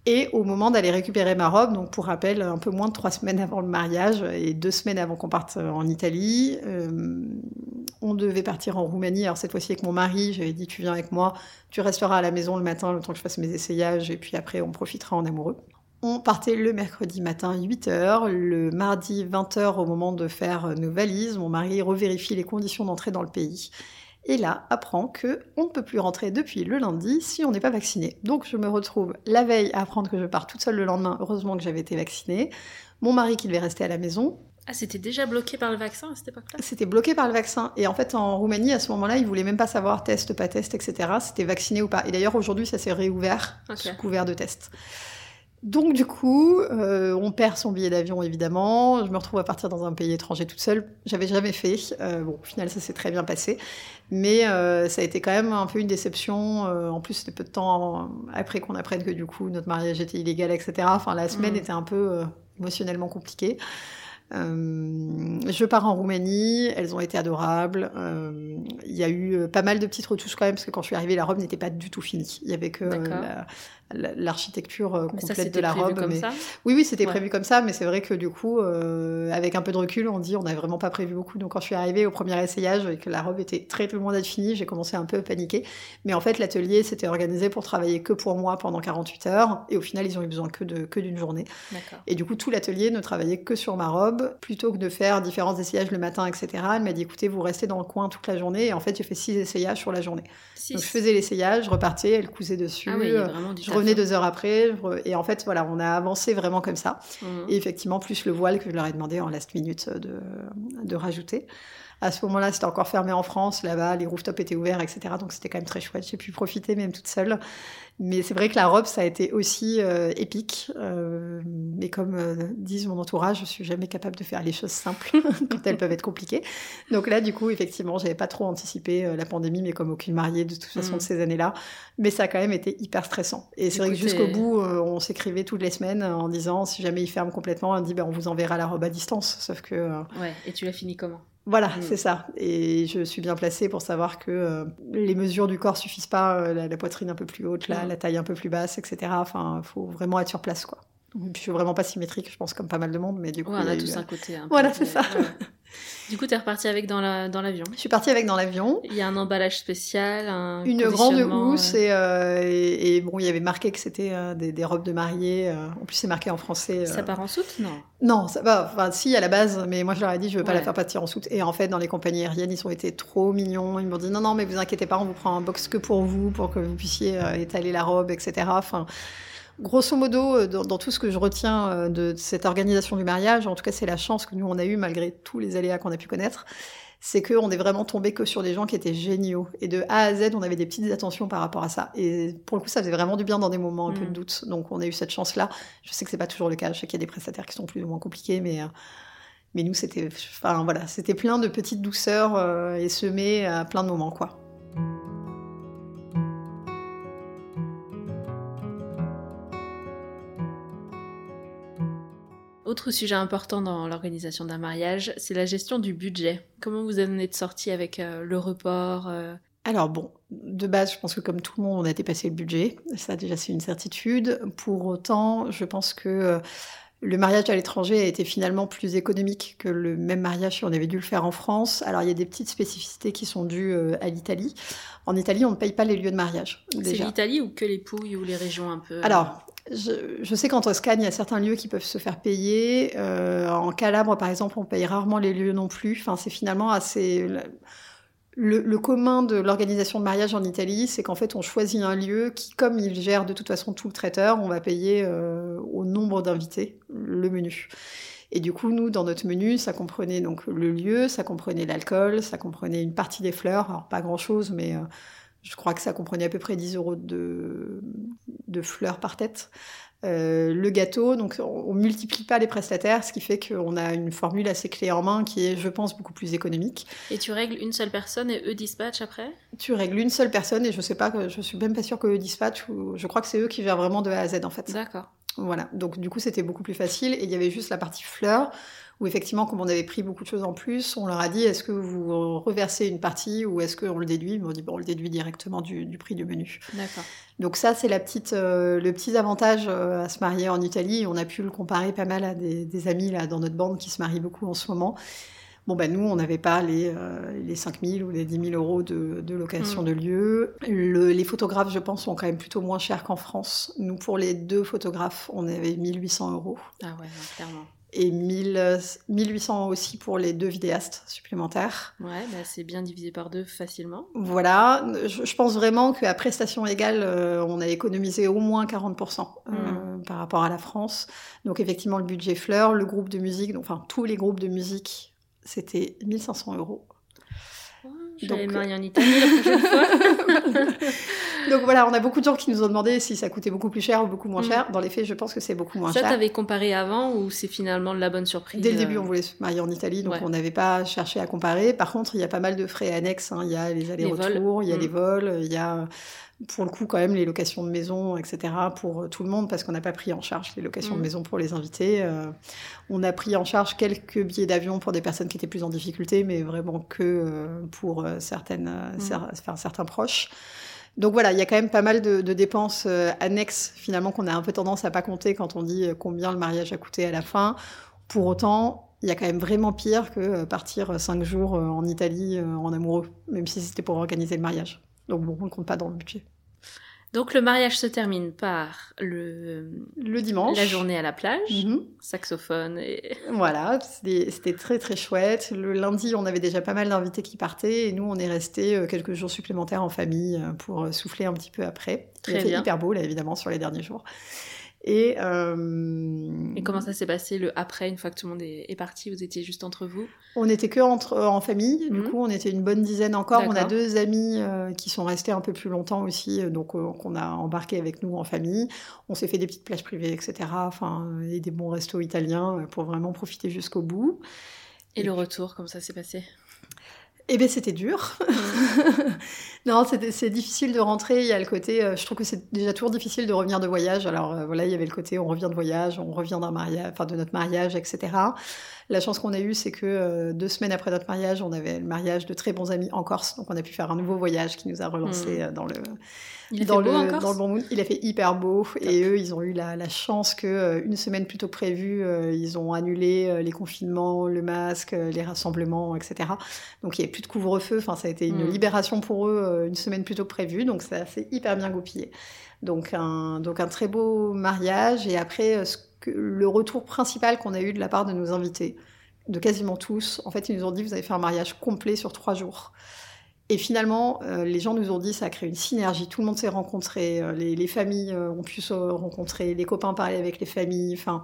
Et au moment d'aller récupérer ma robe, donc pour rappel, un peu moins de trois semaines avant le mariage et deux semaines avant qu'on parte en Italie, euh, on devait partir en Roumanie. Alors cette fois-ci avec mon mari, j'avais dit tu viens avec moi, tu resteras à la maison le matin le temps que je fasse mes essayages et puis après on profitera en amoureux. On partait le mercredi matin 8h, le mardi 20h au moment de faire nos valises, mon mari revérifie les conditions d'entrée dans le pays. Et là, apprend que on ne peut plus rentrer depuis le lundi si on n'est pas vacciné. Donc je me retrouve la veille à apprendre que je pars toute seule le lendemain. Heureusement que j'avais été vaccinée. Mon mari qui devait rester à la maison. Ah, c'était déjà bloqué par le vaccin à cette époque-là? C'était bloqué par le vaccin. Et en fait, en Roumanie, à ce moment-là, ils voulaient même pas savoir test, pas test, etc. C'était vacciné ou pas. Et d'ailleurs, aujourd'hui, ça s'est réouvert Ok. sous couvert de tests. Donc du coup, euh, on perd son billet d'avion évidemment. Je me retrouve à partir dans un pays étranger toute seule. J'avais jamais fait. Euh, bon, au final, ça s'est très bien passé, mais euh, ça a été quand même un peu une déception. En plus, c'était peu de temps après qu'on apprenne que du coup notre mariage était illégal, etc. Enfin, la semaine Mhm. était un peu émotionnellement compliquée. Euh, je pars en Roumanie, elles ont été adorables. Euh, Il y a eu pas mal de petites retouches quand même, parce que quand je suis arrivée, la robe n'était pas du tout finie. Il y avait que la- l'architecture euh, ça, complète de la prévu robe. comme mais- ça Oui, oui, c'était Ouais. prévu comme ça, mais c'est vrai que du coup, euh, avec un peu de recul, on dit on n'avait vraiment pas prévu beaucoup. Donc quand je suis arrivée au premier essayage et que la robe était très loin d'être finie, j'ai commencé un peu à paniquer. Mais en fait, l'atelier s'était organisé pour travailler que pour moi pendant 48 heures, et au final, ils ont eu besoin que de que d'une journée. Et du coup, tout l'atelier ne travaillait que sur ma robe, plutôt que de faire différents essayages le matin, etc. Elle m'a dit écoutez, vous restez dans le coin toute la journée, et en fait, j'ai fait six essayages sur la journée. Six. Donc je faisais l'essayage, je repartais, elle cousait dessus. Ah oui, il y a vraiment du je revenais deux heures après, et en fait, voilà, on a avancé vraiment comme ça. Mhm. Et effectivement, plus le voile que je leur ai demandé en last minute de, de rajouter. À ce moment-là, c'était encore fermé en France, là-bas, les rooftops étaient ouverts, etc. Donc c'était quand même très chouette. J'ai pu profiter même toute seule. Mais c'est vrai que la robe, ça a été aussi euh, épique. Euh, mais comme euh, disent mon entourage, je suis jamais capable de faire les choses simples quand elles peuvent être compliquées. Donc là, du coup, effectivement, j'avais pas trop anticipé la pandémie, mais comme aucune mariée de toute façon Mhm. de ces années-là. Mais ça a quand même été hyper stressant. Et c'est vrai que jusqu'au bout, on s'écrivait toutes les semaines en disant si jamais ils ferment complètement, on dit ben, on vous enverra la robe à distance. Sauf que Ouais, et tu l'as fini comment? Voilà, Mm. c'est ça. Et je suis bien placée pour savoir que euh, les mesures du corps suffisent pas, euh, la, la poitrine un peu plus haute, la, la taille un peu plus basse, etc. Enfin, il faut vraiment être sur place, quoi. Puis, je suis vraiment pas symétrique, je pense, comme pas mal de monde, mais du coup, Ouais, on a tous euh, un côté. un Voilà, c'est ça. ouais. Du coup, t'es reparti avec dans la dans l'avion. Je suis partie avec dans l'avion. Il y a un emballage spécial, un Une grande conditionnement, housse euh, et, euh, et, et bon, il y avait marqué que c'était euh, des, des robes de mariée. euh, en plus, c'est marqué en français. Ça euh, part en soute Non? Non, ça va. Enfin, si à la base, mais moi je leur ai dit je veux pas Ouais. la faire partir en soute. Et en fait, dans les compagnies aériennes, ils ont été trop mignons. Ils m'ont dit non, non, mais vous inquiétez pas, on vous prend un box que pour vous, pour que vous puissiez euh, étaler la robe, etc. Enfin, grosso modo, euh, dans, dans tout ce que je retiens euh, de cette organisation du mariage, en tout cas, c'est la chance que nous on a eue malgré tous les aléas qu'on a pu connaître. C'est qu'on est vraiment tombé que sur des gens qui étaient géniaux. Et de A à Z, on avait des petites attentions par rapport à ça. Et pour le coup, ça faisait vraiment du bien dans des moments un peu Mm. de doute. Donc, on a eu cette chance-là. Je sais que c'est pas toujours le cas. Je sais qu'il y a des prestataires qui sont plus ou moins compliqués, mais, euh, mais nous, c'était, enfin, voilà, c'était plein de petites douceurs euh, et semées à plein de moments, quoi. Autre sujet important dans l'organisation d'un mariage, c'est la gestion du budget. Comment vous en êtes sorti avec euh, le report euh, Alors bon, de base, je pense que comme tout le monde, on a dépassé le budget. Ça, déjà, c'est une certitude. Pour autant, je pense que euh, le mariage à l'étranger a été finalement plus économique que le même mariage si on avait dû le faire en France. Alors, il y a des petites spécificités qui sont dues à l'Italie. En Italie, on ne paye pas les lieux de mariage. C'est l'Italie ou que les Pouilles ou les régions un peu Alors, je, sais qu'en Toscane, il y a certains lieux qui peuvent se faire payer. Euh, en Calabre, par exemple, on paye rarement les lieux non plus. Enfin, c'est finalement assez. Le, le commun de l'organisation de mariage en Italie, c'est qu'en fait, on choisit un lieu qui, comme il gère de toute façon tout le traiteur, on va payer euh, au nombre d'invités le menu. Et du coup, nous, dans notre menu, ça comprenait donc le lieu, ça comprenait l'alcool, ça comprenait une partie des fleurs, alors pas grand-chose, mais euh, je crois que ça comprenait à peu près 10 euros de, de fleurs par tête. Euh, le gâteau, donc on, on multiplie pas les prestataires, ce qui fait qu'on a une formule assez clé en main qui est, je pense, beaucoup plus économique. Et tu règles une seule personne et eux dispatchent après? Tu règles une seule personne et je sais pas, je suis même pas sûre que eux dispatchent ou je crois que c'est eux qui gèrent vraiment de A à Z en fait. D'accord. Voilà, donc du coup c'était beaucoup plus facile et il y avait juste la partie fleurs où effectivement comme on avait pris beaucoup de choses en plus, on leur a dit est-ce que vous reversez une partie ou est-ce qu'on le déduit? Ils m'ont dit bon on le déduit directement du, du prix du menu. D'accord. Donc ça c'est la petite, euh, le petit avantage euh, à se marier en Italie. On a pu le comparer pas mal à des, des amis là dans notre bande qui se marient beaucoup en ce moment. Bon, ben nous, on n'avait pas les, euh, les 5 000 ou les 10 000 euros de, de location Mm. de lieu. Le- les photographes, je pense, sont quand même plutôt moins chers qu'en France. Nous, pour les deux photographes, on avait 1800 euros. Ah ouais, clairement. Et 1000, euh, 1800 aussi pour les deux vidéastes supplémentaires. Ouais, bah, c'est bien divisé par deux facilement. Voilà, je, je pense vraiment qu'à prestation égale, euh, on a économisé au moins 40% euh, Mm. par rapport à la France. Donc effectivement, le budget fleur, le groupe de musique, donc, enfin tous les groupes de musique, c'était 1500 euros. J'allais me marier en Italie la prochaine fois. Donc voilà, on a beaucoup de gens qui nous ont demandé si ça coûtait beaucoup plus cher ou beaucoup moins Mm. cher. Dans les faits, je pense que c'est beaucoup moins Ça, cher. t'avais comparé avant ou c'est finalement la bonne surprise Dès le euh, début, on voulait se marier en Italie, donc Ouais. on n'avait pas cherché à comparer. Par contre, il y a pas mal de frais annexes. hein. Il y a les allers-retours, il y a Mm. les vols, il y a pour le coup quand même les locations de maison, etc. pour euh, tout le monde parce qu'on n'a pas pris en charge les locations Mm. de maison pour les invités. Euh, on a pris en charge quelques billets d'avion pour des personnes qui étaient plus en difficulté, mais vraiment que euh, pour certaines, Mm. cer- enfin, certains proches. Donc voilà, il y a quand même pas mal de, dépenses euh, annexes finalement qu'on a un peu tendance à pas compter quand on dit euh, combien le mariage a coûté à la fin. Pour autant, il y a quand même vraiment pire que euh, partir cinq jours en Italie en amoureux, même si c'était pour organiser le mariage. Donc bon, on ne compte pas dans le budget. Donc le mariage se termine par le Le dimanche. la journée à la plage, Mhm. saxophone et Voilà, c'était très très chouette. Le lundi, on avait déjà pas mal d'invités qui partaient et nous, on est restés euh, quelques jours supplémentaires en famille euh, pour euh, souffler un petit peu après. Très Il a fait bien. hyper beau là, évidemment, sur les derniers jours. Et, euh, Et comment ça s'est passé le après, une fois que tout le monde est, parti Vous étiez juste entre vous? On était que entre, euh, en famille, du Mhm. coup on était une bonne dizaine encore. On a deux amis euh, qui sont restés un peu plus longtemps aussi, euh, donc euh, qu'on a embarqué avec nous en famille. On s'est fait des petites plages privées, etc. Enfin, et des bons restos italiens euh, pour vraiment profiter jusqu'au bout. Et Et le retour, comment ça s'est passé? Eh bien, c'était dur. non, c'est difficile de rentrer. Il y a le côté, euh, je trouve que c'est déjà toujours difficile de revenir de voyage. Alors euh, voilà, il y avait le côté, on revient de voyage, on revient d'un mariage, enfin de notre mariage, etc. La chance qu'on a eue, c'est que euh, deux semaines après notre mariage, on avait le mariage de très bons amis en Corse, donc on a pu faire un nouveau voyage qui nous a relancé Mm. euh, dans le Il dans le, dans le bon mood. Il a fait hyper beau et eux, ils ont eu la, la chance que euh, une semaine plus tôt que prévu, euh, ils ont annulé euh, les confinements, le masque, les rassemblements, etc. Donc il n'y avait plus de couvre-feu. Enfin, ça a été une Mm. libération pour eux une semaine plus tôt que prévu. Donc ça s'est hyper bien goupillé. Donc un, donc un très beau mariage et après ce le retour principal qu'on a eu de la part de nos invités, de quasiment tous, en fait, ils nous ont dit vous avez fait un mariage complet sur trois jours. Et finalement, euh, les gens nous ont dit ça a créé une synergie. Tout le monde s'est rencontré, euh, les, les familles euh, ont pu se rencontrer, les copains parlaient avec les familles. Enfin,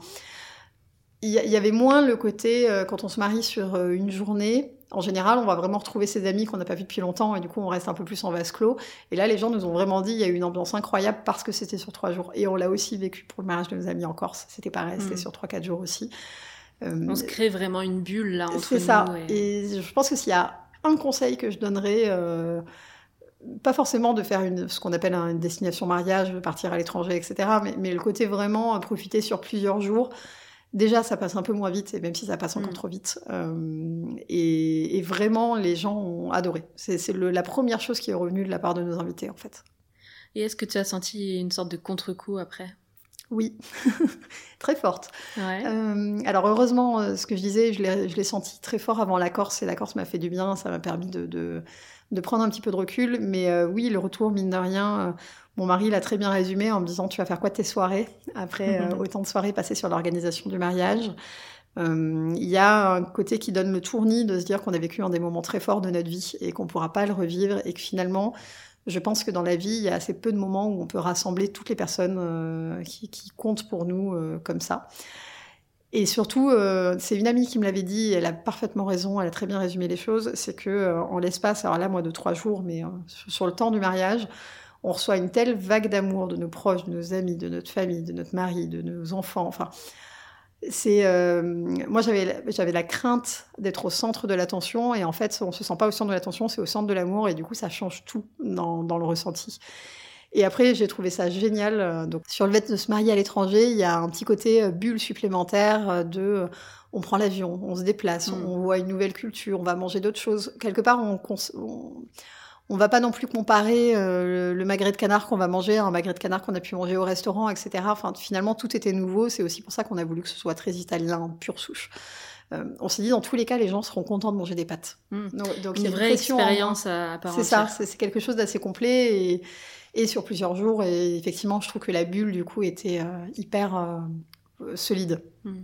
il y, avait moins le côté quand on se marie sur une journée. En général, on va vraiment retrouver ses amis qu'on n'a pas vus depuis longtemps et du coup, on reste un peu plus en vase clos. Et là, les gens nous ont vraiment dit il y a eu une ambiance incroyable parce que c'était sur trois jours. Et on l'a aussi vécu pour le mariage de nos amis en Corse. C'était pareil, c'était Mm. sur trois quatre jours aussi. Euh, On se crée vraiment une bulle là entre c'est ça. et- Et je pense que s'il y a un conseil que je donnerais, euh, pas forcément de faire une, ce qu'on appelle un- une destination mariage, de partir à l'étranger, etc., mais, mais le côté vraiment euh, profiter sur plusieurs jours. Déjà, ça passe un peu moins vite, et même si ça passe encore Mm. trop vite. Euh, et, et vraiment, les gens ont adoré. C'est la première chose qui est revenue de la part de nos invités, en fait. Et est-ce que tu as senti une sorte de contre-coup après? Oui, très forte. Ouais. Euh, alors heureusement, euh, ce que je disais, je l'ai senti très fort avant la Corse et la Corse m'a fait du bien, ça m'a permis de, de, de prendre un petit peu de recul. Mais euh, oui, le retour, mine de rien, mon mari l'a très bien résumé en me disant tu vas faire quoi de tes soirées après euh, autant de soirées passées sur l'organisation du mariage? Euh, Il y a un côté qui donne le tournis de se dire qu'on a vécu un des moments très forts de notre vie et qu'on ne pourra pas le revivre et que finalement, je pense que dans la vie, il y a assez peu de moments où on peut rassembler toutes les personnes euh, qui, qui comptent pour nous euh, comme ça. Et surtout, c'est une amie qui me l'avait dit, elle a parfaitement raison, elle a très bien résumé les choses, c'est que en l'espace, alors là, moi, de trois jours, mais sur le temps du mariage, on reçoit une telle vague d'amour de nos proches, de nos amis, de notre famille, de notre mari, de nos enfants, enfin... C'est euh, moi j'avais j'avais la crainte d'être au centre de l'attention et en fait on se sent pas au centre de l'attention c'est au centre de l'amour et du coup ça change tout dans, dans le ressenti et après, j'ai trouvé ça génial. Euh, Donc, sur le fait de se marier à l'étranger, il y a un petit côté euh, bulle supplémentaire de on prend l'avion, on se déplace, Mm. on voit une nouvelle culture, on va manger d'autres choses. Quelque part, on, on va pas non plus comparer euh, le, le magret de canard qu'on va manger à un magret de canard qu'on a pu manger au restaurant, etc. Enfin, finalement, tout était nouveau. C'est aussi pour ça qu'on a voulu que ce soit très italien, pure souche. Euh, on s'est dit, dans tous les cas, les gens seront contents de manger des pâtes. Mm. Donc, donc Une vraie en moins. expérience à, part C'est ça, c'est quelque chose d'assez complet et, et sur plusieurs jours. Et effectivement, je trouve que la bulle, du coup, était euh, hyper euh, solide. Mm.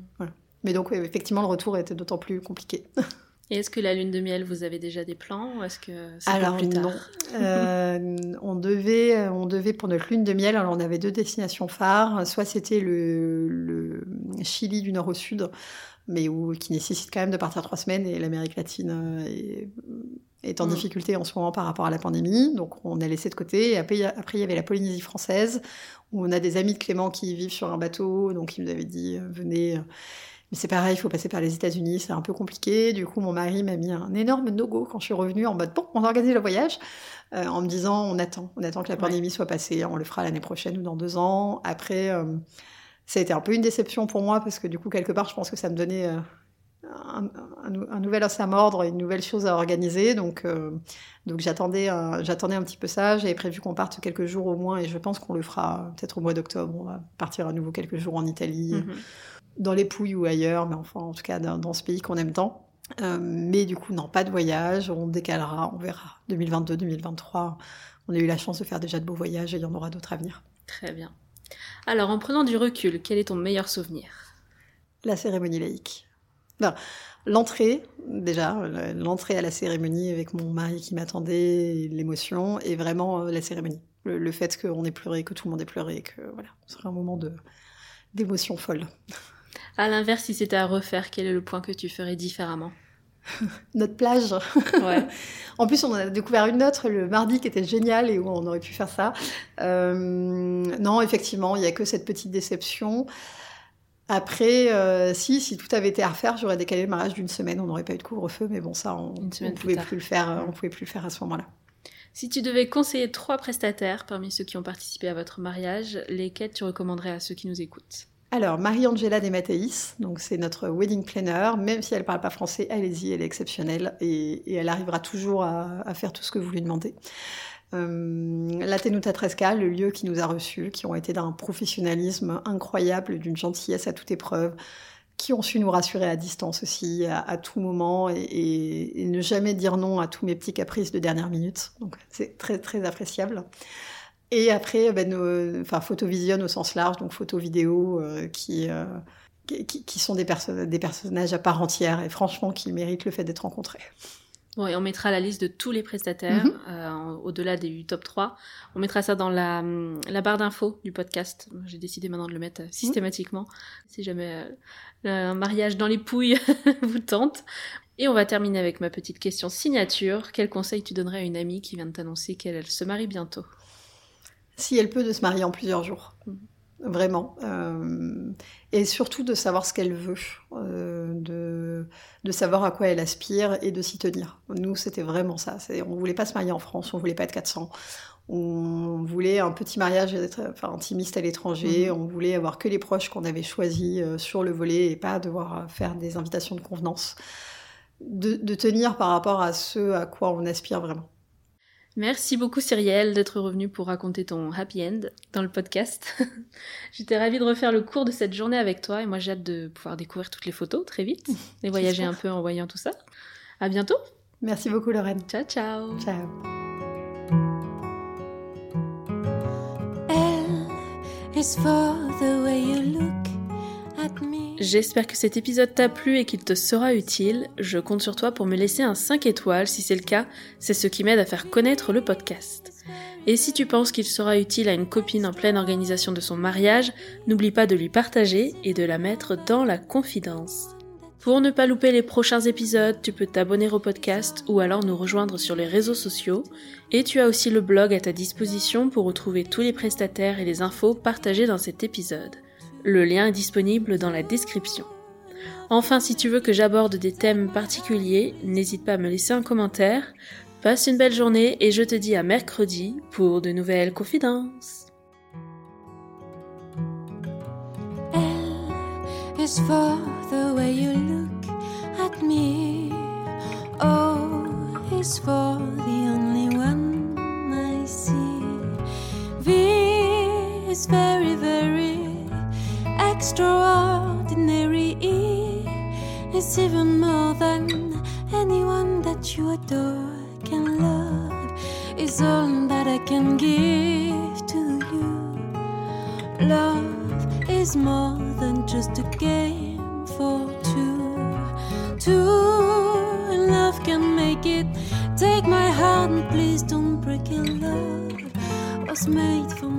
Mais donc, effectivement, le retour était d'autant plus compliqué. Et est-ce que la lune de miel, vous avez déjà des plans ou est-ce que c'est Alors plus tard non, Euh, on devait, on devait pour notre lune de miel. Alors on avait deux destinations phares. Soit c'était le, le Chili du nord au sud, mais où, qui nécessite quand même de partir trois semaines et l'Amérique latine euh, est, est en Mm. difficulté en ce moment par rapport à la pandémie. Donc on a laissé de côté. Et après, il y a- après, il y avait la Polynésie française, où on a des amis de Clément qui vivent sur un bateau. Donc ils nous avaient dit, euh, venez. Mais c'est pareil, il faut passer par les États-Unis, c'est un peu compliqué. Du coup, mon mari m'a mis un énorme no-go quand je suis revenue en mode bon, on organise le voyage, euh, en me disant on attend, on attend que la Ouais. pandémie soit passée, on le fera l'année prochaine ou dans deux ans. Après, euh, ça a été un peu une déception pour moi parce que du coup, quelque part, je pense que ça me donnait euh, un, un nou- un nouvel os à mordre, une nouvelle chose à organiser. Donc, donc j'attendais, un- j'attendais un petit peu ça. J'avais prévu qu'on parte quelques jours au moins et je pense qu'on le fera peut-être au mois d'octobre. On va partir à nouveau quelques jours en Italie Mhm. Dans les Pouilles ou ailleurs, mais enfin, en tout cas, dans, dans ce pays qu'on aime tant. Euh, mais du coup, non, pas de voyage, on décalera, on verra. 2022, 2023, on a eu la chance de faire déjà de beaux voyages et il y en aura d'autres à venir. Très bien. Alors, en prenant du recul, quel est ton meilleur souvenir? La cérémonie laïque. L'entrée, déjà, l'entrée à la cérémonie avec mon mari qui m'attendait, l'émotion, et vraiment euh, la cérémonie. Le, le fait qu'on ait pleuré, que tout le monde ait pleuré, que voilà, ce serait un moment de d'émotion folle. À l'inverse, si c'était à refaire, quel est le point que tu ferais différemment Notre plage, Ouais. En plus, on en a découvert une autre le mardi qui était géniale et où on aurait pu faire ça. Euh, non, effectivement, il n'y a que cette petite déception. Après, euh, si, si tout avait été à refaire, j'aurais décalé le mariage d'une semaine. On n'aurait pas eu de couvre-feu, mais bon, ça, on ne plus pouvait plus le faire. euh, On pouvait plus le faire à ce moment-là. Si tu devais conseiller trois prestataires parmi ceux qui ont participé à votre mariage, lesquels tu recommanderais à ceux qui nous écoutent? Alors, Marie-Angela Desmatteis, donc c'est notre wedding planner. Même si elle parle pas français, allez-y, elle est exceptionnelle et, elle arrivera toujours à, faire tout ce que vous lui demandez. Euh, la Tenuta Tresca, le lieu qui nous a reçus, qui ont été d'un professionnalisme incroyable, d'une gentillesse à toute épreuve, qui ont su nous rassurer à distance aussi, à, tout moment, et, ne jamais dire non à tous mes petits caprices de dernière minute. C'est très très appréciable. Et après, ben, nos, enfin, Photovision au sens large, donc photo-vidéo, euh, qui, euh, qui, qui- sont des, perso- des personnages à part entière et franchement qui méritent le fait d'être rencontrés. Bon, et on mettra la liste de tous les prestataires, Mhm. euh, au-delà des top 3. On mettra ça dans la, la barre d'infos du podcast. J'ai décidé maintenant de le mettre euh, systématiquement, si jamais euh, un mariage dans les pouilles vous tente. Et on va terminer avec ma petite question signature. Quel conseil tu donnerais à une amie qui vient de t'annoncer qu'elle se marie bientôt? Si elle peut, de se marier en plusieurs jours. Vraiment. Euh, et surtout de savoir ce qu'elle veut, euh, de, de savoir à quoi elle aspire et de s'y tenir. Nous, c'était vraiment ça. On voulait pas se marier en France, on voulait pas être 400. On voulait un petit mariage enfin, intimiste à l'étranger. Mhm. On voulait avoir que les proches qu'on avait choisis euh, sur le volet et pas devoir faire des invitations de convenance. De, de tenir par rapport à ce à quoi on aspire vraiment. Merci beaucoup Cyrielle d'être revenue pour raconter ton happy end dans le podcast. J'étais ravie de refaire le cours de cette journée avec toi et moi j'ai hâte de pouvoir découvrir toutes les photos très vite et voyager un peu en voyant tout ça. À bientôt. Merci beaucoup, Lorraine. Ciao ciao. Ciao. L is for the way you look at me. J'espère que cet épisode t'a plu et qu'il te sera utile. Je compte sur toi pour me laisser un 5 étoiles. Si c'est le cas, c'est ce qui m'aide à faire connaître le podcast. Et si tu penses qu'il sera utile à une copine en pleine organisation de son mariage, n'oublie pas de lui partager et de la mettre dans la confidence. Pour ne pas louper les prochains épisodes, tu peux t'abonner au podcast ou alors nous rejoindre sur les réseaux sociaux. Et tu as aussi le blog à ta disposition pour retrouver tous les prestataires et les infos partagées dans cet épisode. Le lien est disponible dans la description. Enfin, si tu veux que j'aborde des thèmes particuliers, n'hésite pas à me laisser un commentaire. Passe une belle journée et je te dis à mercredi pour de nouvelles confidences. Is for the only one I see. Extraordinary. Is even more than anyone that you adore can love. Is all that I can give to you. Love is more than just a game for two. Two, and love can make it. Take my heart and please don't break it. Love was made for